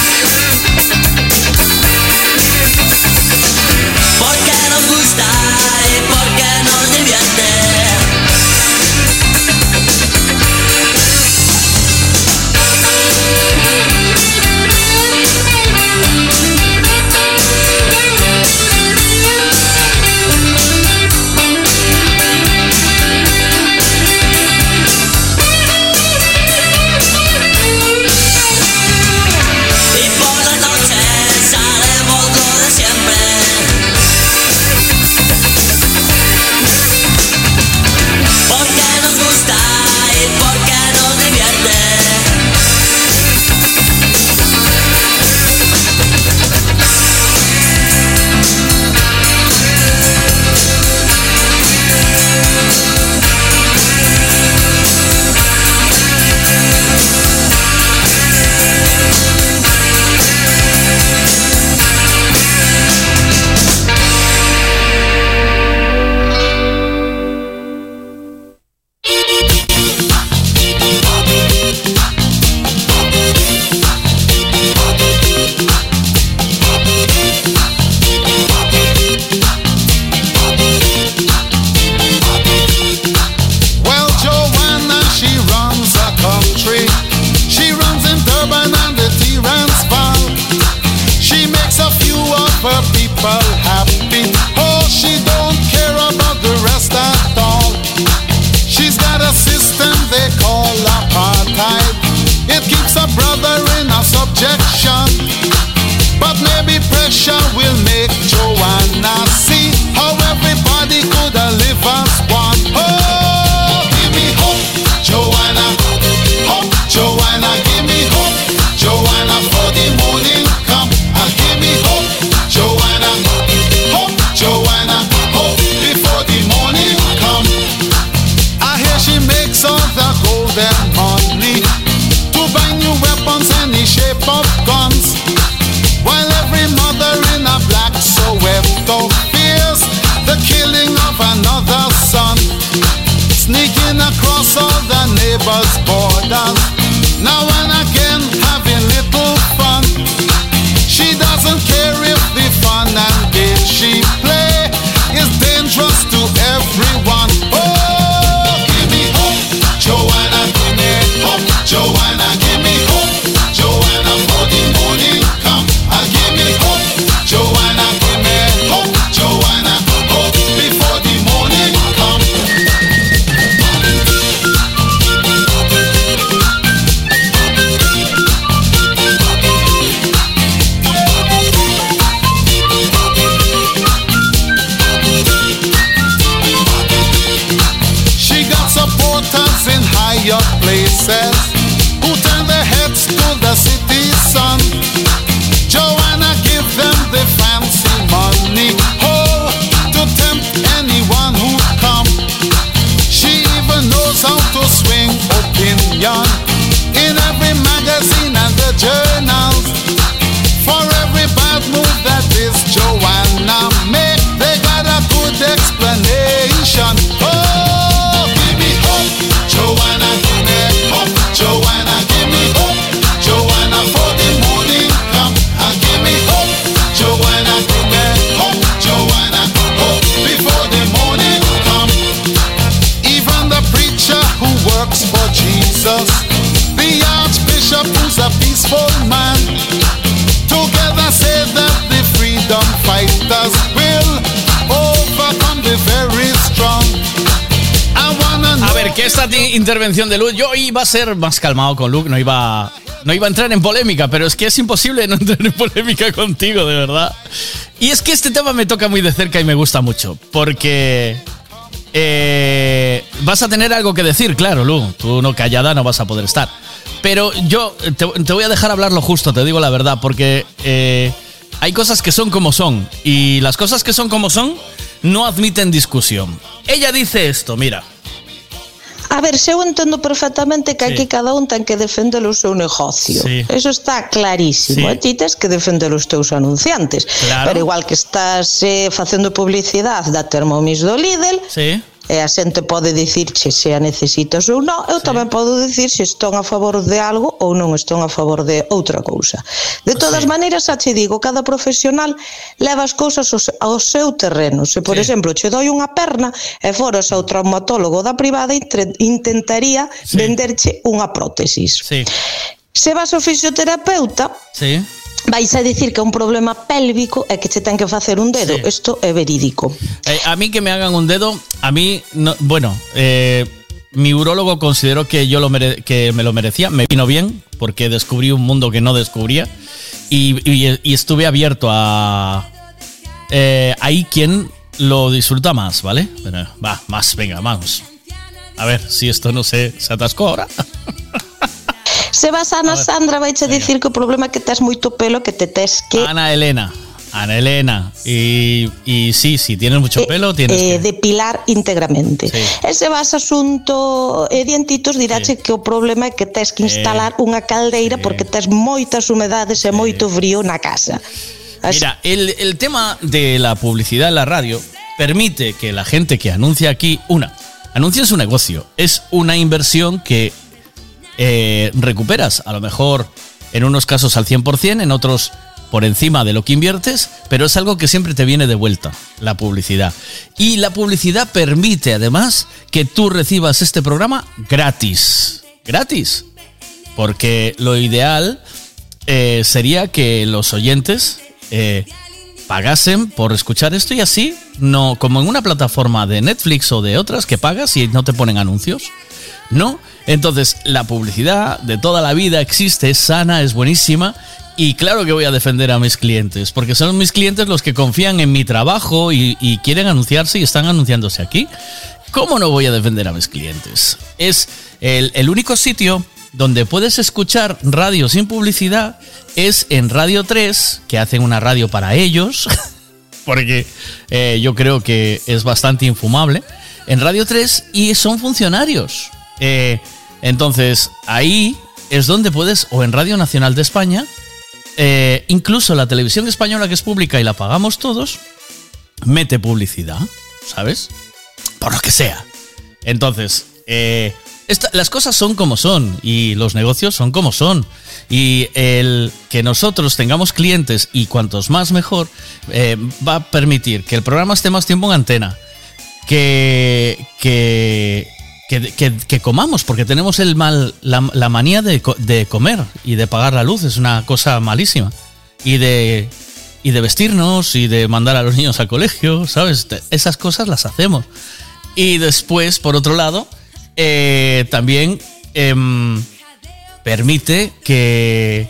Iba a ser más calmado con Luke, no iba, no iba a entrar en polémica, pero es que es imposible no entrar en polémica contigo, de verdad. Y es que este tema me toca muy de cerca y me gusta mucho, porque eh, vas a tener algo que decir, claro, Lu, tú no callada no vas a poder estar. Pero yo te, voy a dejar hablar lo justo, te digo la verdad, porque eh, hay cosas que son como son, y las cosas que son como son no admiten discusión. Ella dice esto, mira. A ver, se eu entendo perfectamente que sí. aquí cada un ten que defender o seu negocio. Sí. Eso está clarísimo. Sí. E ti tes que defender os teus anunciantes. Claro. Pero igual que estás eh, facendo publicidade da Thermomix do Lidl, sí e a xente pode dicirche se a necesitas ou non, eu sí. tamén podo dicir se estou a favor de algo ou non estou a favor de outra cousa. De todas sí. maneiras, xa che digo, cada profesional leva as cousas ao seu terreno. Se, por sí. exemplo, che doi unha perna e foras ao traumatólogo da privada intentaría sí. venderche unha prótesis. Sí. Se vas ao fisioterapeuta, sí vais a dicir que é un problema pélvico e que che ten que facer un dedo. Isto é verídico. Eh, a mí que me hagan un dedo, a mí, no, bueno, eh, mi urólogo consideró que yo lo mere- que me lo merecía, me vino bien, porque descubrí un mundo que no descubría y, y- y estuve abierto a... eh, hay quien lo disfruta más, ¿vale? Va, más, venga, vamos. A ver si esto no se, se atascó ahora. Se vas a Ana Sandra, vai che dicir que o problema é que tes moito pelo que te tes que Ana Elena. Ana Elena. Y, y sí, si tienes mucho pelo, tienes eh, que... depilar íntegramente. Sí. E se vas a asunto e dientitos dirache que o problema é que tes que instalar unha caldeira porque tes moitas humedades e moito frío na casa. Así- Mira, el, el tema de la publicidad en la radio permite que la gente que anuncia aquí, una, anuncia su negocio, es una inversión que eh, recuperas, a lo mejor en unos casos al 100%, en otros por encima de lo que inviertes, pero es algo que siempre te viene de vuelta, la publicidad. Y la publicidad permite además que tú recibas este programa gratis. Gratis. Porque lo ideal eh, sería que los oyentes eh, pagasen por escuchar esto y así, no como en una plataforma de Netflix o de otras que pagas y no te ponen anuncios. No, entonces la publicidad de toda la vida existe, es sana, es buenísima y claro que voy a defender a mis clientes, porque son mis clientes los que confían en mi trabajo y, quieren anunciarse y están anunciándose aquí. ¿Cómo no voy a defender a mis clientes? Es el, el único sitio donde puedes escuchar radio sin publicidad es en Radio 3, que hacen una radio para ellos, porque eh, yo creo que es bastante infumable, en Radio 3 y son funcionarios. Eh, entonces, ahí es donde puedes, o en Radio Nacional de España, eh, incluso la televisión española que es pública y la pagamos todos, mete publicidad, ¿sabes? Por lo que sea. Entonces, eh, las cosas son como son y los negocios son como son. Y el que nosotros tengamos clientes y cuantos más mejor, va a permitir que el programa esté más tiempo en antena. Que, que, que, comamos, porque tenemos el mal, la, la manía de, de comer y de pagar la luz, es una cosa malísima. Y de, y de vestirnos y de mandar a los niños al colegio, ¿sabes? Esas cosas las hacemos. Y después, por otro lado, eh, también em, permite que,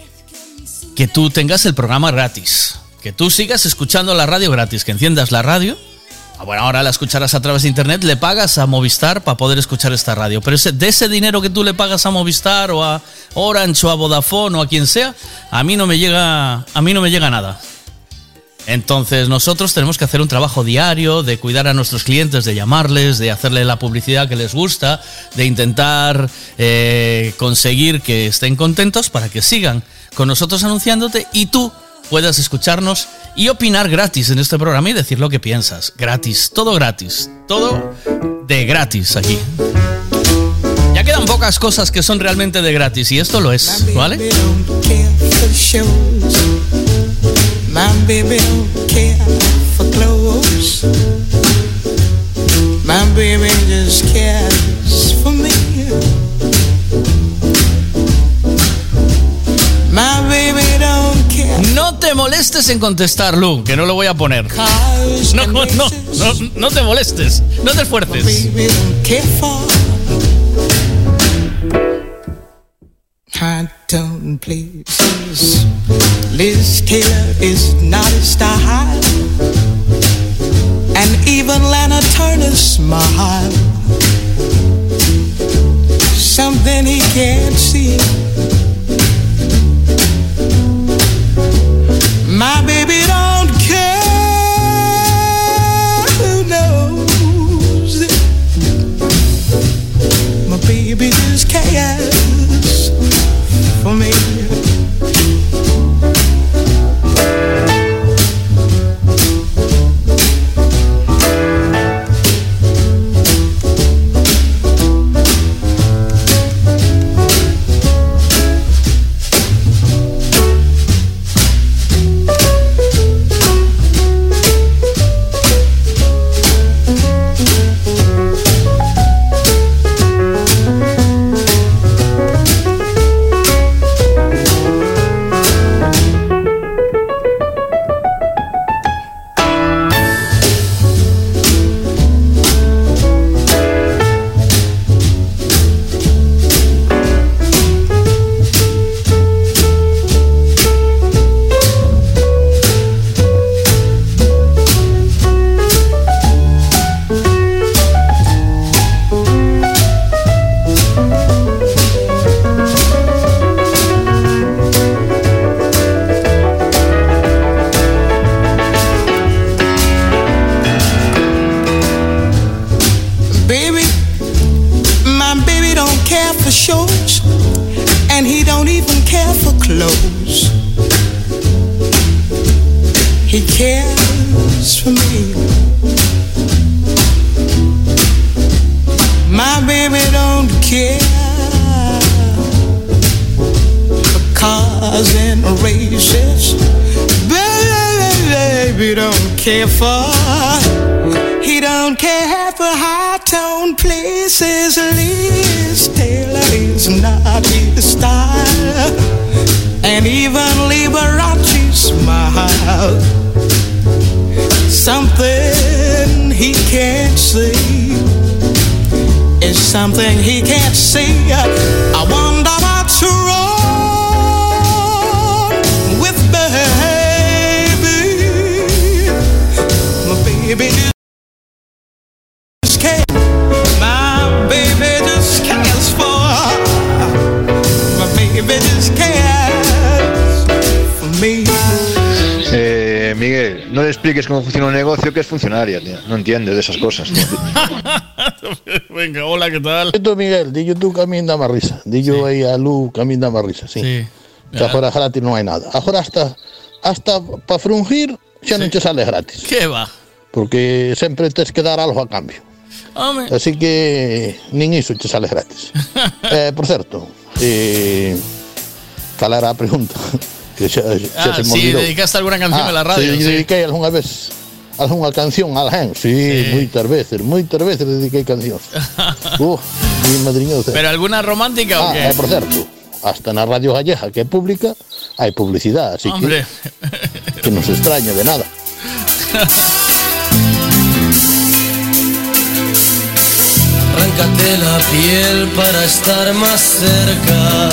que tú tengas el programa gratis. Que tú sigas escuchando la radio gratis, que enciendas la radio. Ah, Bueno, ahora la escucharás a través de internet, le pagas a Movistar para poder escuchar esta radio. Pero ese- de ese dinero que tú le pagas a Movistar o a Orange o a Vodafone o a quien sea, a mí no me llega, a mí no me llega nada. Entonces nosotros tenemos que hacer un trabajo diario de cuidar a nuestros clientes, de llamarles, de hacerle la publicidad que les gusta, de intentar eh, conseguir que estén contentos para que sigan con nosotros anunciándote y tú puedas escucharnos y opinar gratis en este programa y decir lo que piensas. Gratis, todo gratis, todo de gratis aquí. Ya quedan pocas cosas que son realmente de gratis y esto lo es, ¿vale? My baby just cares for me. My. No te molestes en contestar, Lu, que no lo voy a poner. No, no, no, no, te molestes, no te esfuerces. High. Liz Taylor is not a style. And even Lana Turner smile. Something he can't see. My baby don't care who knows. My baby just cares for me. Care for. He don't care for high tone places. Liz Taylor is not his style, and even Liberace smile. Something he can't see is something he can't see. I wonder no le expliques cómo funciona un negocio que es funcionaria, tío. No entiende de esas cosas. tío. Venga, hola, ¿qué tal? Tú, Miguel, di tú mí da más risa. Di yo aí a Lu mí da más risa, sí. Que agora gratis non hai nada. Agora hasta hasta para frungir xa non che sale gratis. Que va? Porque sempre tes que dar algo a cambio. Home. Así que nin iso che sale gratis. eh, por certo, eh, cal era a pregunta? Que xa, xa Ah, se me si olvidou. dedicaste alguna canción Ah, en la radio. Se sí. dediquei algunha vez algunha canción a alguén, sí, Sí. moitas veces, moitas veces dediquei cancións. Uf, mi madriño. ¿Pero alguna romántica o Ah, qué? eh, por certo, hasta na Radio Gallega que é pública hai publicidade, así Hombre. que que non se extraña de nada. Arráncate la piel para estar más cerca.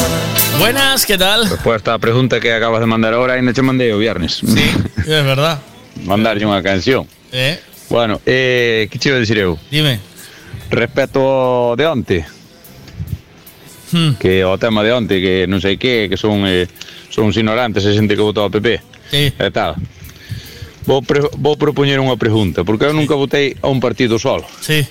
Buenas, ¿qué tal? Respuesta á pregunta que acabas de mandar ahora ainda che mandei o viernes. Sí, es verdad. Mandarlle unha canción. ¿Eh? Bueno, eh, que che iba a dicir eu? Dime. Respecto de onte, Hmm. que o tema de onte, que non sei que, que son eh, son uns ignorantes a xente que votou ao PP. Sí. E tal. Vou, pre, vou propoñer unha pregunta, porque eu nunca votei a un partido solo. Sí.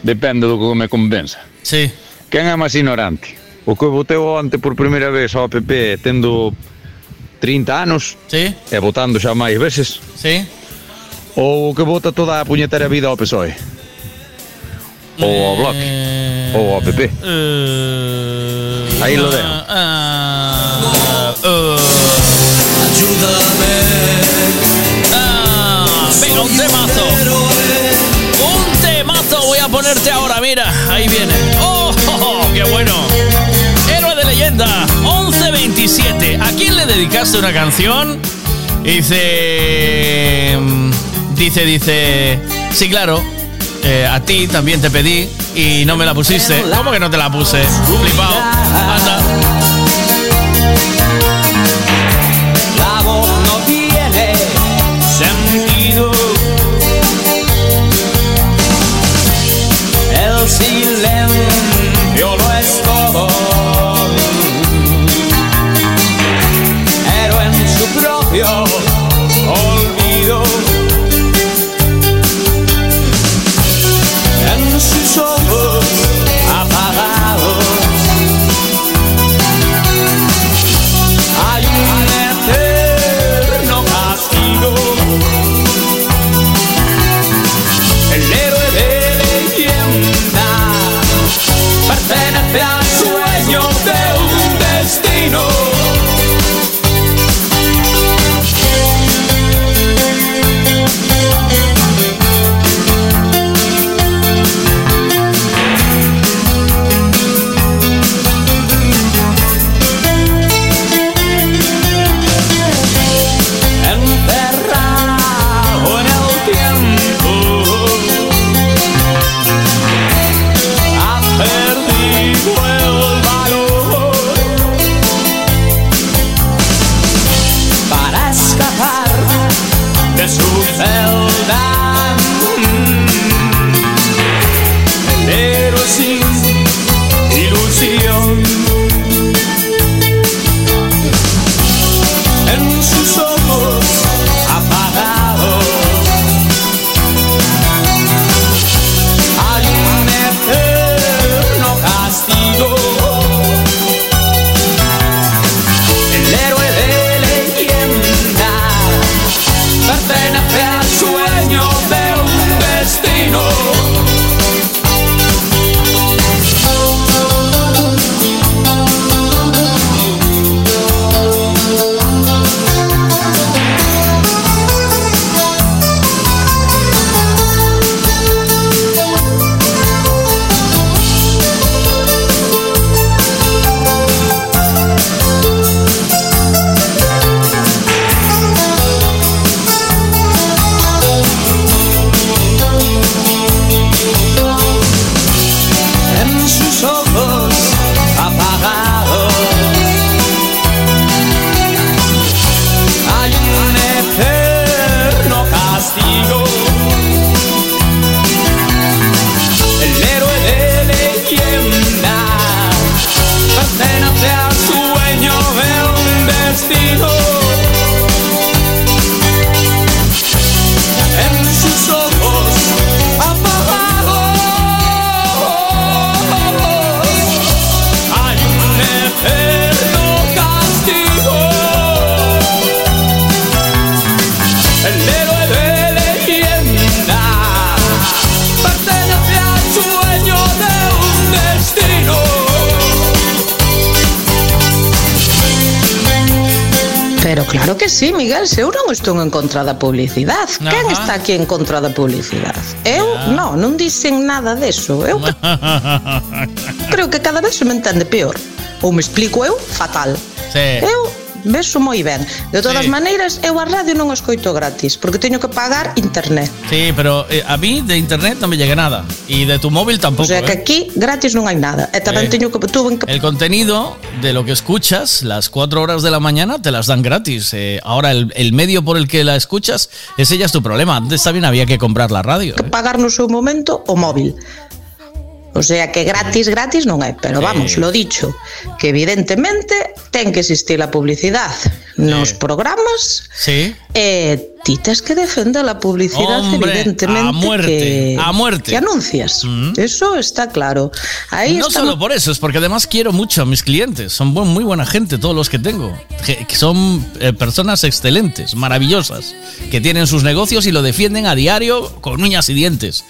Depende do que me convenza. Sí. Quen é máis ignorante? O que voteu onte por primeira vez ao PP tendo 30 anos Sí. e votando xa máis veces Sí. ou o que vota toda a puñetera vida ao PSOE ou ao Bloque ou ao PP Eh, Ahí lo dejo. Ah, uh. Ah, venga, un temazo. Un temazo voy a ponerte ahora, mira. Ahí viene. ¡Oh, oh, oh, qué bueno! Leyenda, 1127. ¿A quién le dedicaste una canción? Dice. mm, Dice, dice. Sí, claro. eh, a ti también te pedí y no me la pusiste. ¿Cómo que no te la puse? Flipao. Anda. Su Se eu non estou en contra da publicidade. Ajá. Quen está aquí en contra da publicidade? Eu, non, non dicen nada deso. Eu que... creo que cada vez se me entende peor. Ou me explico eu, fatal. Sí. Eu vexo moi ben. De todas Sí. maneiras, eu a radio non escoito gratis, porque teño que pagar internet. Sí, pero eh, a mí de internet no me llega nada. Y de tu móvil tampoco. O sea que ¿eh? aquí gratis non hai nada. E tamén Eh. teño que tuve que El contenido de lo que escuchas, las cuatro horas de la mañana, te las dan gratis. Eh, ahora, el, el medio por el que la escuchas, ese ya es tu problema. Antes también había que comprar la radio. ¿eh? pagar no seu momento o móvil. O sea que gratis, gratis non é, pero vamos, lo dicho, que evidentemente ten que existir a publicidade nos programas Sí. e ti tes que defender a publicidade Hombre, evidentemente a muerte, que, a muerte. que anuncias. Eso está claro. Ahí no estamos- solo por eso, es porque además quiero mucho a mis clientes. Son buen- muy buena gente todos los que tengo. Que, son eh, personas excelentes, maravillosas, que tienen sus negocios y lo defienden a diario con uñas y dientes.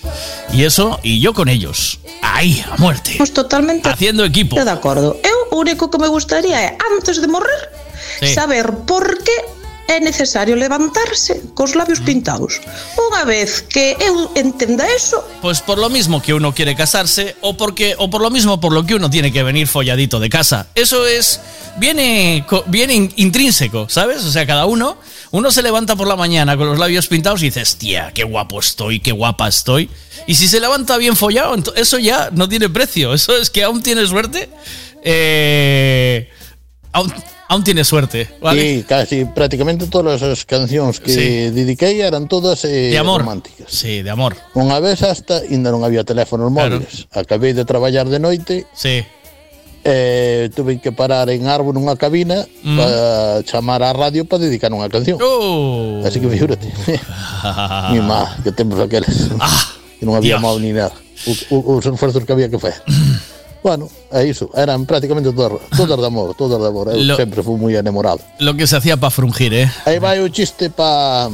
Y eso, y yo con ellos. Ahí, a muerte. Estamos totalmente Haciendo equipo. de acordo. Eu o único que me gustaría é, antes de morrer, Sí. saber por que é necesario levantarse cos labios pintados. Unha vez que eu entenda eso, Pues por lo mismo que uno quiere casarse o porque o por lo mismo por lo que uno tiene que venir folladito de casa. Eso es viene viene in- intrínseco, ¿sabes? O sea, cada uno uno se levanta por la mañana con los labios pintados y dices, "Tía, qué guapo estoy, qué guapa estoy." Y si se levanta bien follado, eso ya no tiene precio. Eso es que aún tiene suerte. Eh, aún, aún tiene suerte, ¿vale? Sí, casi prácticamente todas as cancións que Sí. dediquei eran todas eh, De amor. románticas. Sí, de amor. Unha vez hasta ainda non había teléfonos móviles. Acabei de traballar de noite. Sí. Eh, tuve que parar en árbol nunha cabina Mm. para chamar á radio para dedicar unha canción. Oh. Así que figúrate. Mi má, que tempos aqueles. que non había Dios. móvil ni nada. Os esforzos que había que facer. bueno, é iso. Eran prácticamente todas, todas de amor, todas de amor. Eu Lo- sempre fui moi enamorado. Lo que se hacía para frungir, ¿eh? Aí vai o chiste pa...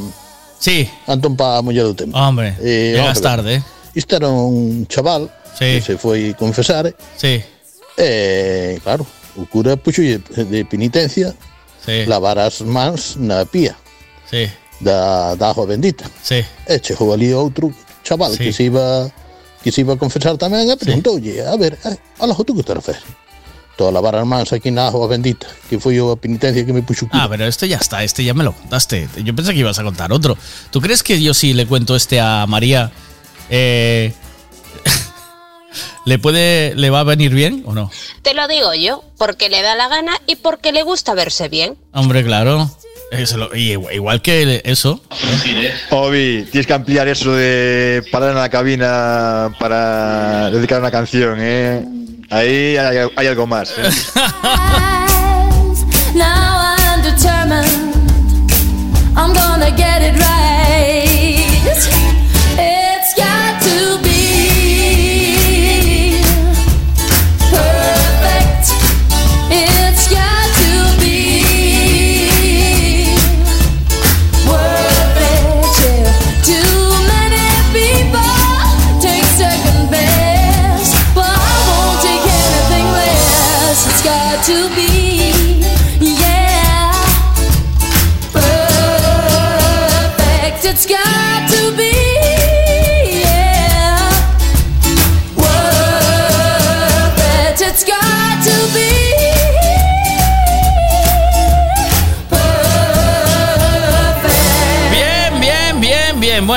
Sí. Antón pa muller do tempo. Hombre, Eh, llegas a ver. tarde. ¿eh? Isto era un chaval que se foi confesar. Sí. E, claro, o cura puxo de penitencia Sí. lavar as mans na pía Sí. da, da agua bendita. Sí. E chegou ali outro chaval Sí. que se iba que se iba a confesar tamén e preguntoulle, a ver, eh, ala, tú que te refieres? Estou a lavar as mans aquí na agua bendita, que foi a penitencia que me puxo o cura. Ah, pero esto ya está, este ya me lo contaste. Yo pensé que ibas a contar otro. ¿Tú crees que yo si le cuento este a María, eh, le puede, le va a venir bien o no? Te lo digo yo, porque le da la gana y porque le gusta verse bien. Hombre, claro. Eso lo- igual, igual que eso. Obi, tienes que ampliar eso de parar en la cabina para dedicar una canción, ¿eh? Ahí hay, hay algo más. ¿eh? Now I'm determined. I'm gonna get it right.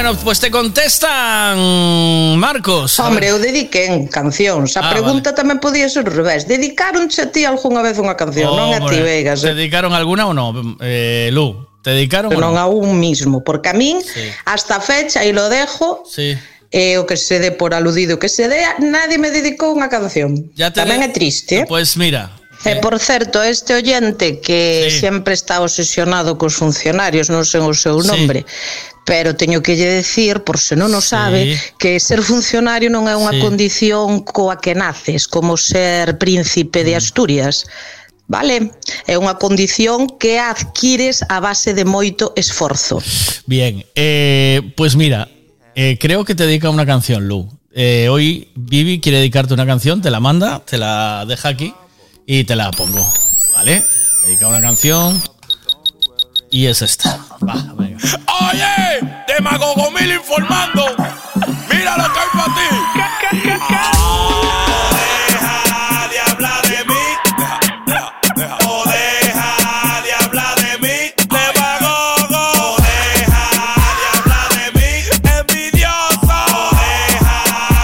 Bueno, pues te contestan, Marcos. Hombre, eu dediquei en cancións. A Ah, pregunta tamén podía ser ao revés. Dedicaronche a ti algunha vez unha canción, non a ti, Vegas. ¿Te dedicaron alguna o no, eh, Lu? ¿Te dedicaron o non no? a un mismo, porque a min hasta a fecha aí lo dejo. Sí. E o que se dé por aludido que se dé, nadie me dedicou unha canción. Ya te Tamén de- é triste, eh? Pues mira, E por certo, este oyente que sempre está obsesionado cos funcionarios, non sei o seu Sí. Pero teño que lle decir, por se non o sabe, que ser funcionario non é unha Sí. condición coa que naces, como ser príncipe Mm. de Asturias. Vale? É unha condición que adquires a base de moito esforzo. Bien, eh, pues mira, eh, creo que te dedica una canción, Lu. Eh, hoy Vivi quiere dedicarte una canción, te la manda, te la deja aquí y te la pongo, ¿vale? Dedica una canción. Y es esta. Va, venga. Oye, demagogo mil informando. Mira lo que hay para ti. Ah, deja de hablar de mí. Oh, deja de hablar de mí. Demagogo. Deja de hablar de mí. Envidioso. Deja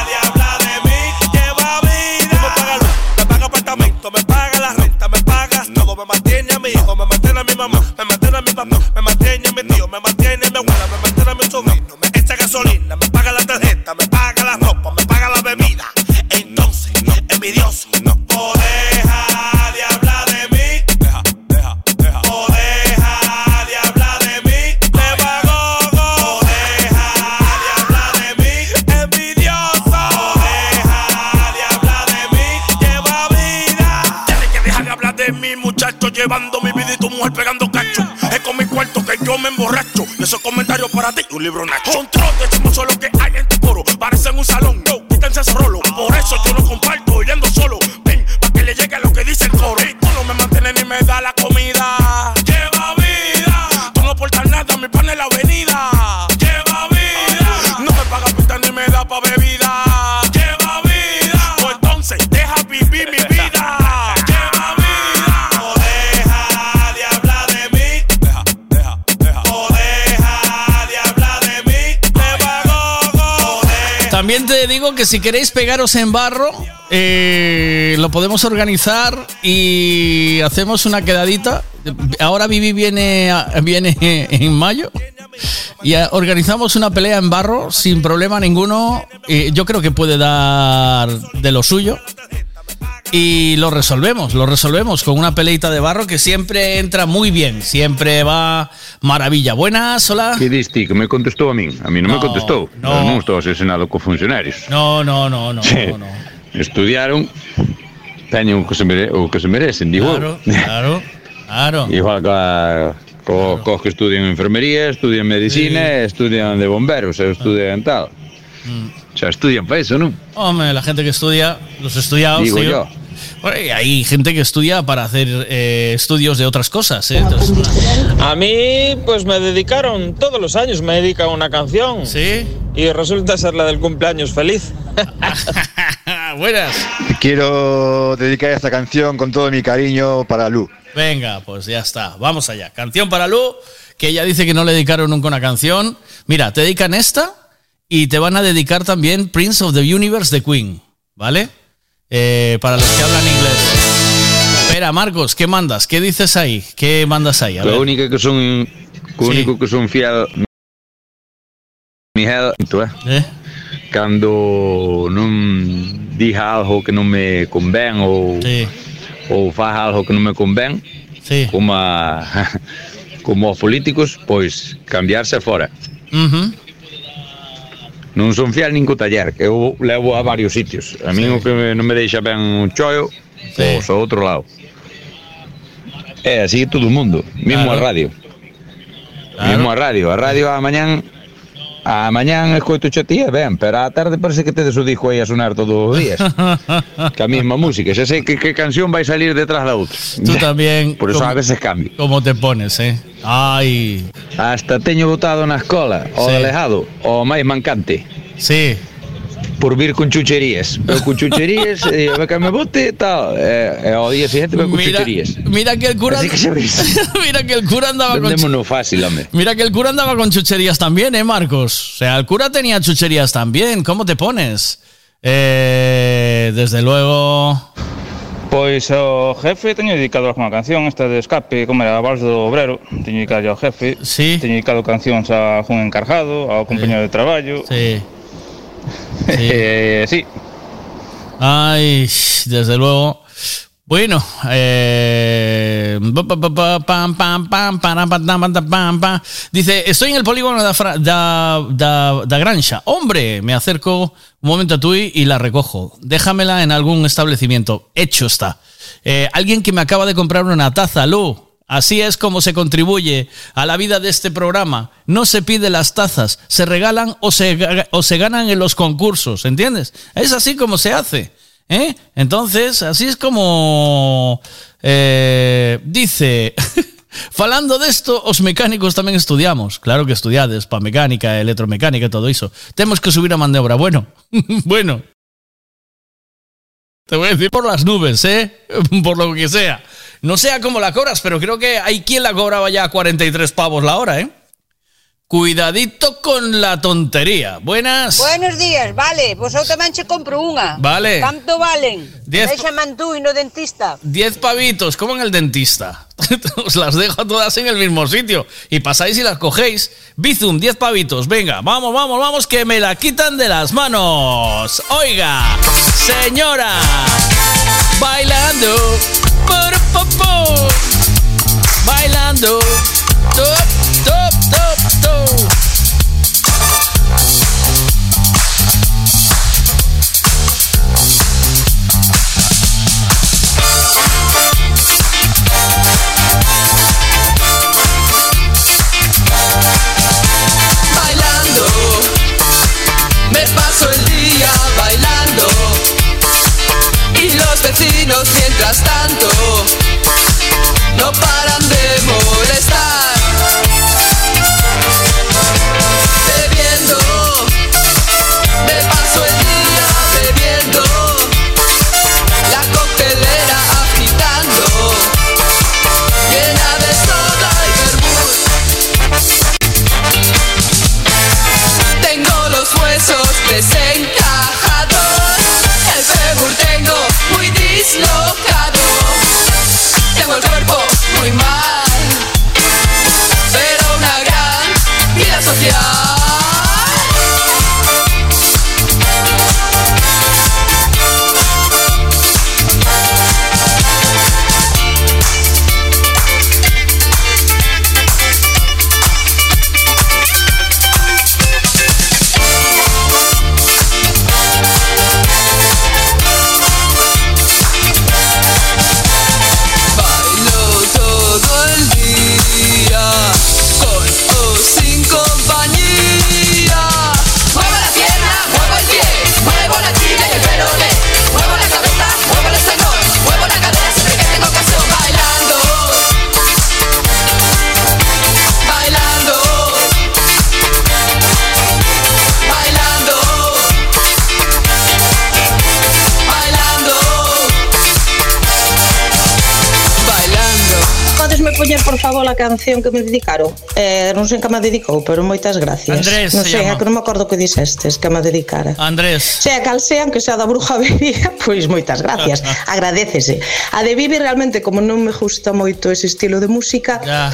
de hablar de mí. Lleva vida. Me paga paga apartamento, me paga la renta, me pagas todo. Me mantiene a mi hijo, me mantiene a mi mamá, me mantiene a mi papá, me mantiene a mi tío, me mantiene que yo me emborracho. Esos comentarios para ti, un libro nacho. Son trotes, chismosos lo que hay en tu coro. Parecen un salón, yo, quítense ese rolo. Por eso yo no comparto, yendo solo. Ven, pa' que le llegue lo que dice el coro. Y tú no me mantienes ni me da la digo que si queréis pegaros en barro, eh, lo podemos organizar y hacemos una quedadita. Ahora Vivi viene, viene en mayo y organizamos una pelea en barro sin problema ninguno. Eh, yo creo que puede dar de lo suyo. Y lo resolvemos, lo resolvemos con una peleita de barro que siempre entra muy bien, siempre va maravilla. Buenas, hola. Que diste que me contestou a min? A mí non, No, me contestou. no. Non estou asesinado co funcionarios. No, no, no, no. Sí. no, no. Estudiaron, teñen o que se, mere, o que se merecen, digo. Claro, claro, claro. Igual que co, cos que estudian enfermería, estudian medicina, estudian de bomberos, estudian tal. Mm. O sea, estudian para eso, non? Hombre, la gente que estudia, los estudiados. Digo tío. yo. Bueno, y hay gente que estudia para hacer eh, estudios de otras cosas. ¿eh? Entonces, A mí, pues me dedicaron, todos los años me dedican una canción. Sí. Y resulta ser la del cumpleaños feliz. Buenas. Quiero dedicar esta canción con todo mi cariño para Lu. venga, pues ya está. Vamos allá. Canción para Lu, que ella dice que no le dedicaron nunca una canción. Mira, te dedican esta y te van a dedicar también Prince of the Universe de Queen. ¿Vale? Eh, para los que hablan inglés. Espera, Marcos, ¿qué mandas? ¿Qué dices ahí? ¿Qué mandas ahí? A Lo ver. único que son co único que son fiel Miguel, tú, eh? Cando non diga algo que non me convén ou ou faz algo que non me convén, como a, como os políticos, pois cambiarse fora. Ujú. Non son fiel nin co taller, que eu levo a varios sitios. A mí o que me- non me deixa ben un chollo, pois ao outro lado. É así todo o mundo, mismo Claro. a radio. Mismo a radio, a radio a mañán A mañán escoito che tía, ben, pero á tarde parece que tedes o disco aí a sonar todos os días. que a mesma música, xa sei que, que canción vai salir detrás da outra. Tú también. Por eso ¿cómo- a veces cambio. ¿Cómo te pones, eh? Ay. Hasta teño votado na escola, o Sí. delegado, o máis mancante. Sí. Por vir con chucherías. Eu con chucherías, e a ver que me vote, tal. E, e ao día siguiente veo con Mira, chucherías. mira que el cura. Así que sabéis. mira que el cura andaba con. fácil, hombre. Mira que el cura andaba con chucherías también, ¿eh, Marcos? O sea, el cura tenía chucherías también. ¿Cómo te pones? Eh, desde luego. Pois o jefe teño dedicado algunha canción Esta de escape, como era a Vals do Obrero Teño dedicado ao jefe sí. Teño dedicado cancións a algún encargado Ao compañero de traballo Sí. Eh, sí. Ay, desde luego. Bueno, eh, dice, estoy en el polígono Fra- da, da, da Granxa. Hombre, me acerco un momento a tú y la recojo. Déjamela en algún establecimiento. Hecho está. Eh, alguien que me acaba de comprar una taza, Lu. Así es como se contribuye a la vida de este programa. No se pide las tazas, se regalan o se, o se ganan en los concursos, ¿entiendes? Es así como se hace. ¿eh? Entonces, así es como eh, dice, Falando desto, os mecánicos tamén estudiamos. Claro que estudiades para mecánica, electromecánica todo iso. Temos que subir a maniobra. Bueno, bueno. Te voy a decir por las nubes, ¿eh? Por lo que sea. No sea como la cobras, pero creo que hay quien la cobraba ya a 43 pavos la hora, ¿eh? Cuidadito con la tontería. Buenas. Buenos días, vale, vos eu tamén che compro unha. Vale. Canto valen? Diez- Déxame tú e no dentista. 10 pavitos, como en el dentista. Os las dejo todas en el mismo sitio. Y pasáis y las cogéis. Bizum, 10 pavitos. Venga, vamos, vamos, vamos, que me la quitan de las manos. Oiga, señora, bailando. Po, po. Bailando. Top, top, top, top. Mientras tanto. No paran tengo el cuerpo muy mal, pero una gran vida social. poñer, por favor, a canción que me dedicaron? Eh, non sei que me dedicou, pero moitas gracias. Andrés, non sei, se que non me acordo que dixestes que me dedicara. Andrés. Sea cal sea, que sea da bruja bebía, pois moitas gracias. Agradecese. A de Vivi realmente como non me gusta moito ese estilo de música, ya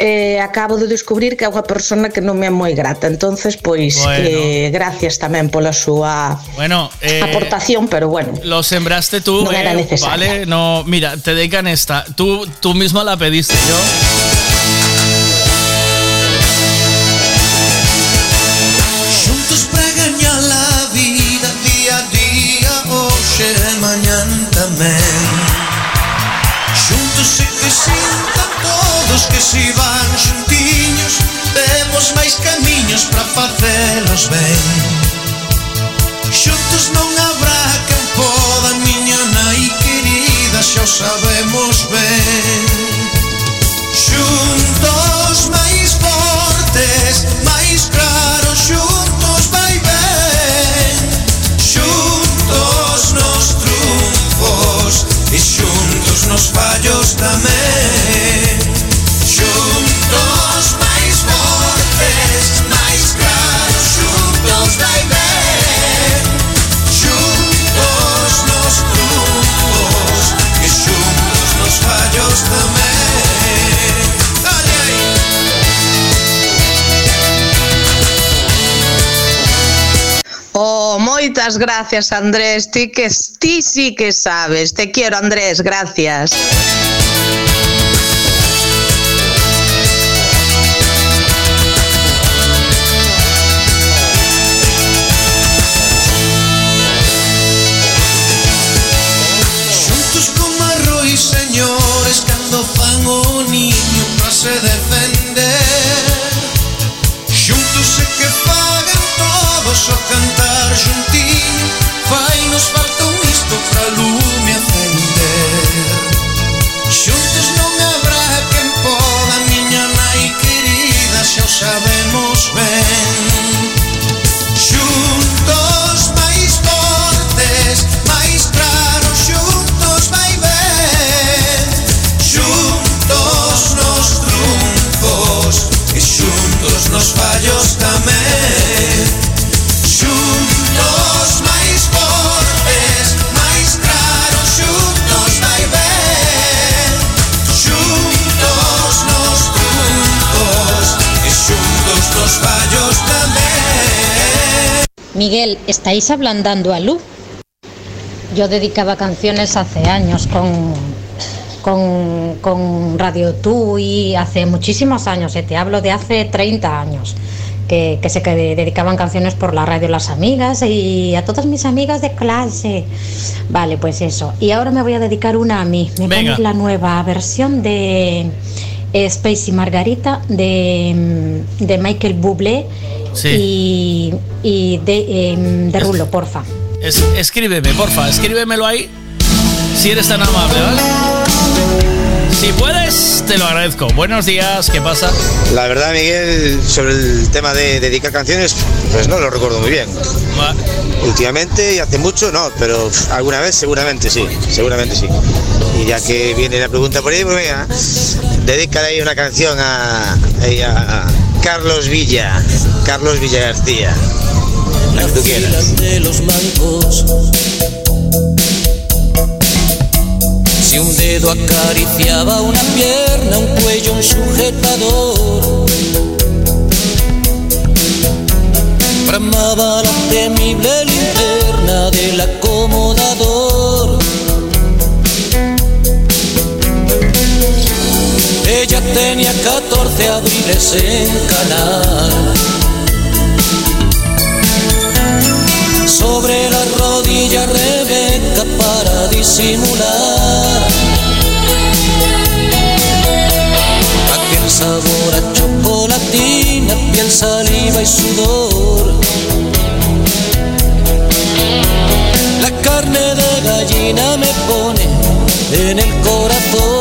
eh, acabo de descubrir que é unha persona que non me é moi grata. Entonces, pois, Bueno. eh, gracias tamén pola súa Bueno, eh, aportación, pero bueno. Lo sembraste tú, No era eh, necesaria. ¿vale? No, mira, te dedican esta. Tú, tú misma la pediste, yo. Xuntos para gañar Temos máis camiños para facelos ben. Xuntos non habrá quen poda miña nai querida Xa o sabemos ben. Xuntos máis fortes, máis claros Xuntos vai ben. Xuntos nos triunfos e xuntos nos fallos tamén. Moitas gracias, Andrés. Ti que ti sí que sabes. Te quiero, Andrés. Gracias. Miguel, ¿estáis ablandando a Lu? Yo dedicaba canciones hace años con, con, con Radio Tú y hace muchísimos años, eh, te hablo de hace 30 años, que, que se que dedicaban canciones por la radio las amigas y a todas mis amigas de clase. Vale, pues eso. Y ahora me voy a dedicar una a mí. Me Venga. pones la nueva versión de eh, Space y Margarita de, mm, de Michael Bublé Sí. y, y de, em, de Rulo, porfa. Es- escríbeme, porfa, escríbemelo ahí. Si eres tan amable, ¿vale? Si puedes, te lo agradezco. Buenos días, ¿qué pasa? La verdad, Miguel, sobre el tema de dedicar canciones, pues no lo recuerdo muy bien. Últimamente y hace mucho no, pero alguna vez seguramente sí, seguramente sí. Y ya que viene la pregunta por ahí, pues venga, dedícale ahí una canción a, ahí a Carlos Villa, Carlos Villa García, la que tú quieras. de los mancos. Si un dedo acariciaba una pierna, un cuello, un sujetador. Bramaba la temible linterna del acomodador. Ella tenía 14 abriles en canal. sobre la rodilla Rebeca para disimular aquel sabor a chocolatina, piel, saliva y sudor. La carne de gallina me pone en el corazón.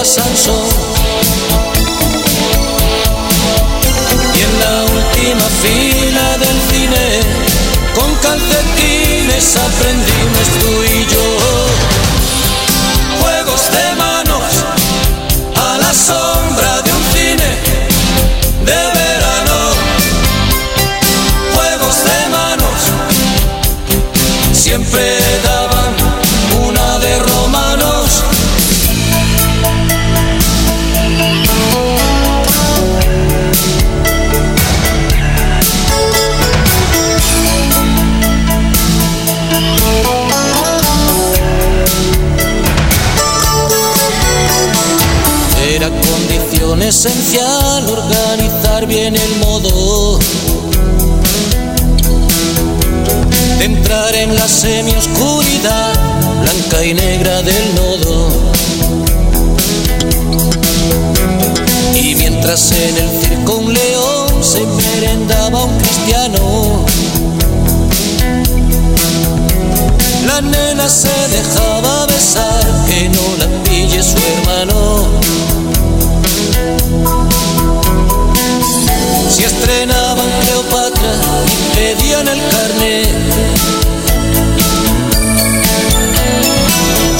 A Sansón. Y en la última fila del cine, con calcetines aprendimos tú esencial organizar bien el modo de entrar en la semioscuridad blanca y negra del nodo. Y mientras en el circo un león se merendaba un cristiano, la nena se dejaba besar, que no la pille su hermano. Si estrenaban Cleopatra pedían el carnet,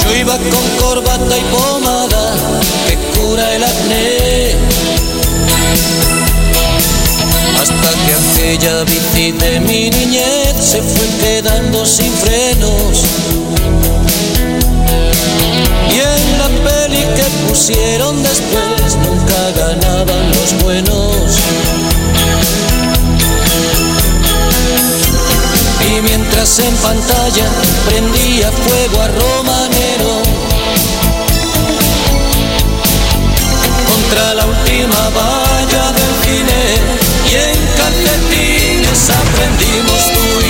yo iba con corbata y pomada que cura el acné. Hasta que aquella bici de mi niñez se fue quedando sin frenos. Y en la peli que pusieron después nunca ganaban los buenos. En pantalla prendía fuego a Romanero. Contra la última valla del cine y en calcetines aprendimos tú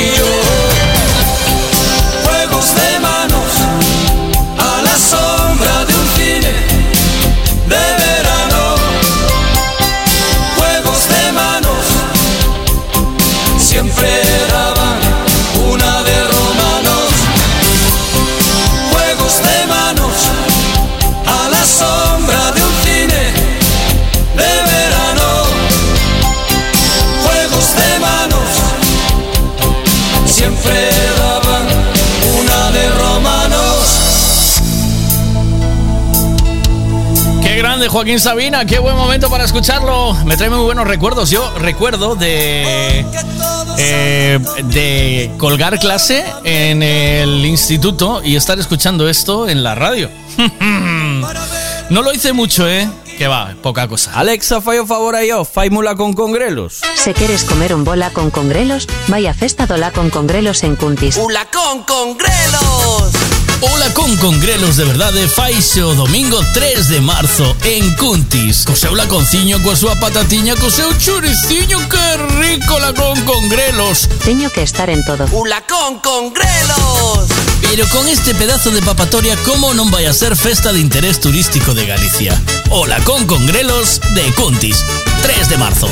Grande Joaquín Sabina, qué buen momento para escucharlo. Me trae muy buenos recuerdos. Yo recuerdo de eh, de colgar clase en el instituto y estar escuchando esto en la radio. No lo hice mucho, ¿eh? Que va, poca cosa. Alexa, fai o favor aí, ó, faimula con congrelos. Se queres comer un bola con congrelos, vai a festa do la con congrelos en Cuntis. ¡Ula con congrelos! Ola con congrelos de verdade faise o domingo 3 de marzo en Cuntis. Co seu laconciño, coa súa patatiña, co seu churiciño, que rico la con congrelos. Teño que estar en todo. ¡Ula con congrelos! Pero con este pedazo de papatoria, ¿cómo non vai a ser festa de interés turístico de Galicia? Ola con congrelos de Cuntis, 3 de marzo.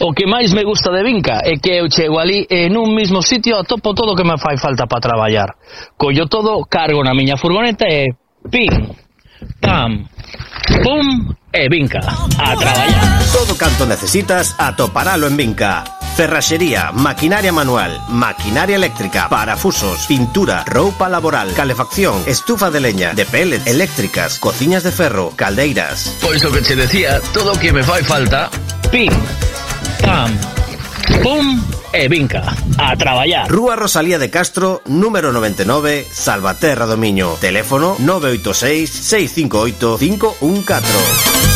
O que máis me gusta de Vinca é que eu chego ali e nun mismo sitio atopo todo o que me fai falta para traballar. Collo todo, cargo na miña furgoneta e pim, pam, pum e Vinca. A traballar. Todo canto necesitas atoparalo en Vinca. Ferraxería, maquinaria manual, maquinaria eléctrica, parafusos, pintura, roupa laboral, calefacción, estufa de leña, de pellet, eléctricas, cociñas de ferro, caldeiras. Pois o que che decía, todo o que me fai falta, pim, pam, pum e Vinca. A traballar. Rúa Rosalía de Castro, número 99, Salvaterra do Miño. Teléfono 986 658 514.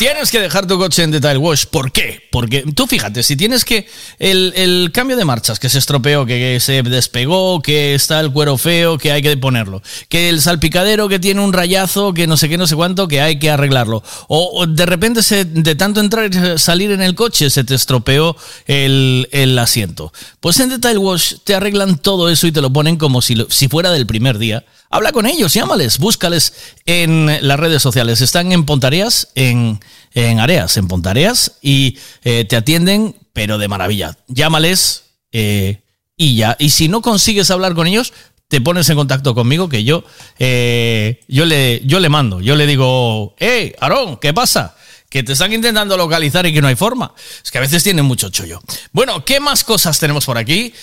Tienes que dejar tu coche en Detail Wash. ¿Por qué? Porque tú fíjate, si tienes que. El, cambio de marchas que se estropeó, que, se despegó, que está el cuero feo, que hay que ponerlo. Que el salpicadero que tiene un rayazo, que no sé qué, no sé cuánto, que hay que arreglarlo. O, o de repente, se, de tanto entrar y salir en el coche, se te estropeó el, el asiento. Pues en Detail Wash te arreglan todo eso y te lo ponen como si, lo- si fuera del primer día. Habla con ellos, llámales, búscales en las redes sociales. Están en Pontareas, en, en Areas, en Pontareas, y eh, te atienden, pero de maravilla. Llámales eh, y ya. Y si no consigues hablar con ellos, te pones en contacto conmigo, que yo, eh, yo, le, yo le mando. Yo le digo, hey, Aarón, ¿qué pasa? Que te están intentando localizar y que no hay forma. Es que a veces tienen mucho chollo. Bueno, ¿qué más cosas tenemos por aquí?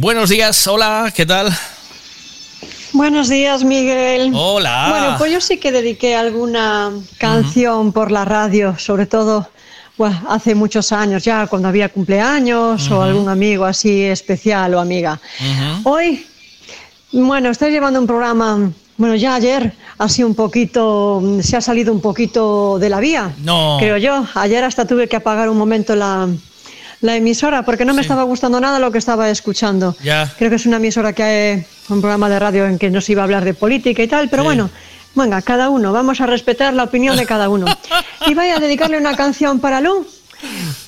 Buenos días, hola, ¿qué tal? Buenos días, Miguel. Hola. Bueno, pues yo sí que dediqué alguna canción por la radio, sobre todo bueno, hace muchos años ya, cuando había cumpleaños o algún amigo así especial o amiga. Hoy, bueno, estoy llevando un programa, bueno, ya ayer ha sido un poquito, se ha salido un poquito de la vía, No. creo yo. Ayer hasta tuve que apagar un momento la, la emisora porque no me estaba gustando nada lo que estaba escuchando. Ya. Creo que es una emisora que hay un programa de radio en que no se iba a hablar de política y tal, pero bueno, venga, cada uno, vamos a respetar la opinión de cada uno. Y vaya a dedicarle una canción para Lu.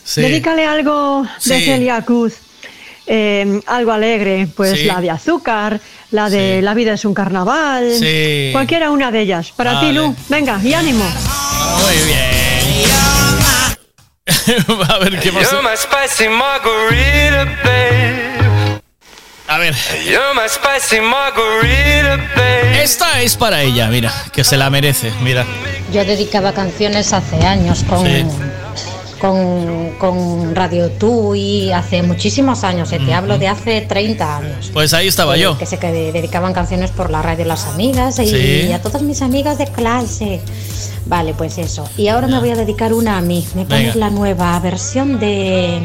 Sí. Dedícale algo de. Celia Cruz, eh, algo alegre, pues Sí. la de azúcar, la de La vida es un carnaval, Sí. cualquiera una de ellas. Para ti, Vale. Lu, venga, y ánimo. Muy bien. a ver qué pasa. You're my spicy margarita, babe. A ver. You're my spicy margarita, babe. Esta es para ella, mira, que se la merece, mira. Yo dedicaba canciones hace años con, Sí. Con, con Radio Tú y hace muchísimos años, eh, te hablo de hace 30 años. Pues ahí estaba Eh, yo. Que se que dedicaban canciones por la radio las amigas y, Sí. a todas mis amigas de clase. Vale, pues eso. Y ahora me voy a dedicar una a mí. Me pones Venga. la nueva versión de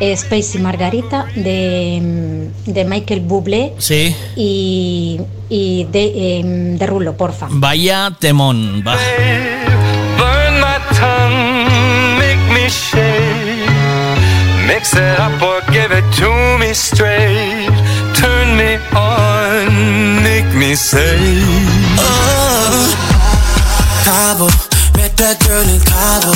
eh, Space y Margarita de, mm, de Michael Bublé Sí. y, y de, em, de Rulo, porfa. Vaya temón, va. Mix it up or give it to me straight. Turn me on, make me say. Oh, uh, Cabo, met that girl in Cabo,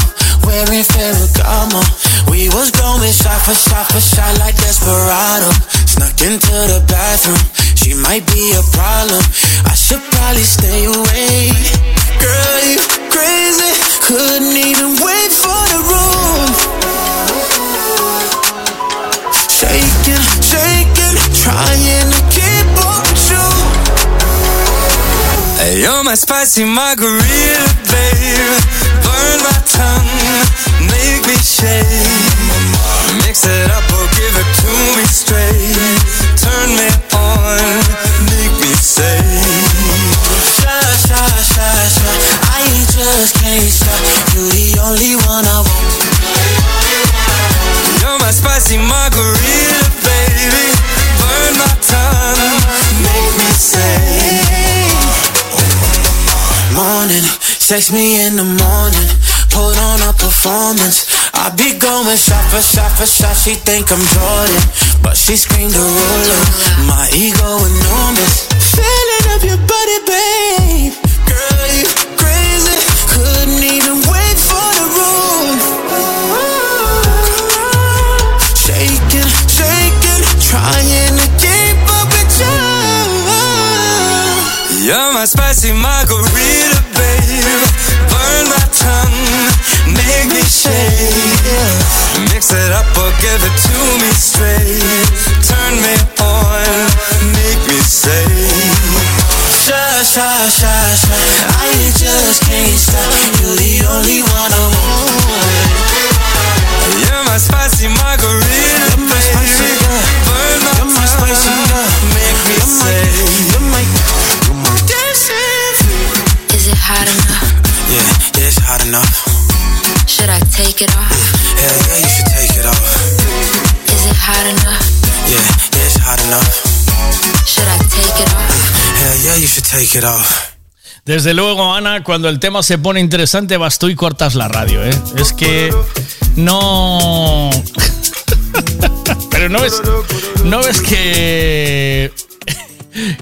wearing Ferragamo. We was going shot for shot for shot like Desperado. Snuck into the bathroom, she might be a problem. I should probably stay away. Girl, you crazy. Couldn't even wait for the room. Shaking, shaking, trying to keep up with you. Hey, you're my spicy margarita, babe. Burn my tongue, make me shake. Mix it up or give it to me straight. Turn me on, make me say. Sha, sha, sha, sha. I just can't stop. You're the only one I want. Spicy margarita, baby. Burn my tongue, make me say. Morning, sex me in the morning. Put on a performance. I be going shot for shot for shot. She think I'm Jordan, but she screamed a ruler. My ego enormous. Feeling up your body, babe. My spicy margarita, babe. Burn my tongue, make me shake. Mix it up or give it to me straight. Turn me on, make me say. Sha, sha, sha, sha. I just can't stop. You're the only one I want. You're my spicy margarita, baby. Burn my tongue, make me say. It hot enough? Yeah, yeah, it's hot enough. Should I take it off? Hell yeah, you should take it off. Is it hot enough? Yeah, yeah, it's hot enough. Should I take it off? Hell yeah, you should take it off. Desde luego, Ana, cuando el tema se pone interesante, vas tú y cortas la radio, ¿eh? Es que no. Pero no ves. No ves que.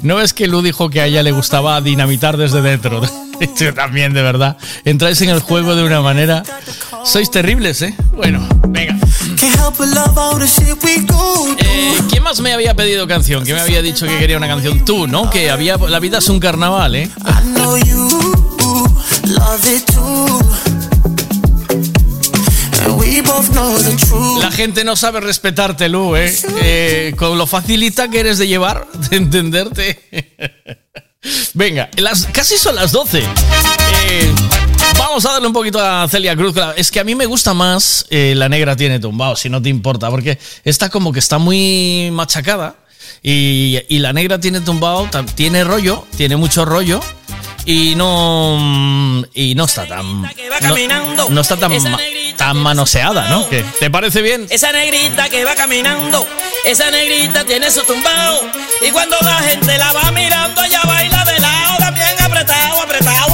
No ves que Lu dijo que a ella le gustaba dinamitar desde dentro. Yo también, de verdad. Entráis en el juego de una manera. Sois terribles, ¿eh? Bueno, venga. Eh, ¿Quién más me había pedido canción? ¿Quién me había dicho que quería una canción? Tú, ¿no? Que había. La vida es un carnaval, ¿eh? La gente no sabe respetarte, Lu, ¿eh? Eh, Con lo facilita que eres de llevar, de entenderte. Venga, las, casi son las 12. Eh, vamos a darle un poquito a Celia Cruz. Es que a mí me gusta más eh, La Negra Tiene Tumbado, si no te importa, porque está como que está muy machacada. Y, y La Negra Tiene Tumbado tiene rollo, tiene mucho rollo. Y no. Y no está tan. No, no está tan, ma- tan manoseada, ¿no? ¿Qué? ¿Te parece bien? Esa negrita que va caminando, esa negrita tiene su tumbao. Y cuando la gente la va mirando, ella baila de lado, también apretado, apretado,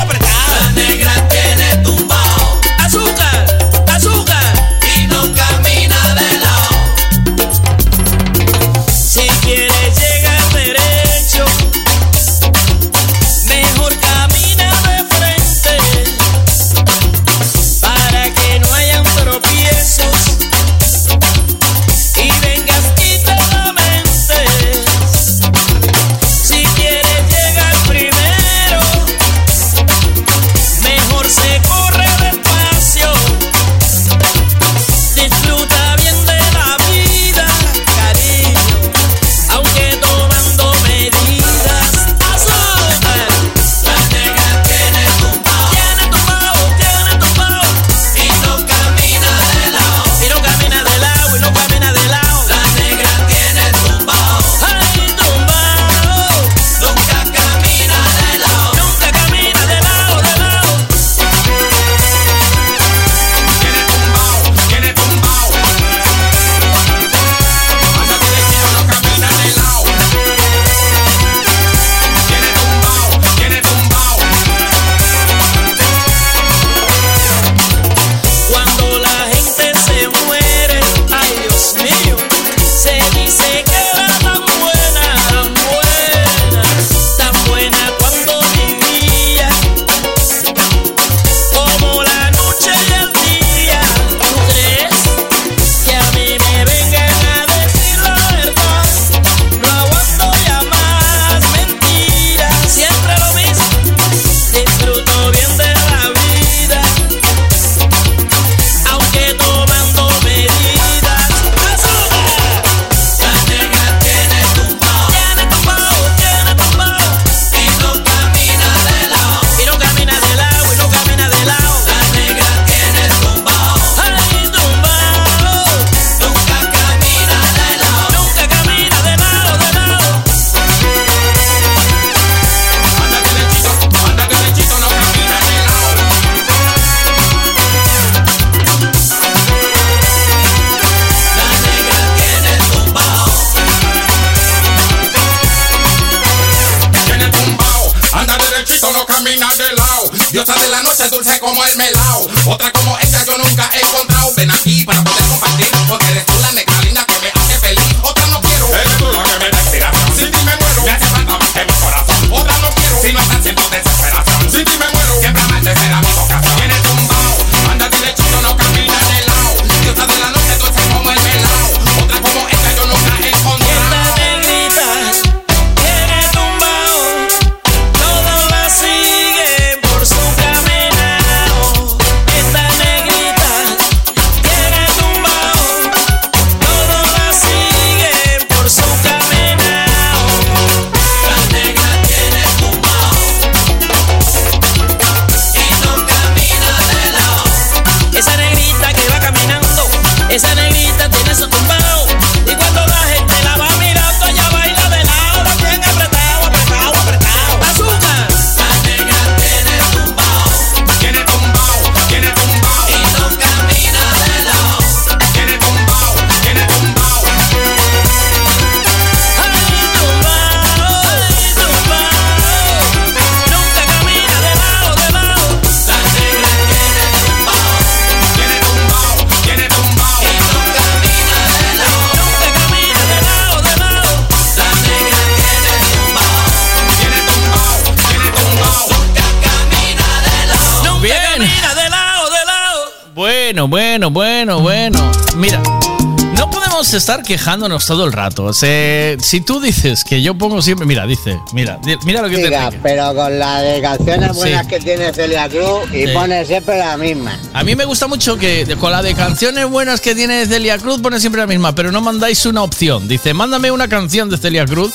estar quejándonos todo el rato. O sea, si tú dices que yo pongo siempre. Mira, dice, mira, mira lo que te Diga, digo. pero con la de canciones Sí. buenas que tiene Celia Cruz y Sí. pone siempre la misma. A mí me gusta mucho que con la de canciones buenas que tiene Celia Cruz pone siempre la misma, pero no mandáis una opción. Dice, mándame una canción de Celia Cruz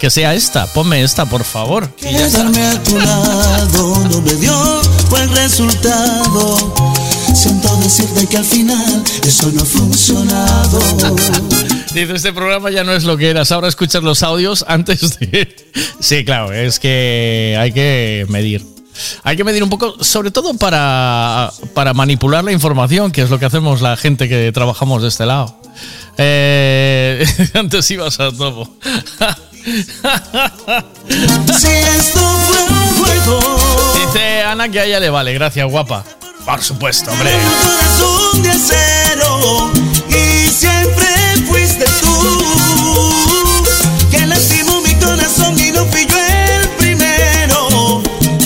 que sea esta. Ponme esta, por favor. Y ya está. Quedarme a tu lado no me dio buen resultado. Decirte que al final eso no ha funcionado. Dice, este programa ya no es lo que eras. Ahora escuchas los audios antes de... Sí, claro, es que hay que medir. Hay que medir un poco, sobre todo para, para manipular la información, que es lo que hacemos la gente que trabajamos de este lado. Eh, antes ibas a juego, Dice Ana que a ella le vale. Gracias, guapa. Por supuesto, hombre. corazón de acero y siempre fuiste tú. Que lastimó mi corazón y no fui yo el primero.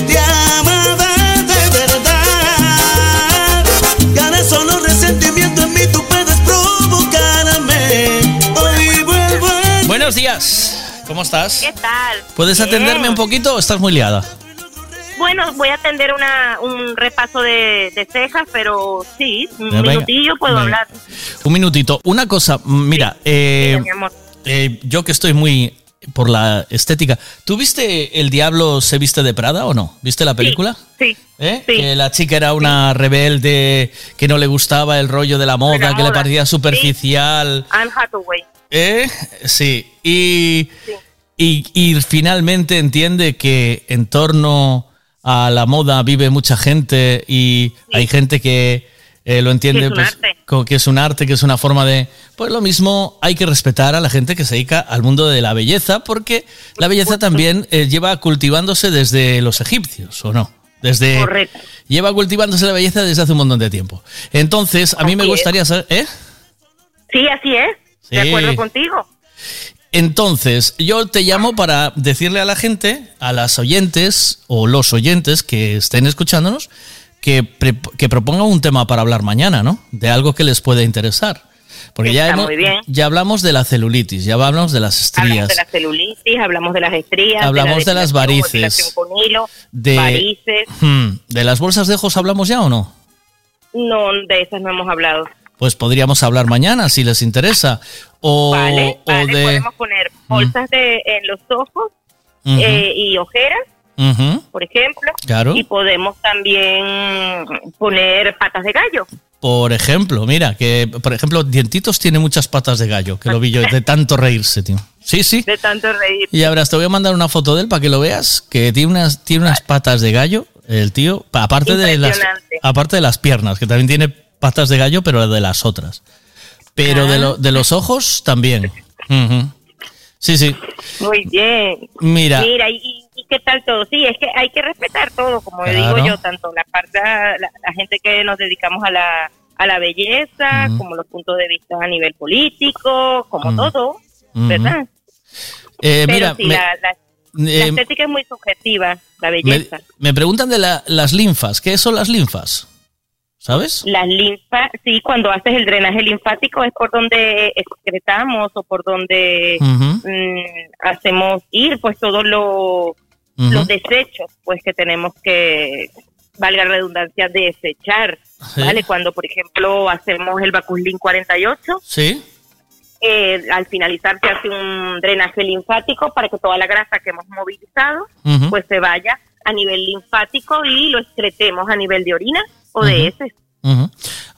Te amaba de verdad. Y ahora solo resentimiento en mí tú puedes provocarme. Hoy vuelvo a Buenos días. ¿Cómo estás? ¿Qué tal? ¿Puedes Bien. atenderme un poquito o estás muy liada? Bueno, voy a atender una, un repaso de, de cejas, pero sí, un Venga, minutillo puedo venga. hablar. Un minutito. Una cosa, mira, eh, mi amor. eh, yo que estoy muy por la estética. ¿Tú viste El Diablo se viste de Prada o no? ¿Viste la película? Sí. ¿Eh? Que la chica era una rebelde, que no le gustaba el rollo de la moda, la que le parecía superficial. Anne Hathaway. ¿Eh? Sí. Y, y, y finalmente entiende que en torno a la moda vive mucha gente y hay gente que eh, lo entiende Que pues, como que es un arte, que es una forma de... Pues lo mismo hay que respetar a la gente que se dedica al mundo de la belleza porque la belleza también eh, lleva cultivándose desde los egipcios, ¿o no? Desde, Correcto. Lleva cultivándose la belleza desde hace un montón de tiempo. Entonces, a mí me es. gustaría saber... ¿Eh? Sí, así es. De acuerdo contigo. Entonces, yo te llamo para decirle a la gente, a las oyentes o los oyentes que estén escuchándonos, que, pre- que propongan un tema para hablar mañana, ¿no? De algo que les pueda interesar. Porque ya, hemos- ya hablamos de la celulitis, ya hablamos de las Hablamos estrías, de la celulitis, hablamos de las estrías, Hablamos de las varices. con hilo, de, varices. Hmm, de las bolsas de ojos hablamos ya o no? No, de esas no hemos hablado. Pues podríamos hablar mañana si les interesa. O, Vale, o vale, de... podemos poner bolsas de, en los ojos eh, y ojeras, por ejemplo. Claro. Y podemos también poner patas de gallo. Por ejemplo, mira, que por ejemplo, Dientitos tiene muchas patas de gallo, que lo vi yo, de tanto reírse, tío. Sí, sí. De tanto reír. Y ahora te voy a mandar una foto de él para que lo veas, que tiene unas, tiene unas patas de gallo, el tío, pa- aparte de las aparte de las piernas, que también tiene patas de gallo, pero de las otras. Pero de, lo- de los ojos también. Sí, sí. Muy bien. Mira. Mira, ¿y, qué tal todo? Sí, es que hay que respetar todo, como Claro. digo yo, tanto la parte, la, la gente que nos dedicamos a la, a la belleza, como los puntos de vista a nivel político, como todo, ¿verdad? Eh, Pero mira, sí, me, la, la- la eh, estética es muy subjetiva, la me- belleza. me preguntan de la- las linfas. ¿Qué son las linfas? ¿Sabes? Las linfas, sí, cuando haces el drenaje linfático es por donde excretamos o por donde mm, hacemos ir pues todos lo- los desechos pues que tenemos que, valga la redundancia, desechar. Sí. ¿Vale? Cuando, por ejemplo, hacemos el Bacuslin 48, Sí. eh, al finalizar se hace un drenaje linfático para que toda la grasa que hemos movilizado pues se vaya a nivel linfático y lo excretemos a nivel de orina o de Ujú. heces.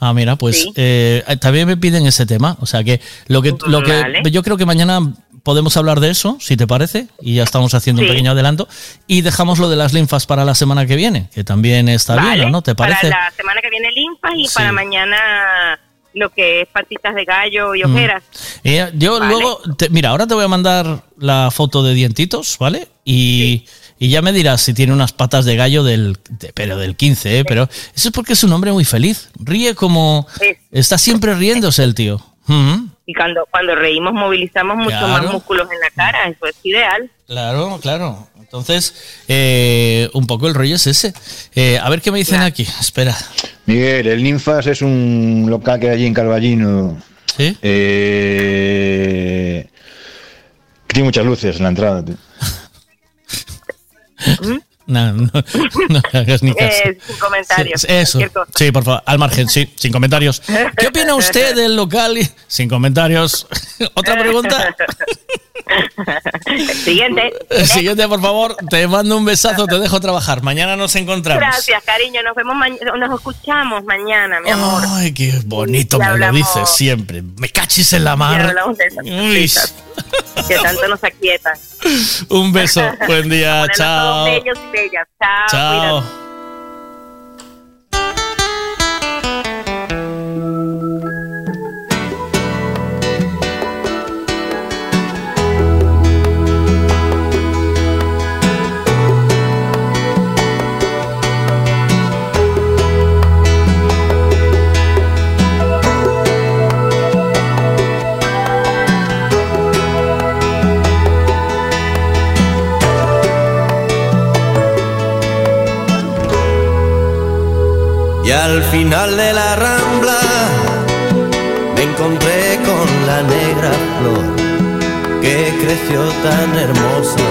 Ah, mira, pues Sí. eh, también me piden ese tema. O sea que lo que, lo que Vale. yo creo que mañana podemos hablar de eso, si te parece, y ya estamos haciendo un pequeño adelanto. Y dejamos lo de las linfas para la semana que viene, que también está Vale, bien, ¿no? ¿Te parece? Para la semana que viene linfas y Sí. para mañana lo que es patitas de gallo y ojeras. Eh, yo Vale. luego, te- mira, ahora te voy a mandar la foto de dientitos, ¿vale? Y, y ya me dirás si tiene unas patas de gallo del, de- pero del 15, ¿eh? Pero eso es porque es un hombre muy feliz. Ríe como... Está siempre riéndose el tío. Y cuando, cuando reímos movilizamos mucho Claro. más músculos en la cara, eso es ideal. Claro, claro. Entonces, eh, un poco el rollo es ese. Eh, a ver qué me dicen aquí. Espera. Miguel, el Ninfas es un local que hay allí en Calvallino. Sí. Eh, tiene muchas luces en la entrada. tío. No, no, no hagas ni caso. Eh, sin comentarios. Sí, Eso. Sí, por favor, al margen, sí, sin comentarios. ¿Qué opina usted del local? Sin comentarios. ¿Otra pregunta? Siguiente. Siguiente, por favor. Te mando un besazo, te dejo trabajar. Mañana nos encontramos. Gracias, cariño. Nos vemos mañana, nos escuchamos mañana, mi amor. Ay, qué bonito me lo dices siempre. Me cachis en la mar. Uy. que tanto nos aquietan. Un beso. Buen día. Chao. Bellas. Chao. Chao. Al final de la rambla me encontré con la negra flor que creció tan hermosa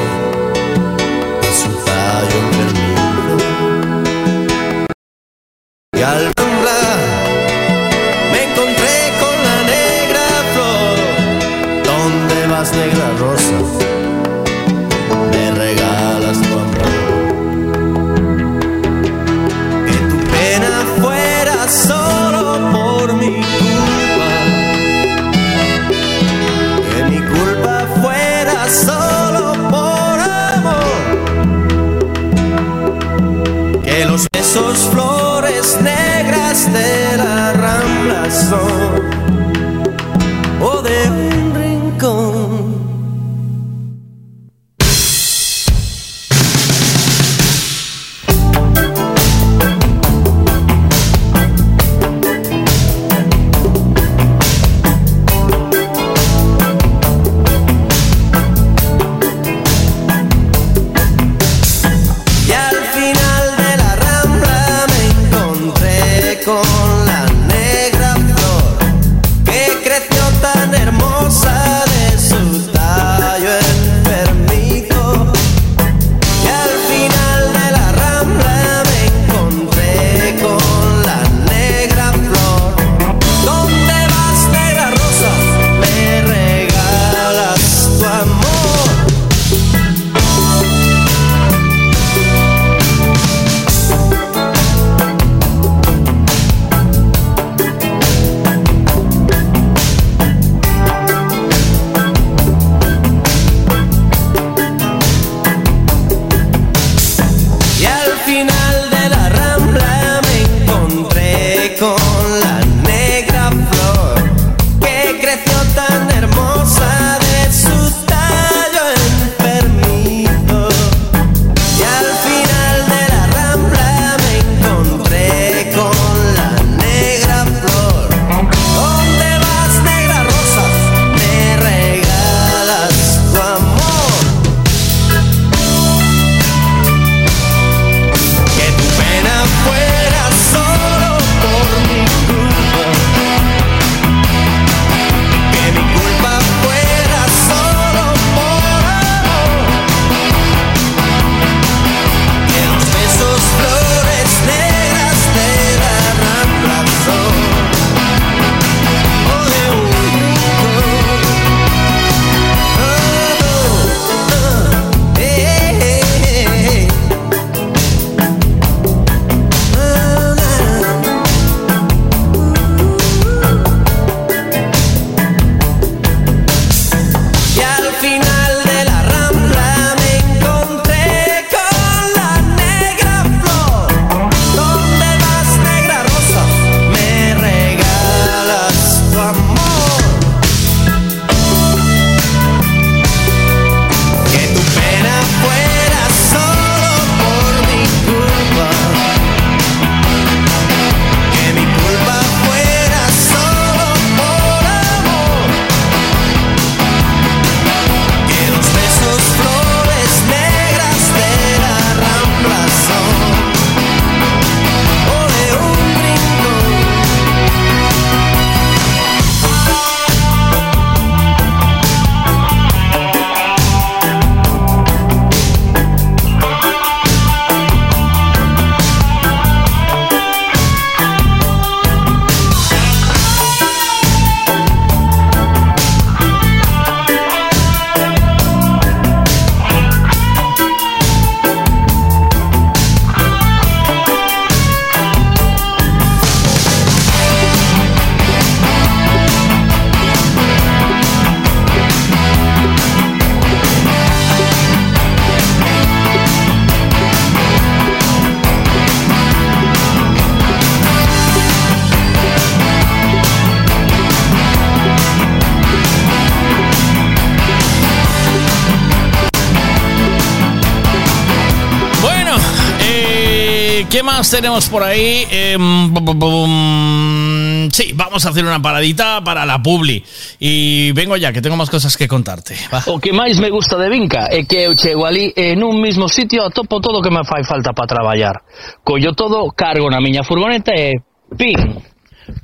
en su tallo enfermizo. Los besos ¿Qué más tenemos por ahí? Eh, sí, vamos a hacer una paradita para la publi. Y vengo ya, que tengo más cosas que contarte. Va. O que máis me gusta de Vinca é que eu chego ali e nun mismo sitio atopo todo que me fai falta para traballar. Collo todo, cargo na miña furgoneta e pim,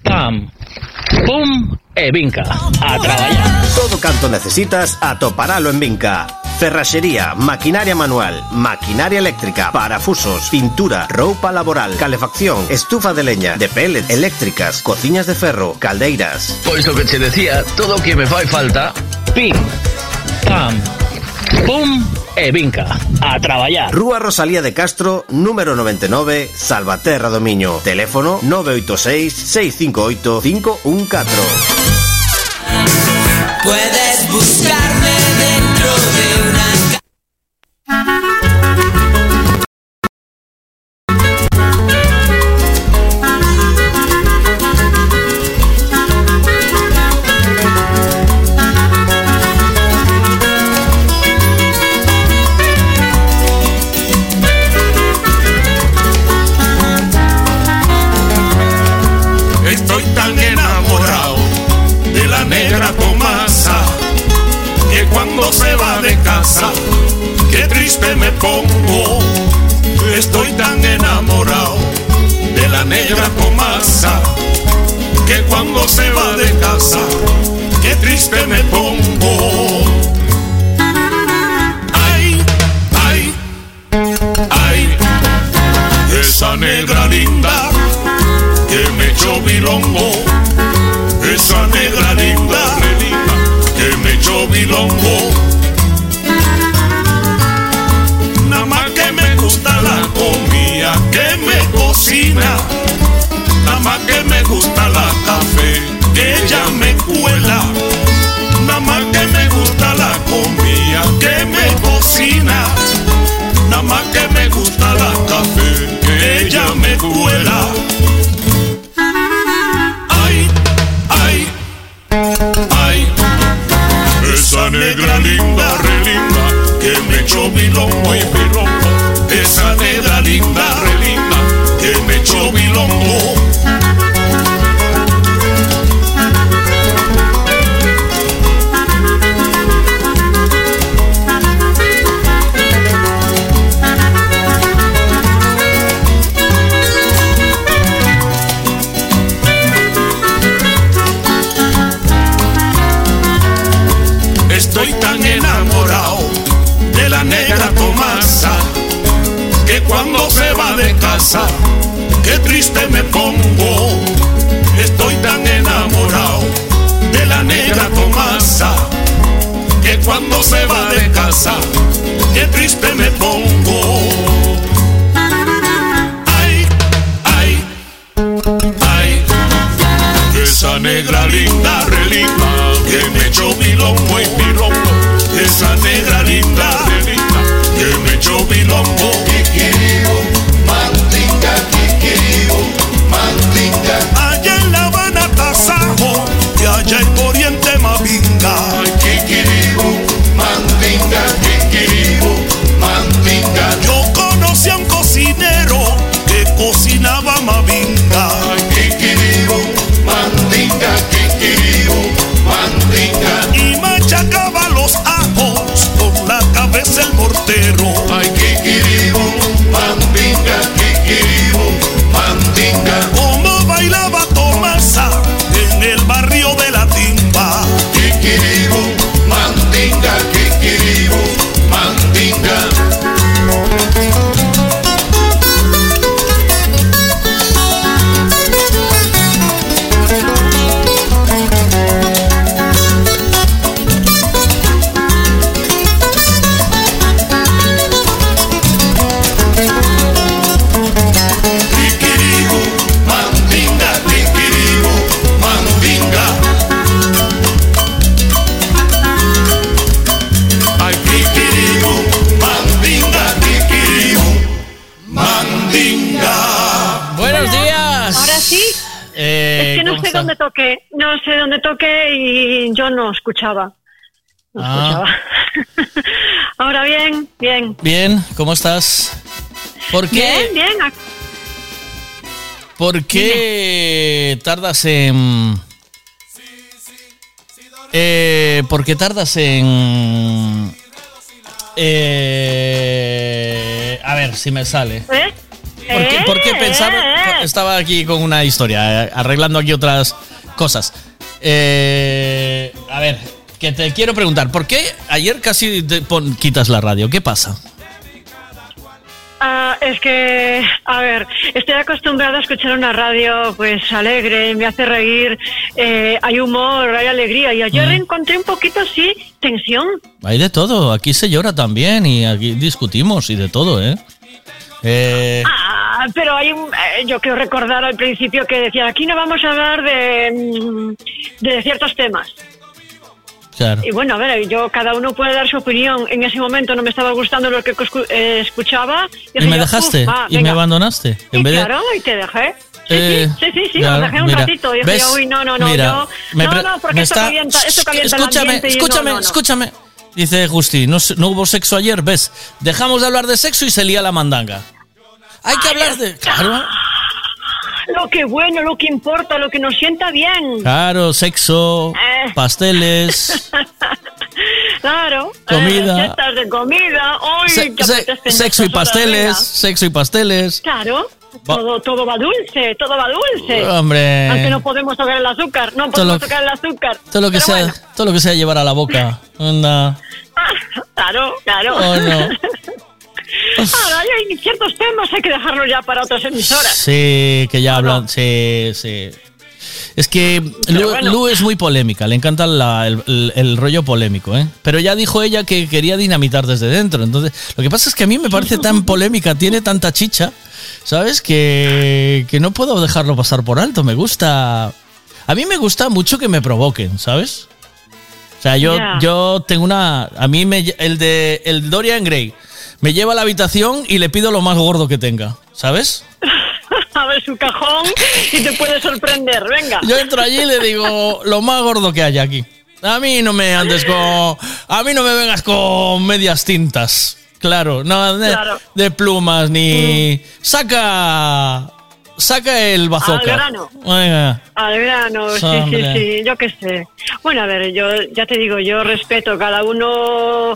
pam, pum e Vinca a traballar. Todo canto necesitas atoparalo en Vinca. Ferrajería, maquinaria manual, maquinaria eléctrica, parafusos, pintura, ropa laboral, calefacción, estufa de leña, de pellet, eléctricas, cociñas de ferro, caldeiras. Pues lo que che decía, todo o que me fai falta, pim, pam, pum e vinca, a trabajar. Rúa Rosalía de Castro, número 99, Salvaterra do Miño. Teléfono 986-658-514. Puedes buscar Thank you. Bien, ¿cómo estás? ¿Por qué? Bien, bien. ¿Por qué tardas en... Eh, ¿Por qué tardas en... Eh, a ver si me sale. ¿Eh? Porque, porque eh, pensaba, eh, eh, estaba aquí con una historia, arreglando aquí otras cosas. Eh, a ver, que te quiero preguntar, ¿por qué ayer casi te pon, quitas la radio? ¿Qué pasa? Es que, a ver, estoy acostumbrada a escuchar una radio pues alegre, me hace reír, eh, hay humor, hay alegría y ayer encontré un poquito así tensión. Hay de todo, aquí se llora también y aquí discutimos y de todo, ¿eh? Eh, Ah, pero hay un, eh, yo quiero recordar al principio que decía, aquí no vamos a hablar de, mm, de ciertos temas. Claro. Y bueno, a ver, yo cada uno puede dar su opinión. En ese momento no me estaba gustando lo que escu- eh, escuchaba. ¿Y me yo, dejaste? "Uf, va, ¿Y me venga". abandonaste? Y claro, y te dejé. Sí, Eh, sí, sí, sí, sí, claro, dejé un mira, ratito. Y dije uy, no, no, no, Mira, yo- me no, no, porque esto está- calienta, esto calienta el escúchame, no, escúchame, no, no. escúchame. Dice Justi, no, no hubo sexo ayer, ¿ves? Dejamos de hablar de sexo y se lía la mandanga. Hay que hablar de... Claro, Lo que bueno, lo que importa, lo que nos sienta bien. claro, sexo, Eh. pasteles, Claro. Comida. Eh, de comida. Se- se- sexo y pasteles, sexo y pasteles. Claro. Va- Todo, todo va dulce, todo va dulce. Hombre. Aunque no podemos tocar el azúcar, no podemos lo- tocar el azúcar. Todo lo que sea, bueno, todo lo que sea llevar a la boca. Anda. claro, claro. Oh, no. Ahora hay ciertos temas, hay que dejarlos ya para otras emisoras. Sí, que ya hablan. Sí, sí. Es que Lu, bueno. Lu es muy polémica, le encanta la- el, el- el rollo polémico, ¿eh? Pero ya dijo ella que quería dinamitar desde dentro. Entonces, lo que pasa es que a mí me parece tan polémica, tiene tanta chicha, ¿sabes? Que, que no puedo dejarlo pasar por alto. Me gusta. A mí me gusta mucho que me provoquen, ¿sabes? O sea, yo, yo tengo una. A mí me, el de el Dorian Gray me lleva a la habitación y le pido lo más gordo que tenga, ¿sabes? Abre su cajón y te puede sorprender, venga. Yo entro allí y le digo lo más gordo que haya aquí. A mí no me andes con. A mí no me vengas con medias tintas. Claro, no de, Claro. de plumas ni. Saca. Saca el bazooka. Al grano. Al grano, sí, sí, sí, yo qué sé. Bueno, a ver, yo ya te digo, yo respeto, cada uno No.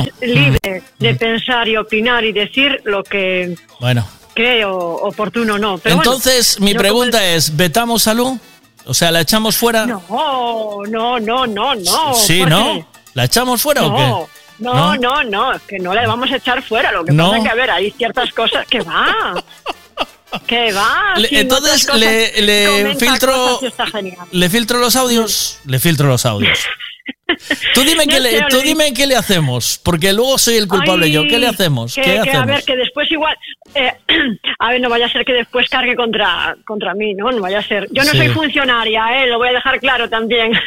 es libre de pensar y opinar y decir lo que Bueno. cree o- oportuno o no. Pero bueno, Entonces, mi yo pregunta es: ¿vetamos a Lu? O sea, ¿la echamos fuera? No, no, no, no, no. sí, ¿por ¿no? qué? ¿La echamos fuera no, o qué? No, no, no, es que no le vamos a echar fuera. Lo que No. pasa es que, a ver, hay ciertas cosas que va. Que va. Le- si entonces, le- filtro-. ¿Le filtro los audios? Le filtro los audios. Tú dime, No qué le, tú dime qué le hacemos, porque luego soy el culpable Ay, yo. ¿Qué le hacemos? Que, ¿Qué que, hacemos? a ver, que después igual. eh, a ver, no vaya a ser que después cargue contra, contra mí, ¿no? No vaya a ser. Yo no Sí. soy funcionaria, ¿eh? Lo voy a dejar claro también.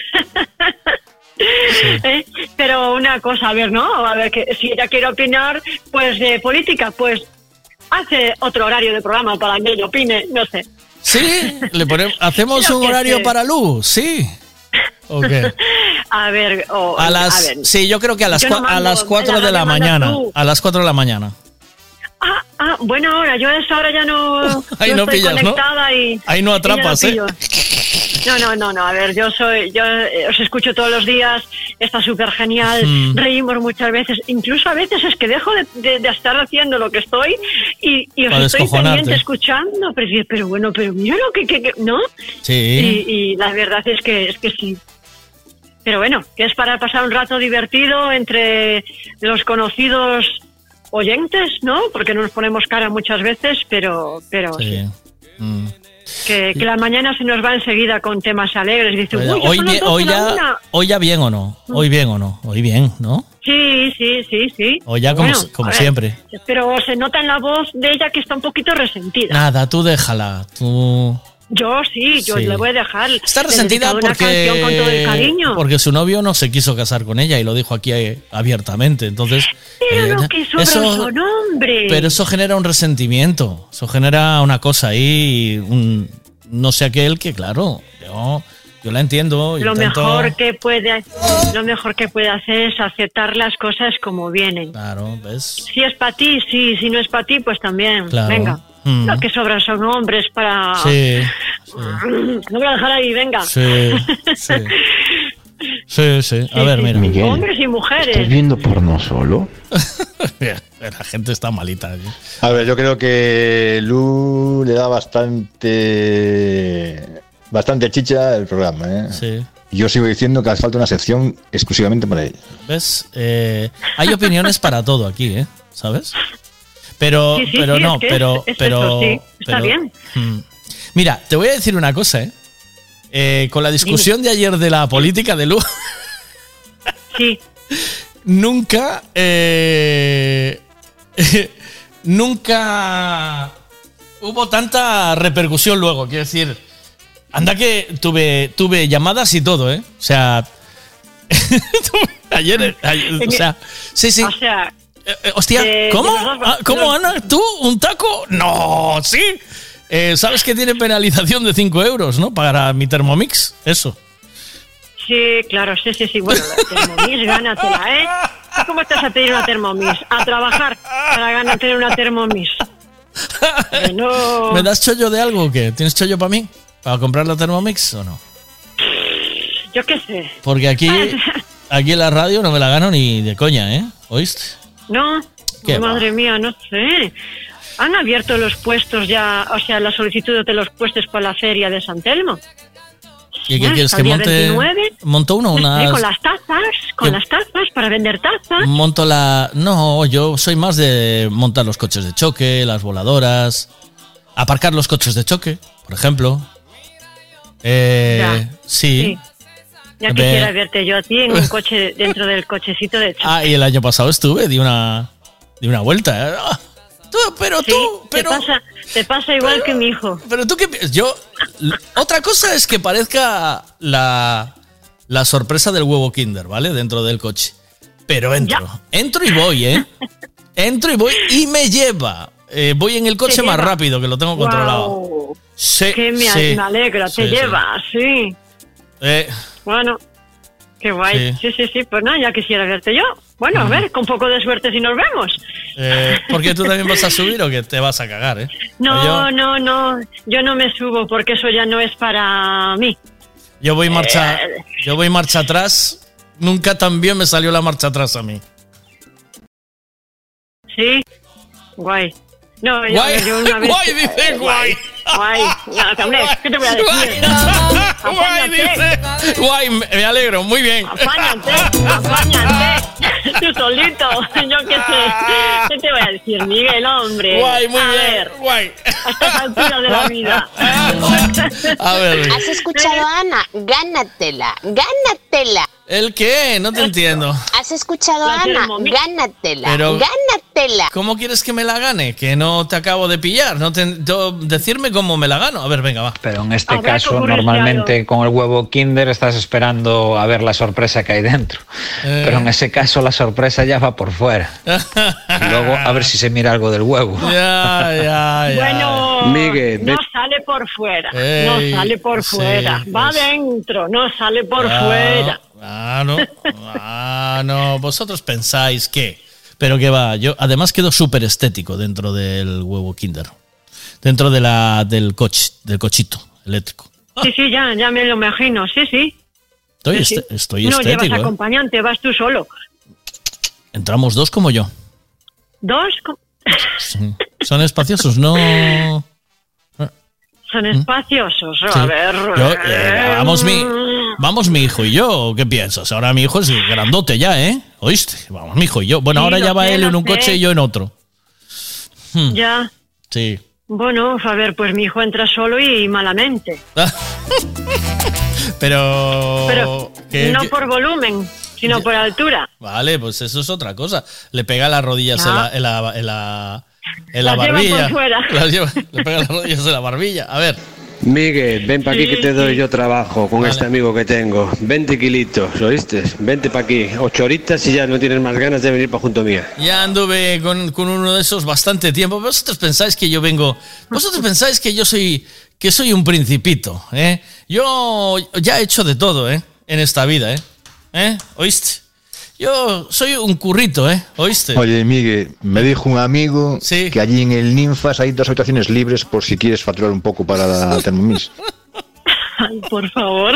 ¿Eh? Pero una cosa, a ver, ¿no? A ver, que si ella quiere opinar, pues de política, pues hace otro horario de programa para que ella opine, no sé. ¿Sí? ¿Le ponemos, ¿Hacemos un horario para Lu? ¿Sí. ¿O qué? A ver, o- A las, ver. sí, yo creo que a las, Yo no a las 4 en la de la mañana. tú. A las 4 de la mañana. Ah, ah, buena hora. Yo a esa hora ya no, Ahí no no estoy pillas, ¿no? conectada y Ahí no y atrapas, ¿eh? No, no, no, no. A ver, yo soy, yo eh, os escucho todos los días. Está súper genial. Mm. Reímos muchas veces. Incluso a veces es que dejo de, de- de estar haciendo lo que estoy y, y os estoy pendiente escuchando. Pero, pero bueno, pero mira lo que, que- que- ¿no? Sí. Y, y la verdad es que es que sí. Pero bueno, que es para pasar un rato divertido entre los conocidos oyentes, ¿no? Porque no nos ponemos cara muchas veces, pero pero Sí. Mm. Que, que la mañana se nos va enseguida con temas alegres. Dice, uy, hoy, bien- 12 hoy la ya, una". hoy ya bien o no. Hoy bien o no. Hoy bien, ¿no? Sí, sí, sí, sí. O ya como, Bueno, como siempre. Pero se nota en la voz de ella que está un poquito resentida. Nada, tú déjala. Tú. Yo sí, yo Sí. le voy a dejar. Está resentida con todo el porque, cariño. porque su novio no se quiso casar con ella y lo dijo aquí eh, abiertamente. Entonces, Pero ella- lo que eso- pero eso genera un resentimiento, eso genera una cosa ahí, un, no sé aquel que, claro, yo, yo la entiendo. lo intento- mejor que puede lo mejor que puede hacer es aceptar las cosas como vienen. Claro, ¿ves? Si es para ti, sí, si no es para ti, pues también. Claro. Venga. Mm. Lo que sobran son hombres para... Sí, No voy a dejar ahí, venga. sí, sí. Sí, sí. A ver, mira. Miguel, Hombres y ¿estás mujeres. viendo porno solo? La gente está malita. ¿eh? A ver, yo creo que Lu le da bastante bastante chicha al programa. ¿eh? Sí. Yo sigo diciendo que hace falta una sección exclusivamente para él. ¿Ves? Eh, hay opiniones para todo aquí, ¿eh? ¿Sabes? Pero, Sí, sí, pero sí, no, es que es- pero, es pero, está pero- bien. Mm. Mira, te voy a decir una cosa, ¿eh? Eh, con la discusión de ayer de la política de Lu, Sí. nunca, eh, nunca hubo tanta repercusión luego. Quiero decir, anda que tuve, tuve llamadas y todo, ¿eh? O sea, ayer, ayer, o sea, sí, sí. O sea, Eh, hostia, Eh, ¿cómo? Ah, ¿Cómo, Ana? ¿Tú? ¿Un taco? No, sí. Eh, ¿Sabes que tiene penalización de 5 euros, no? Para mi Thermomix, eso. sí, claro, sí, sí, sí. Bueno, la Thermomix, gánatela, ¿eh? ¿Tú ¿Cómo estás a pedir una Thermomix? A trabajar para ganar tener una Thermomix. No... ¿Me das chollo de algo o qué? ¿Tienes chollo para mí? ¿Para comprar la Thermomix o no? Yo qué sé. Porque aquí, aquí en la radio no me la gano ni de coña, ¿eh? ¿Oíste? No, ¿Qué va? madre mía, no sé. Han abierto los puestos ya, o sea, la solicitud de los puestos para la feria de San Telmo. ¿Y qué quieres que monte? 29. Monto uno, Sí, unas. con las tazas, con ¿Qué? las tazas, para vender tazas. Monto la. No, yo soy más de montar los coches de choque, las voladoras, aparcar los coches de choque, por ejemplo. Eh, Ya, sí. Ya Ve- quisiera verte yo a ti en un coche, dentro del cochecito de choque. Ah, y el año pasado estuve, di una, di una vuelta. ¿eh? Ah, tú, pero Sí, tú, te pasa, te pasa igual que mi hijo. Pero tú qué Yo. Otra cosa es que parezca la, la sorpresa del huevo Kinder, ¿vale? Dentro del coche. Pero entro. Entro y voy, ¿eh? Entro y voy y me lleva. Eh, voy en el coche más rápido, que lo tengo controlado. Guau, Sí, que me, sí, me alegra, te sí. lleva, sí. Eh, Bueno, qué guay. Sí. Sí, sí, sí, pues nada, ya quisiera verte yo. Bueno, a ver, con poco de suerte si nos vemos. eh, porque tú también vas a subir o que te vas a cagar, ¿eh? No, yo, no, no, yo no me subo porque eso ya no es para mí. yo voy marcha. Eh. Yo voy marcha atrás. Nunca tan bien me salió la marcha atrás a mí. Sí, guay. No, yo, Guay, yo una vez... guay, dice guay. Guay, no, hombre, ¿qué te voy a decir? Guay, dice. Guay, me alegro, muy bien. Apáñate, apáñate. Tú solito, yo qué sé. ¿Qué te voy a decir, Miguel, hombre? Guay, muy a bien, Ver, guay. a de la vida. A ver. ¿Has escuchado a Ana? Gánatela, gánatela. ¿El qué? No te entiendo. ¿Has escuchado a Ana? Gánatela, Pero- gánatela. ¿Cómo quieres que me la gane? Que no te acabo de pillar. No te, decirme cómo me la gano. A ver, venga, va. Pero en este Habrá caso, normalmente con el huevo Kinder estás esperando a ver la sorpresa que hay dentro. Eh. Pero en ese caso la sorpresa ya va por fuera. Y luego a ver si se mira algo del huevo. Ya, ya, ya. Bueno, Miguel, sale por fuera, Ey, no sale por sí, fuera, va pues. dentro, no sale por Ah, fuera. Ah, no. Ah, no. Vosotros pensáis que. Pero que va. Yo además quedo súper estético dentro del huevo Kinder. Dentro de la, del coche, del cochito eléctrico. Sí, sí, ya, ya me lo imagino, sí, sí. Estoy, Sí, sí. este- estoy no estético. llevas ¿eh? acompañante, vas tú solo. Entramos dos como yo. Dos Sí. Son espaciosos, no. son espaciosos, Sí. a ver. Yo, eh, vamos, mi, vamos mi hijo y yo. ¿Qué piensas? Ahora mi hijo es grandote ya, ¿eh? ¿Oíste? Vamos mi hijo y yo. Bueno, Sí, ahora ya va sé, él en un sé. coche y yo en otro. Hmm, Ya, Sí. bueno, a ver, pues mi hijo entra solo y malamente. Pero. Pero ¿qué- no qué- por volumen, sino por altura. Vale, pues eso es otra cosa. Le pega las rodillas en, la, en la, en la, en la Las barbilla. por fuera. Las lleva- le pega las rodillas en la barbilla. A ver. Miguel, ven para aquí Sí, que te doy sí. yo trabajo con Vale. este amigo que tengo. 20 kilitos, ¿oíste? Vente para aquí. Ocho horitas y ya no tienes más ganas de venir para junto mía. Ya anduve con, con uno de esos bastante tiempo. Vosotros pensáis que yo vengo. Vosotros pensáis que yo soy. que soy un principito, ¿eh? Yo ya he hecho de todo, ¿eh? En esta vida, ¿eh? ¿Eh? ¿Oíste? Yo soy un currito, ¿eh? ¿Oíste? Oye, Miguel, me dijo un amigo que allí en el Ninfas hay dos habitaciones libres por si quieres facturar un poco para la Thermomix. Ay, por favor.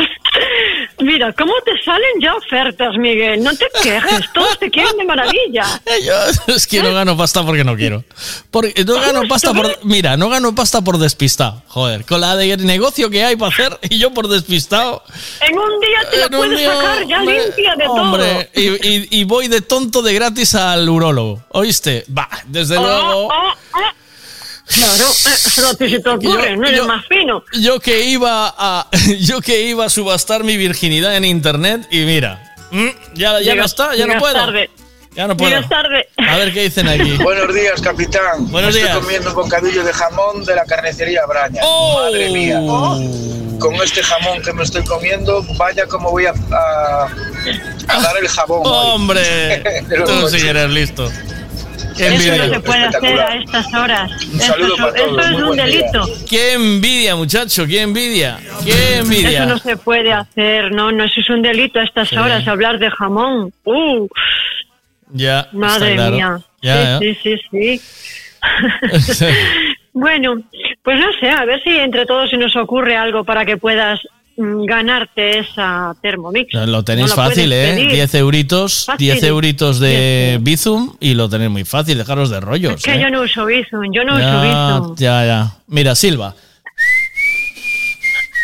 Mira, ¿cómo te salen ya ofertas, Miguel? No te quejes, todos te quieren de maravilla. Yo es que no gano pasta porque no quiero. Porque no gano pasta por. Mira, no gano pasta por despistado. Joder, con la de negocio que hay para hacer y yo por despistado. En un día te la puedes día, sacar ya hombre, limpia de Hombre, y, y- y voy de tonto de gratis al urólogo. ¿Oíste? Va, desde todo. luego. Oh, oh, oh. Claro, eh, a ti se te ocurre, Yo- no eres yo- más fino. Yo que iba a. Yo que iba a subastar mi virginidad en internet y mira. mm, Ya, ya no Llegas- está, ya no puedo. tarde. Ya no puedo. Llegas tarde. A ver qué dicen aquí. Buenos días, capitán. Buenos Estoy días. comiendo un bocadillo de jamón de la carnicería Braña. Oh. Madre mía. Con este jamón que me estoy comiendo, vaya como voy a, a- a dar el jabón. hoy. Hombre, los tú sí eres listo. Qué Eso envidia. no se puede hacer a estas horas. Un Eso, saludo es- para todos, eso es muy un día. delito. Qué envidia, muchacho, qué envidia. Qué envidia. Eso no se puede hacer, no, no, eso es un delito a estas Sí. horas, hablar de jamón. Uh, Ya, madre claro. mía. Ya, sí, sí, sí, sí. bueno, pues no sé, a ver si entre todos se nos ocurre algo para que puedas ganarte esa Thermomix. Lo tenéis No fácil, ¿eh? pedir. 10 euritos, Fácil. 10 euritos de Bizum y lo tenéis muy fácil, dejaros de rollos. Es que ¿eh? yo no uso Bizum, yo no uso ya, Bizum. ya, ya. Mira, Silva.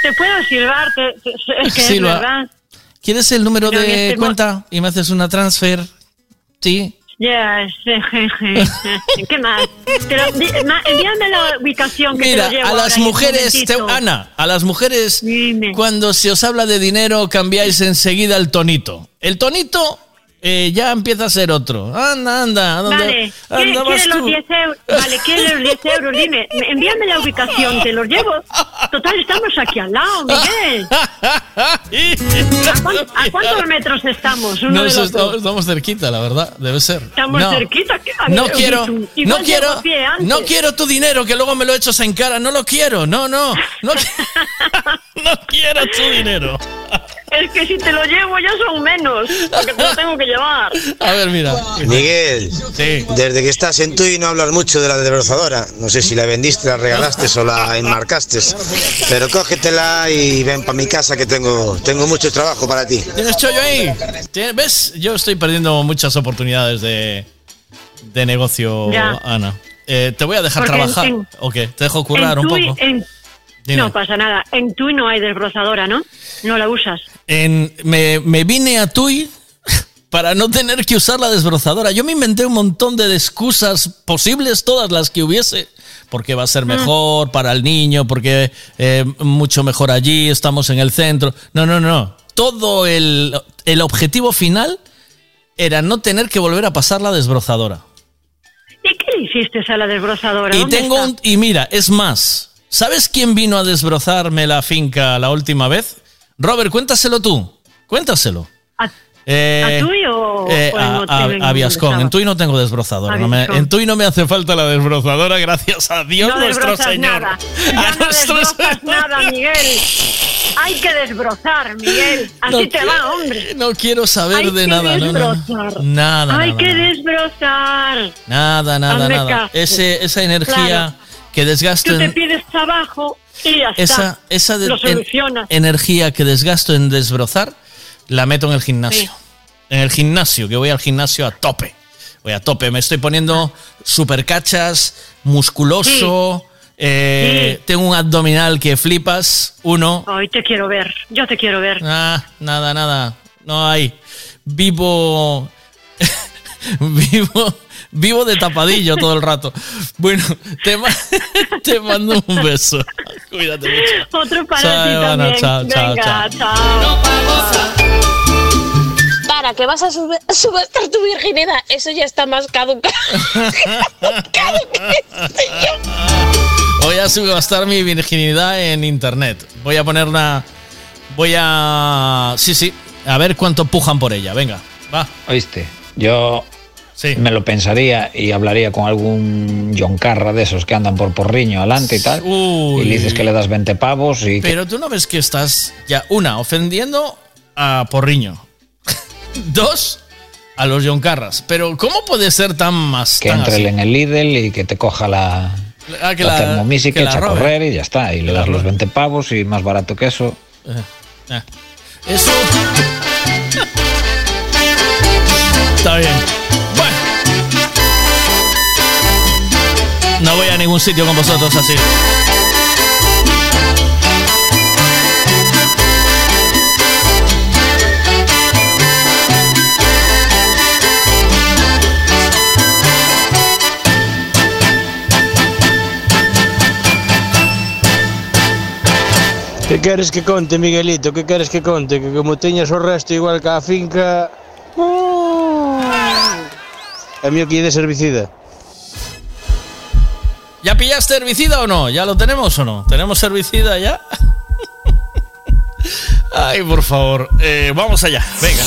Te puedo silbar, te- te- es que Silva. es verdad. ¿Quieres el número Pero de este cuenta y me haces una transfer? Sí. Ya, sí, ¿qué más? Pero, di- ma- envíame la ubicación que Mira, te lo llevo a las ahora mujeres, te-. Ana, a las mujeres, cuando se os habla de dinero, cambiáis enseguida el tonito. El tonito eh, ya empieza a ser otro. Anda, anda, ¿a dónde, Vale, ¿a ¿quiere, dónde vas quiere los tú? 10 euros? Vale, quiere los 10 euros, dime, me- envíame la ubicación, te los llevo. Total, estamos aquí al lado, Miguel. ¿A, cuán- a cuántos metros estamos uno No, otro? estamos, estamos cerquita, la verdad, debe ser. Estamos no, cerquita. ¿qué? No quiero, no quiero, no quiero tu dinero que luego me lo echas en cara. No lo quiero, no, no, no, no quiero tu dinero. Es que si te lo llevo ya son menos, porque te lo tengo que llevar. A ver, mira. Miguel, desde que estás en Tui no hablas mucho de la desbrozadora. No sé si la vendiste, la regalaste o la enmarcaste. Pero cógetela y ven para mi casa que tengo, tengo mucho trabajo para ti. ¿Tienes chollo ahí? ¿Tienes- ¿Ves? Yo estoy perdiendo muchas oportunidades de, de negocio, Ya. Ana. Eh, te voy a dejar Porque trabajar. en- ¿O qué? Te dejo currar un Tui- poco. en- no pasa nada. En Tui no hay desbrozadora, ¿no? No la usas. En- me, me vine a Tui para no tener que usar la desbrozadora. Yo me inventé un montón de excusas posibles, todas las que hubiese. Porque va a ser mejor para el niño, porque eh, mucho mejor allí, estamos en el centro. No, no, no. Todo el, el objetivo final era no tener que volver a pasar la desbrozadora. ¿Y qué le hiciste a la desbrozadora? Y ¿Dónde tengo un, y mira, es más, ¿sabes quién vino a desbrozarme la finca la última vez? Robert, cuéntaselo tú. Cuéntaselo. ¿A, Eh, a Tui o, eh, o a, a- a Viascon. En Tui no tengo desbrozadora. No me- en Tui no me hace falta la desbrozadora, gracias a Dios no nuestro Señor. Nada. Ya no desbrozas nada, Miguel. Hay que desbrozar, Miguel. Así No te quiero- va, hombre. No quiero saber Hay de nada. no, no, no. desbrozar. Nada, Hay nada, que nada. desbrozar. Nada, nada, Hazme nada. Ese, esa energía Claro. que desgasto Tú te pides trabajo y ya esa, está. esa de- Lo en- energía que desgasto en desbrozar, la meto en el gimnasio. Sí. En el gimnasio, que voy al gimnasio a tope. Voy a tope, me estoy poniendo super cachas, musculoso. eh, Sí. Tengo un abdominal que flipas. Uno. Hoy te quiero ver. Yo te quiero ver. Ah, nada, nada. No hay. Vivo. vivo. Vivo de tapadillo todo el rato. Bueno, te, ma- te mando un beso. Cuídate mucho. Otro para Chao, ti Ivana, también. chao, chao, Venga, chao. chao. Para, que vas a sub- subastar tu virginidad. Eso ya está más caducado. Voy a subastar mi virginidad en internet. Voy a poner una. Voy a. Sí, sí. A ver cuánto pujan por ella. Venga, va. Oíste, yo me lo pensaría y hablaría con algún John Carra de esos que andan por porriño adelante y tal. Uy. Y le dices que le das 20 pavos y que- Pero tú no ves que estás ya, una, ofendiendo a Porriño. Dos, A los John Carras. Pero ¿cómo puede ser tan más... Que tan entre así? en el Lidl y que te coja la, Ah, que la, la- Thermomix y que que echa a correr y ya está. Y le das los 20 pavos y más barato que eso. Eh, eh. Eso... Está bien. a ningún sitio con vosotros así. Que queres que conte, Miguelito? Que queres que conte? Que como teñas o resto igual que a finca... Oh. A mí o que de. ¿Ya pillaste herbicida o no? ¿Ya lo tenemos o no? ¿Tenemos herbicida ya? Ay, por favor. Eh, vamos allá. Venga.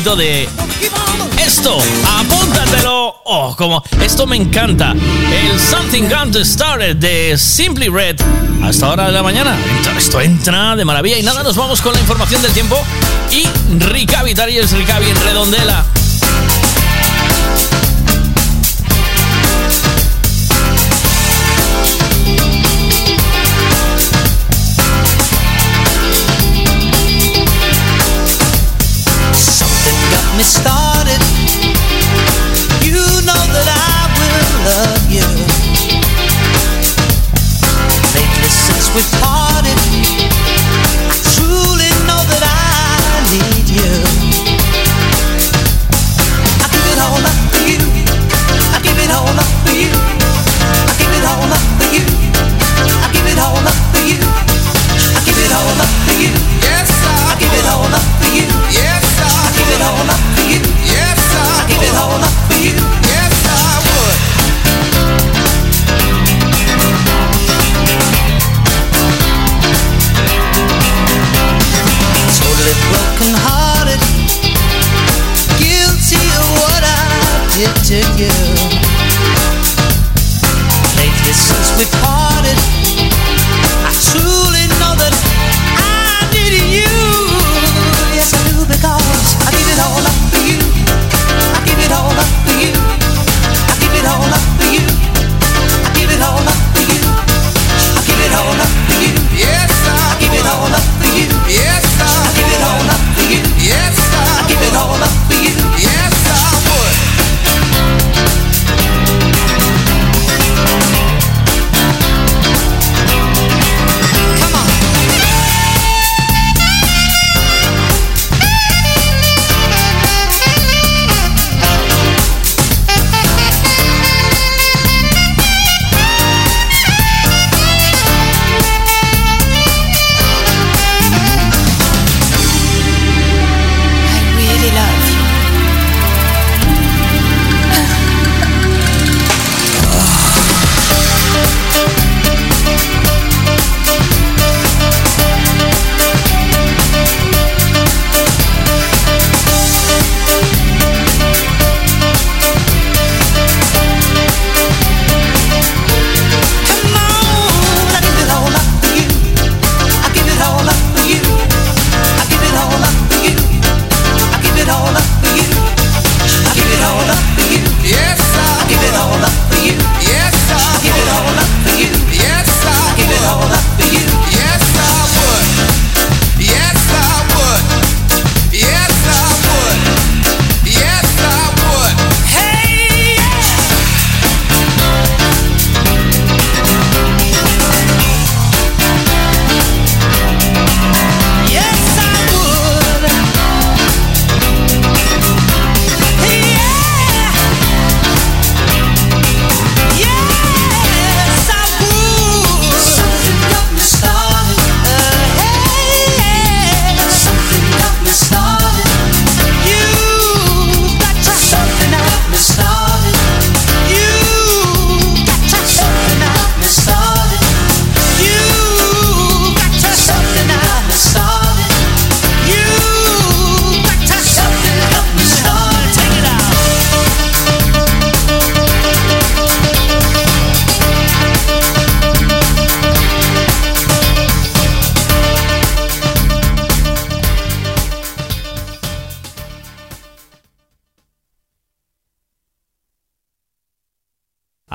de esto. Apúntatelo. Oh, como esto me encanta. El Something Got to Started de Simply Red. Hasta ahora de la mañana. Esto entra de maravilla. Y nada, nos vamos con la información del tiempo. Y Ricavi, Tariels Ricavi en Redondela.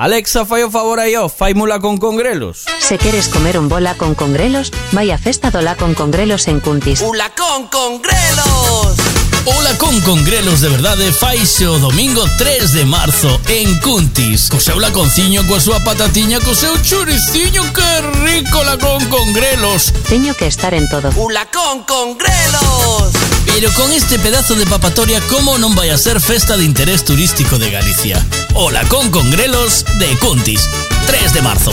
Alexa, fai o favor aí, ó, faimula con congrelos. Se queres comer un bola con congrelos, vai a festa do la con congrelos en Cuntis. Ula con congrelos! Hola con Congrelos de verdad de faixo domingo 3 de marzo en Cuntis. Coseu laconciño coa súa patatiña, coseu churiciño, Qué rico la con Grelos. Teño que estar en todo. Hola con Grelos. Pero con este pedazo de papatoria, cómo non vai a ser festa de interés turístico de Galicia? Hola con Grelos de Cuntis, 3 de marzo.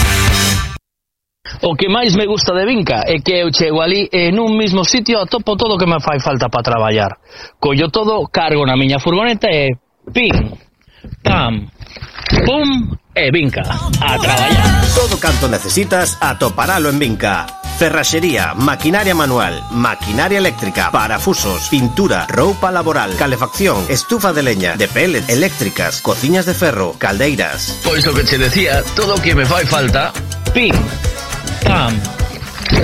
O que máis me gusta de Vinca é que eu chego ali e nun mismo sitio atopo todo o que me fai falta para traballar. Collo todo, cargo na miña furgoneta e pim, pam, pum e Vinca a traballar. Todo canto necesitas atoparalo en Vinca. Ferraxería, maquinaria manual, maquinaria eléctrica, parafusos, pintura, roupa laboral, calefacción, estufa de leña, de pellet, eléctricas, cociñas de ferro, caldeiras. Pois o que che decía, todo o que me fai falta, pim, pam,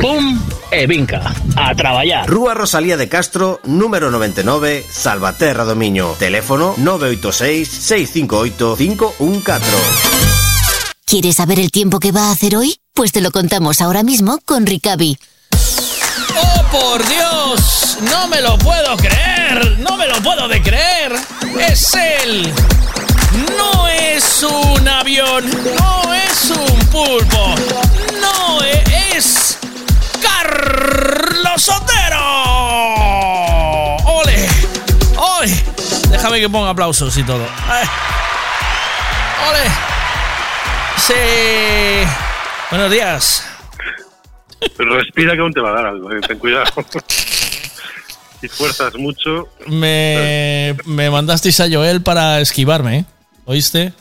pum e Vinca. A traballar. Rúa Rosalía de Castro, número 99, Salvaterra do Miño. Teléfono 986 658 514. ¿Quieres saber el tiempo que va a hacer hoy? Pues te lo contamos ahora mismo con Ricavi. ¡Oh, por Dios! ¡No me lo puedo creer! ¡No me lo puedo de creer! ¡Es él! ¡No es un avión! ¡No es un pulpo! ¡No es... ¡Carlos Otero! ¡Ole! ¡Ole! Déjame que ponga aplausos y todo. ¡Ay! ¡Ole! Sí. Buenos días. Respira que aún te va a dar algo, eh, ten cuidado. si fuerzas mucho, Me, me mandasteis a Joel para esquivarme, ¿eh? ¿Oíste?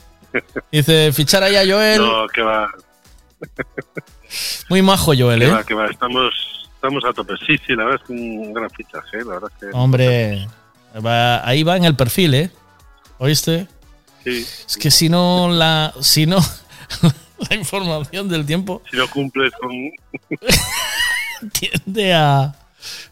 Dice, fichar ahí a Joel. no, que va, Muy majo Joel, que ¿eh? va, que va. Estamos, estamos a tope. Sí, sí, la verdad es que un gran fichaje, eh, la verdad es que... Hombre, va- ahí va en el perfil, ¿eh? ¿Oíste? Sí, Es que si no la, si no la información del tiempo si no cumples con... tiende a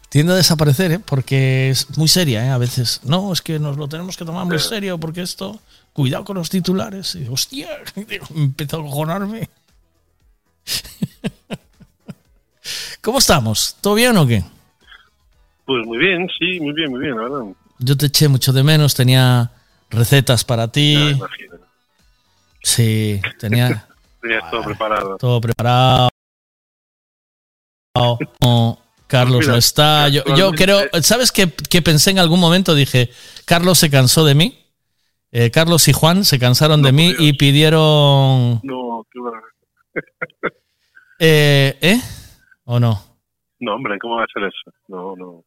tiende a desaparecer, ¿eh? Porque es muy seria, ¿eh? A veces. No, es que nos lo tenemos que tomar muy serio porque esto. Cuidado con los titulares. Y, hostia, empezó a cojonarme. ¿Cómo estamos? ¿Todo bien o qué? Pues muy bien, sí, muy bien, muy bien, la verdad. Yo te eché mucho de menos, tenía recetas para ti. Sí, tenía Tenías todo preparado. todo preparado. No, Carlos Mira, no está. Yo, yo creo, ¿sabes qué, qué pensé en algún momento? Dije, Carlos se cansó de mí. Eh, Carlos y Juan se cansaron de mí y pidieron... No, qué va. Eh, ¿Eh? ¿O no? No, hombre, ¿cómo va a ser eso? No, no.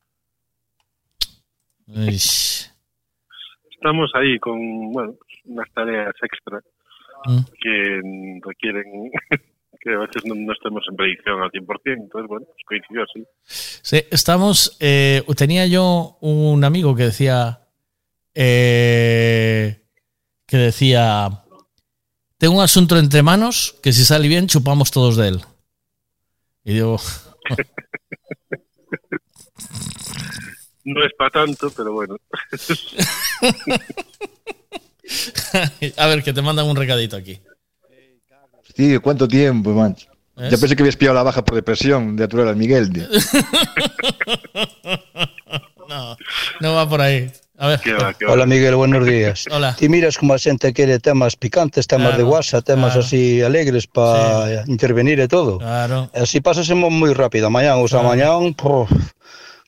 Estamos ahí con, bueno, unas tareas extra Mm. que requieren que a veces no, no estemos en predicción al 100%, entonces, bueno, pues coincidió así. Sí, estamos. eh, tenía yo un amigo que decía. eh, que decía. Tengo un asunto entre manos que si sale bien chupamos todos de él. Y digo. No es para tanto, pero bueno. a ver, que te mandan un recadito aquí. Tío, ¿cuánto tiempo, man? Ya pensé que habías pillado la baja por depresión de aturar al Miguel. tío. No, no va por ahí. A ver. Que va, va. Hola Miguel, buenos días. Hola. Ti miras como a xente quere temas picantes, temas claro, de guasa, temas claro. así alegres para sí. intervenir e todo. Claro. E así pasasemos moi rápido, mañán, os claro. mañán, pof,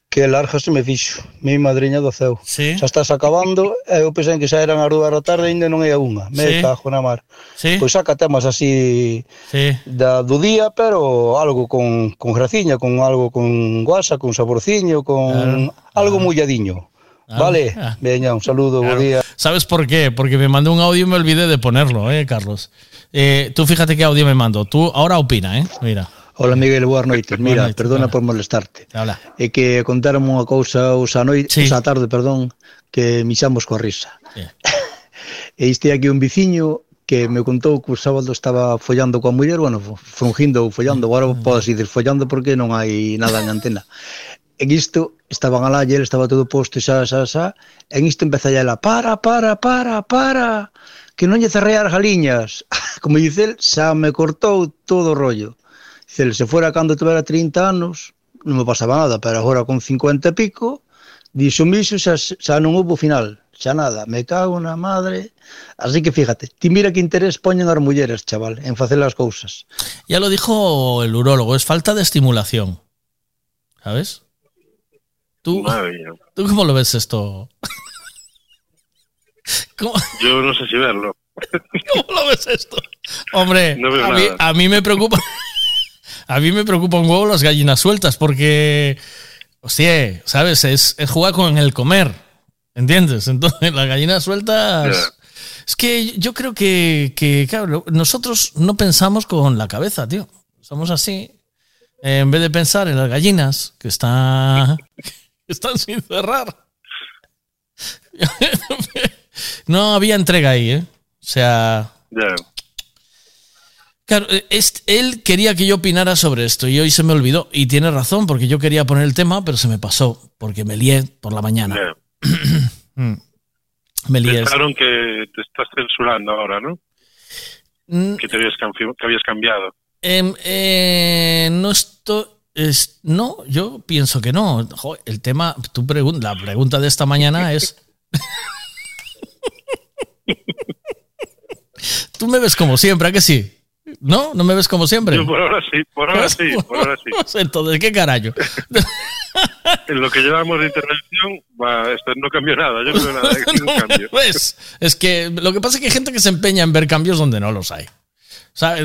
que larga se me fixo, mi madriña do ceu. Sí. Xa estás acabando, e eu pensei que xa eran as dúas da tarde, e ainda non é a unha, me sí. cajo na mar. Sí. Pois saca temas así sí. da, do día, pero algo con, con graciña, con algo con guasa, con saborciño, con claro. algo claro. mulladiño. Ah, vale, ah. veña, un saludo, claro. buen día. ¿Sabes por qué? Porque me mandó un audio y me olvidé de ponerlo, eh, Carlos. Eh, tú fíjate qué audio me mando. Tú ahora opina, eh? Mira. Hola Miguel, boas noites. Mira, noites, perdona hola. por molestarte. Hola. É eh, que contaron unha cousa ousa noite, sí. ousa tarde, perdón, que mixamos coa risa. Sí. e este aquí un viciño que me contou que o sábado estaba follando coa muller, bueno, frungindo ou follando, agora mm. podes dicir follando porque non hai nada en antena. en isto estaban alá e estaba todo posto xa, xa, xa, en isto empeza ela, para, para, para, para, que non lle cerrei as galiñas. Como dice el, xa me cortou todo o rollo. Dice el, se fora cando tuvera 30 anos, non me pasaba nada, pero agora con 50 e pico, dixo miso xa, xa non houve final, xa nada, me cago na madre. Así que fíjate, ti mira que interés poñen as mulleres, chaval, en facer as cousas. Ya lo dijo el urólogo, es falta de estimulación. ¿Sabes? ¿Tú, ¿Tú cómo lo ves esto? ¿Cómo? Yo no sé si verlo. ¿Cómo lo ves esto? Hombre, a, mí, a, mí, me preocupa. A mí me preocupa un huevo las gallinas sueltas porque. Hostia, ¿sabes? Es, es jugar con el comer. ¿Entiendes? Entonces, las gallinas sueltas. Es que yo creo que, que, claro, nosotros no pensamos con la cabeza, tío. Somos así. En vez de pensar en las gallinas que están, están sin cerrar. No había entrega ahí, ¿eh? O sea. Claro, él quería que yo opinara sobre esto y hoy se me olvidó. Y tiene razón, porque yo quería poner el tema, pero se me pasó, porque me lié por la mañana. Mm. me lié. Pensaron que te estás censurando ahora, ¿no? Mm. Que te habías, que habías cambiado. Em, eh, no estoy. Es, no, yo pienso que no. el tema, tu la pregunta de esta mañana es. Tú me ves como siempre, ¿a que sí? ¿No? ¿No me ves como siempre? Yo por ahora sí, por ahora sí, por ahora sí. Entonces, ¿qué carajo? en lo que llevamos de intervención, esto no cambió nada, yo no veo nada de no, cambio. Pues, es que lo que pasa es que hay gente que se empeña en ver cambios donde no los hay.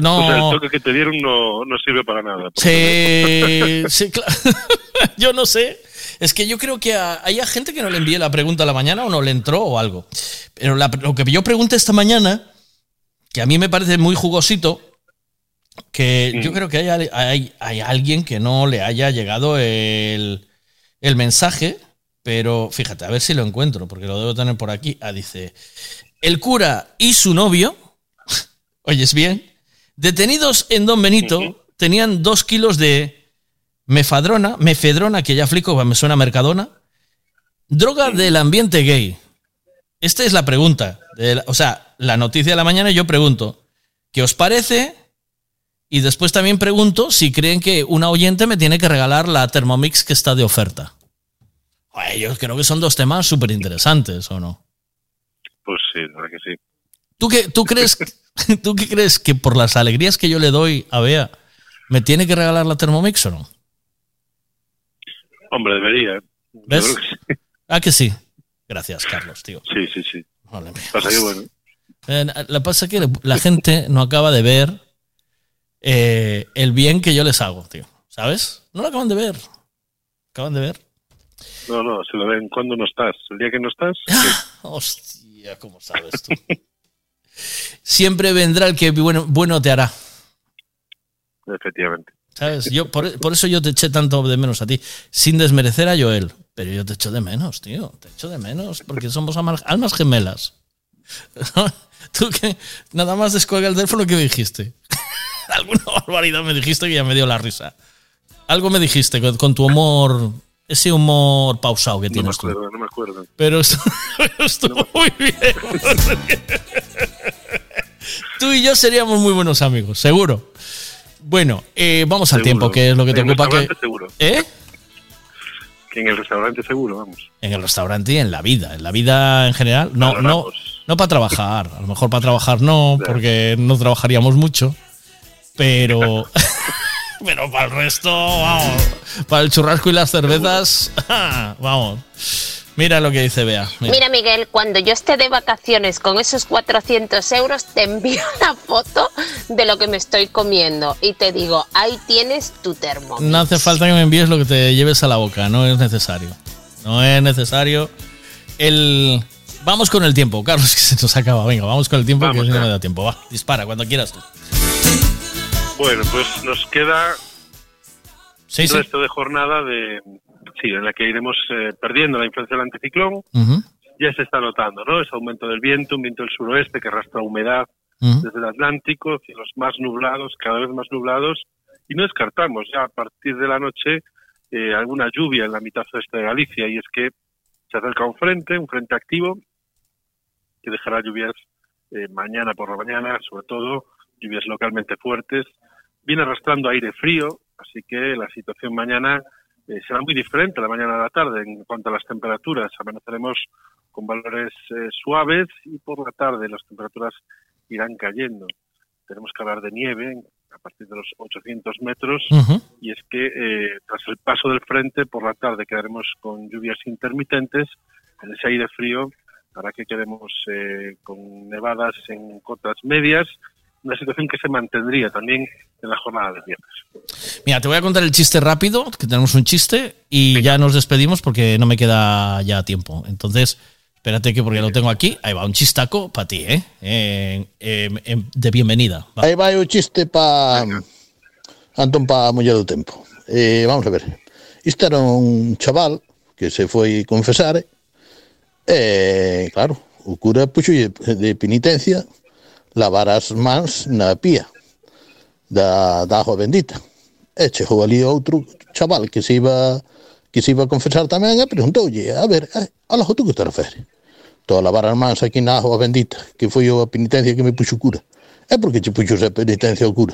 No. el toque que te dieron no, sirve para nada. Sí, sí, claro. yo no sé. Es que yo creo que hay gente que no le envíe la pregunta a la mañana o no le entró o algo. Pero lo que yo pregunté esta mañana, que a mí me parece muy jugosito, que mm. yo creo que hay, hay, alguien que no le haya llegado el, el, mensaje, pero fíjate, a ver si lo encuentro, porque lo debo tener por aquí. Ah, dice, el cura y su novio, oyes bien, Detenidos en Don Benito, tenían dos kilos de mefadrona, mefedrona, que ya flico, me suena mercadona, droga del ambiente gay. Esta es la pregunta. o sea, la noticia de la mañana yo pregunto, ¿qué os parece? Y después también pregunto si creen que una oyente me tiene que regalar la Thermomix que está de oferta. yo creo que son dos temas súper interesantes, ¿o no? Pues sí, la verdad que sí. ¿Tú, qué, tú crees ¿Tú qué crees? ¿Que por las alegrías que yo le doy a Bea, me tiene que regalar la Thermomix o no? Hombre, debería. ¿Ves? Ah, que sí. Gracias, Carlos, tío. Sí, sí, sí. Vale, pasa que bueno. Eh, la pasa que la gente no acaba de ver eh, el bien que yo les hago, tío. ¿Sabes? No lo acaban de ver. Acaban de ver. No, no, se lo ven cuando no estás. El día que no estás. hostia, ¿cómo sabes tú? siempre vendrá el que bueno, bueno te hará. Efectivamente. ¿Sabes? Yo, por, eso yo te eché tanto de menos a ti, sin desmerecer a Joel. Pero yo te echo de menos, tío. Te echo de menos, porque somos almas gemelas. Tú que nada más descuelga el teléfono que dijiste. Alguna barbaridad me dijiste que ya me dio la risa. Algo me dijiste con, tu humor, ese humor pausado que tienes no me acuerdo, No me acuerdo. Pero estuvo muy bien. Tú y yo seríamos muy buenos amigos, seguro. Bueno, eh, vamos al tiempo, que es lo que te ocupa. Que, seguro. ¿Eh? Que en el restaurante seguro, vamos. En el restaurante y en la vida. En la vida en general. No, no, no para trabajar. A lo mejor para trabajar no, porque no trabajaríamos mucho. Pero. Pero para el resto, vamos. Para el churrasco y las cervezas, vamos. Mira lo que dice Bea. Mira. Miguel, cuando yo esté de vacaciones con esos 400 euros, te envío una foto de lo que me estoy comiendo y te digo, ahí tienes tu termo. No hace falta que me envíes lo que te lleves a la boca, no es necesario. No es necesario. El... Vamos con el tiempo, Carlos, que se nos acaba. Venga, vamos con el tiempo, que no me da tiempo. Va, dispara cuando quieras tú. Bueno, pues nos queda sí, el resto de jornada de, sí, en la que iremos eh, perdiendo la influencia del anticiclón. Ya se está notando, ¿no? Ese aumento del viento, un viento del suroeste que arrastra humedad desde el Atlántico, cielos más nublados, cada vez más nublados, y no descartamos ya a partir de la noche eh, alguna lluvia en la mitad oeste de Galicia. Y es que se acerca un frente, un frente activo que dejará lluvias eh, mañana por la mañana, sobre todo lluvias localmente fuertes. Viene arrastrando aire frío, así que la situación mañana eh, será muy diferente a la mañana a la tarde en cuanto a las temperaturas. Amaneceremos con valores eh, suaves y por la tarde las temperaturas irán cayendo. Tenemos que hablar de nieve a partir de los 800 metros y es que eh, tras el paso del frente por la tarde quedaremos con lluvias intermitentes en ese aire frío hará que quedemos eh, con nevadas en cotas medias una situación que se mantendría también en la jornada de viernes. Mira, te voy a contar el chiste rápido, que tenemos un chiste y ya nos despedimos porque no me queda ya tiempo. Entonces, espérate que porque lo tengo aquí. Ahí va, un chistaco para ti, ¿eh? Eh, eh, eh, de bienvenida. Va. Aí vai o chiste pa Antón pa muller do tempo. Eh, vamos a ver. Isto era un chaval que se foi confesar e, claro, o cura puxo de penitencia lavar as mans na pía da, da agua bendita. E chegou ali outro chaval que se iba que se iba a confesar tamén e preguntoulle, a ver, a la tú que te refere? Estou a lavar as mans aquí na agua bendita, que foi a penitencia que me puxo cura. É porque che puxo esa penitencia ao cura?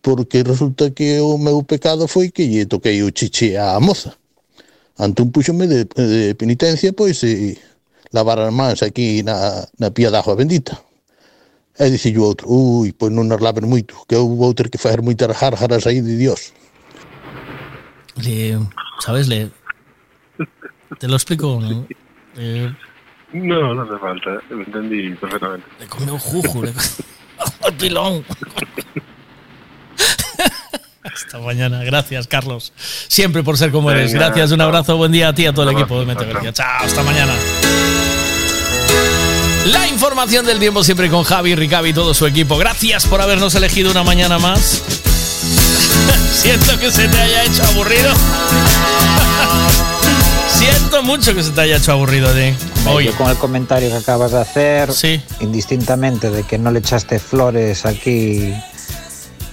Porque resulta que o meu pecado foi que lle toquei o chichi á moza. Antón puxome de, de penitencia, pois, e lavar as mans aquí na, na pía da agua bendita. E dixille o outro, ui, pois non nos laven moito, que eu vou ter que fazer moitas jarjaras aí de Dios. Le, ¿Sabes? Le, te lo explico. ¿no? Eh, No, no hace falta, lo entendí perfectamente. le comió juju, le el pilón. Hasta mañana. Gracias, Carlos. Siempre por ser como eres. Gracias, un abrazo, buen día a ti y a todo el Un equipo de abrazo, Mete chao, Vergüenza. Chao, hasta mañana. La información del tiempo siempre con Javi, Ricavi y todo su equipo. Gracias por habernos elegido una mañana más. Siento que se te haya hecho aburrido. Siento mucho que se te haya hecho aburrido de hoy. Yo con el comentario que acabas de hacer, indistintamente de que no le echaste flores aquí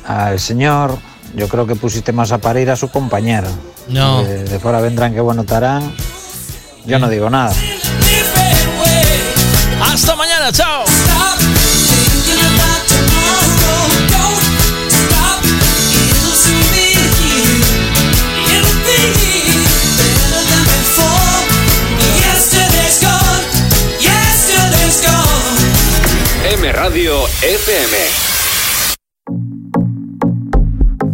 al señor, yo creo que pusiste más a parir a su compañero. No. De, de fuera vendrán que bueno estarán. Yo no digo nada. Hasta mañana, chao. M Radio FM.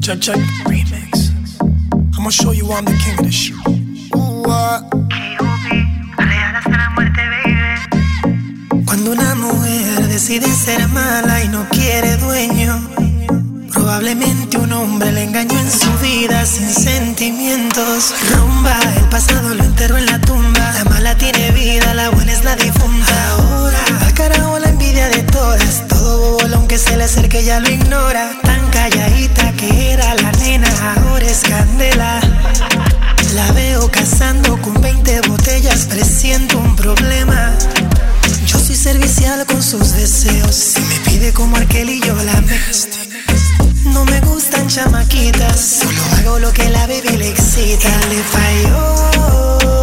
Check, check, remix. I'm gonna show you I'm the king of this shit. Cuando una mujer decide ser mala y no quiere dueño, probablemente un hombre le engañó en su vida sin sentimientos. Rumba, el pasado lo enterró en la tumba. La mala tiene vida, la buena es la difunta. Ahora, al carajo la envidia de todas. Todo bobo, aunque se le acerque, ya lo ignora. Tan calladita que era la nena, ahora es candela. La veo cazando con 20 botellas, presiento un problema. Yo soy servicial con sus deseos. Si me pide como aquel y yo la mezclo. No me gustan chamaquitas, solo hago lo que la baby le excita. Le falló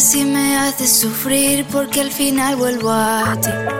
si me haces sufrir porque al final vuelvo a ti.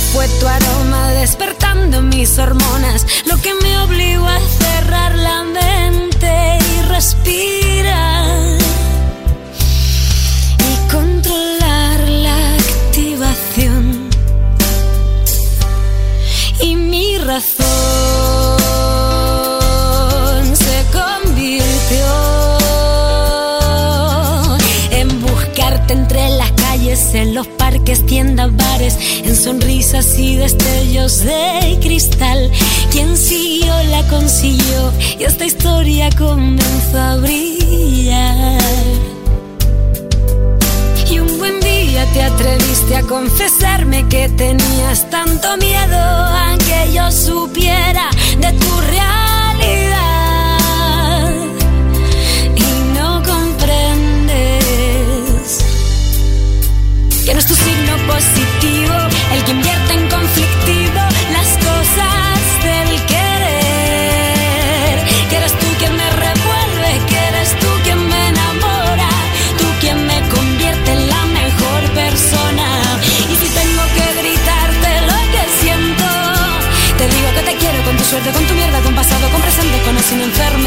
fue tu aroma despertando mis hormonas, lo que me obligó a cerrar la mente y respirar y controlar la activación. Y mi razón en los tiendas, bares, en sonrisas y destellos de cristal. Quien siguió la consiguió y esta historia comenzó a brillar. Y un buen día te atreviste a confesarme que tenías tanto miedo a que yo supiera de tu realidad ¿Quién es tu signo positivo? El que invierte en conflictivo las cosas del querer. Que eres tú quien me revuelve, que eres tú quien me enamora, tú quien me convierte en la mejor persona. Y si tengo que gritarte lo que siento, te digo que te quiero con tu suerte, con tu mierda, con pasado, con presente, con el sin enfermo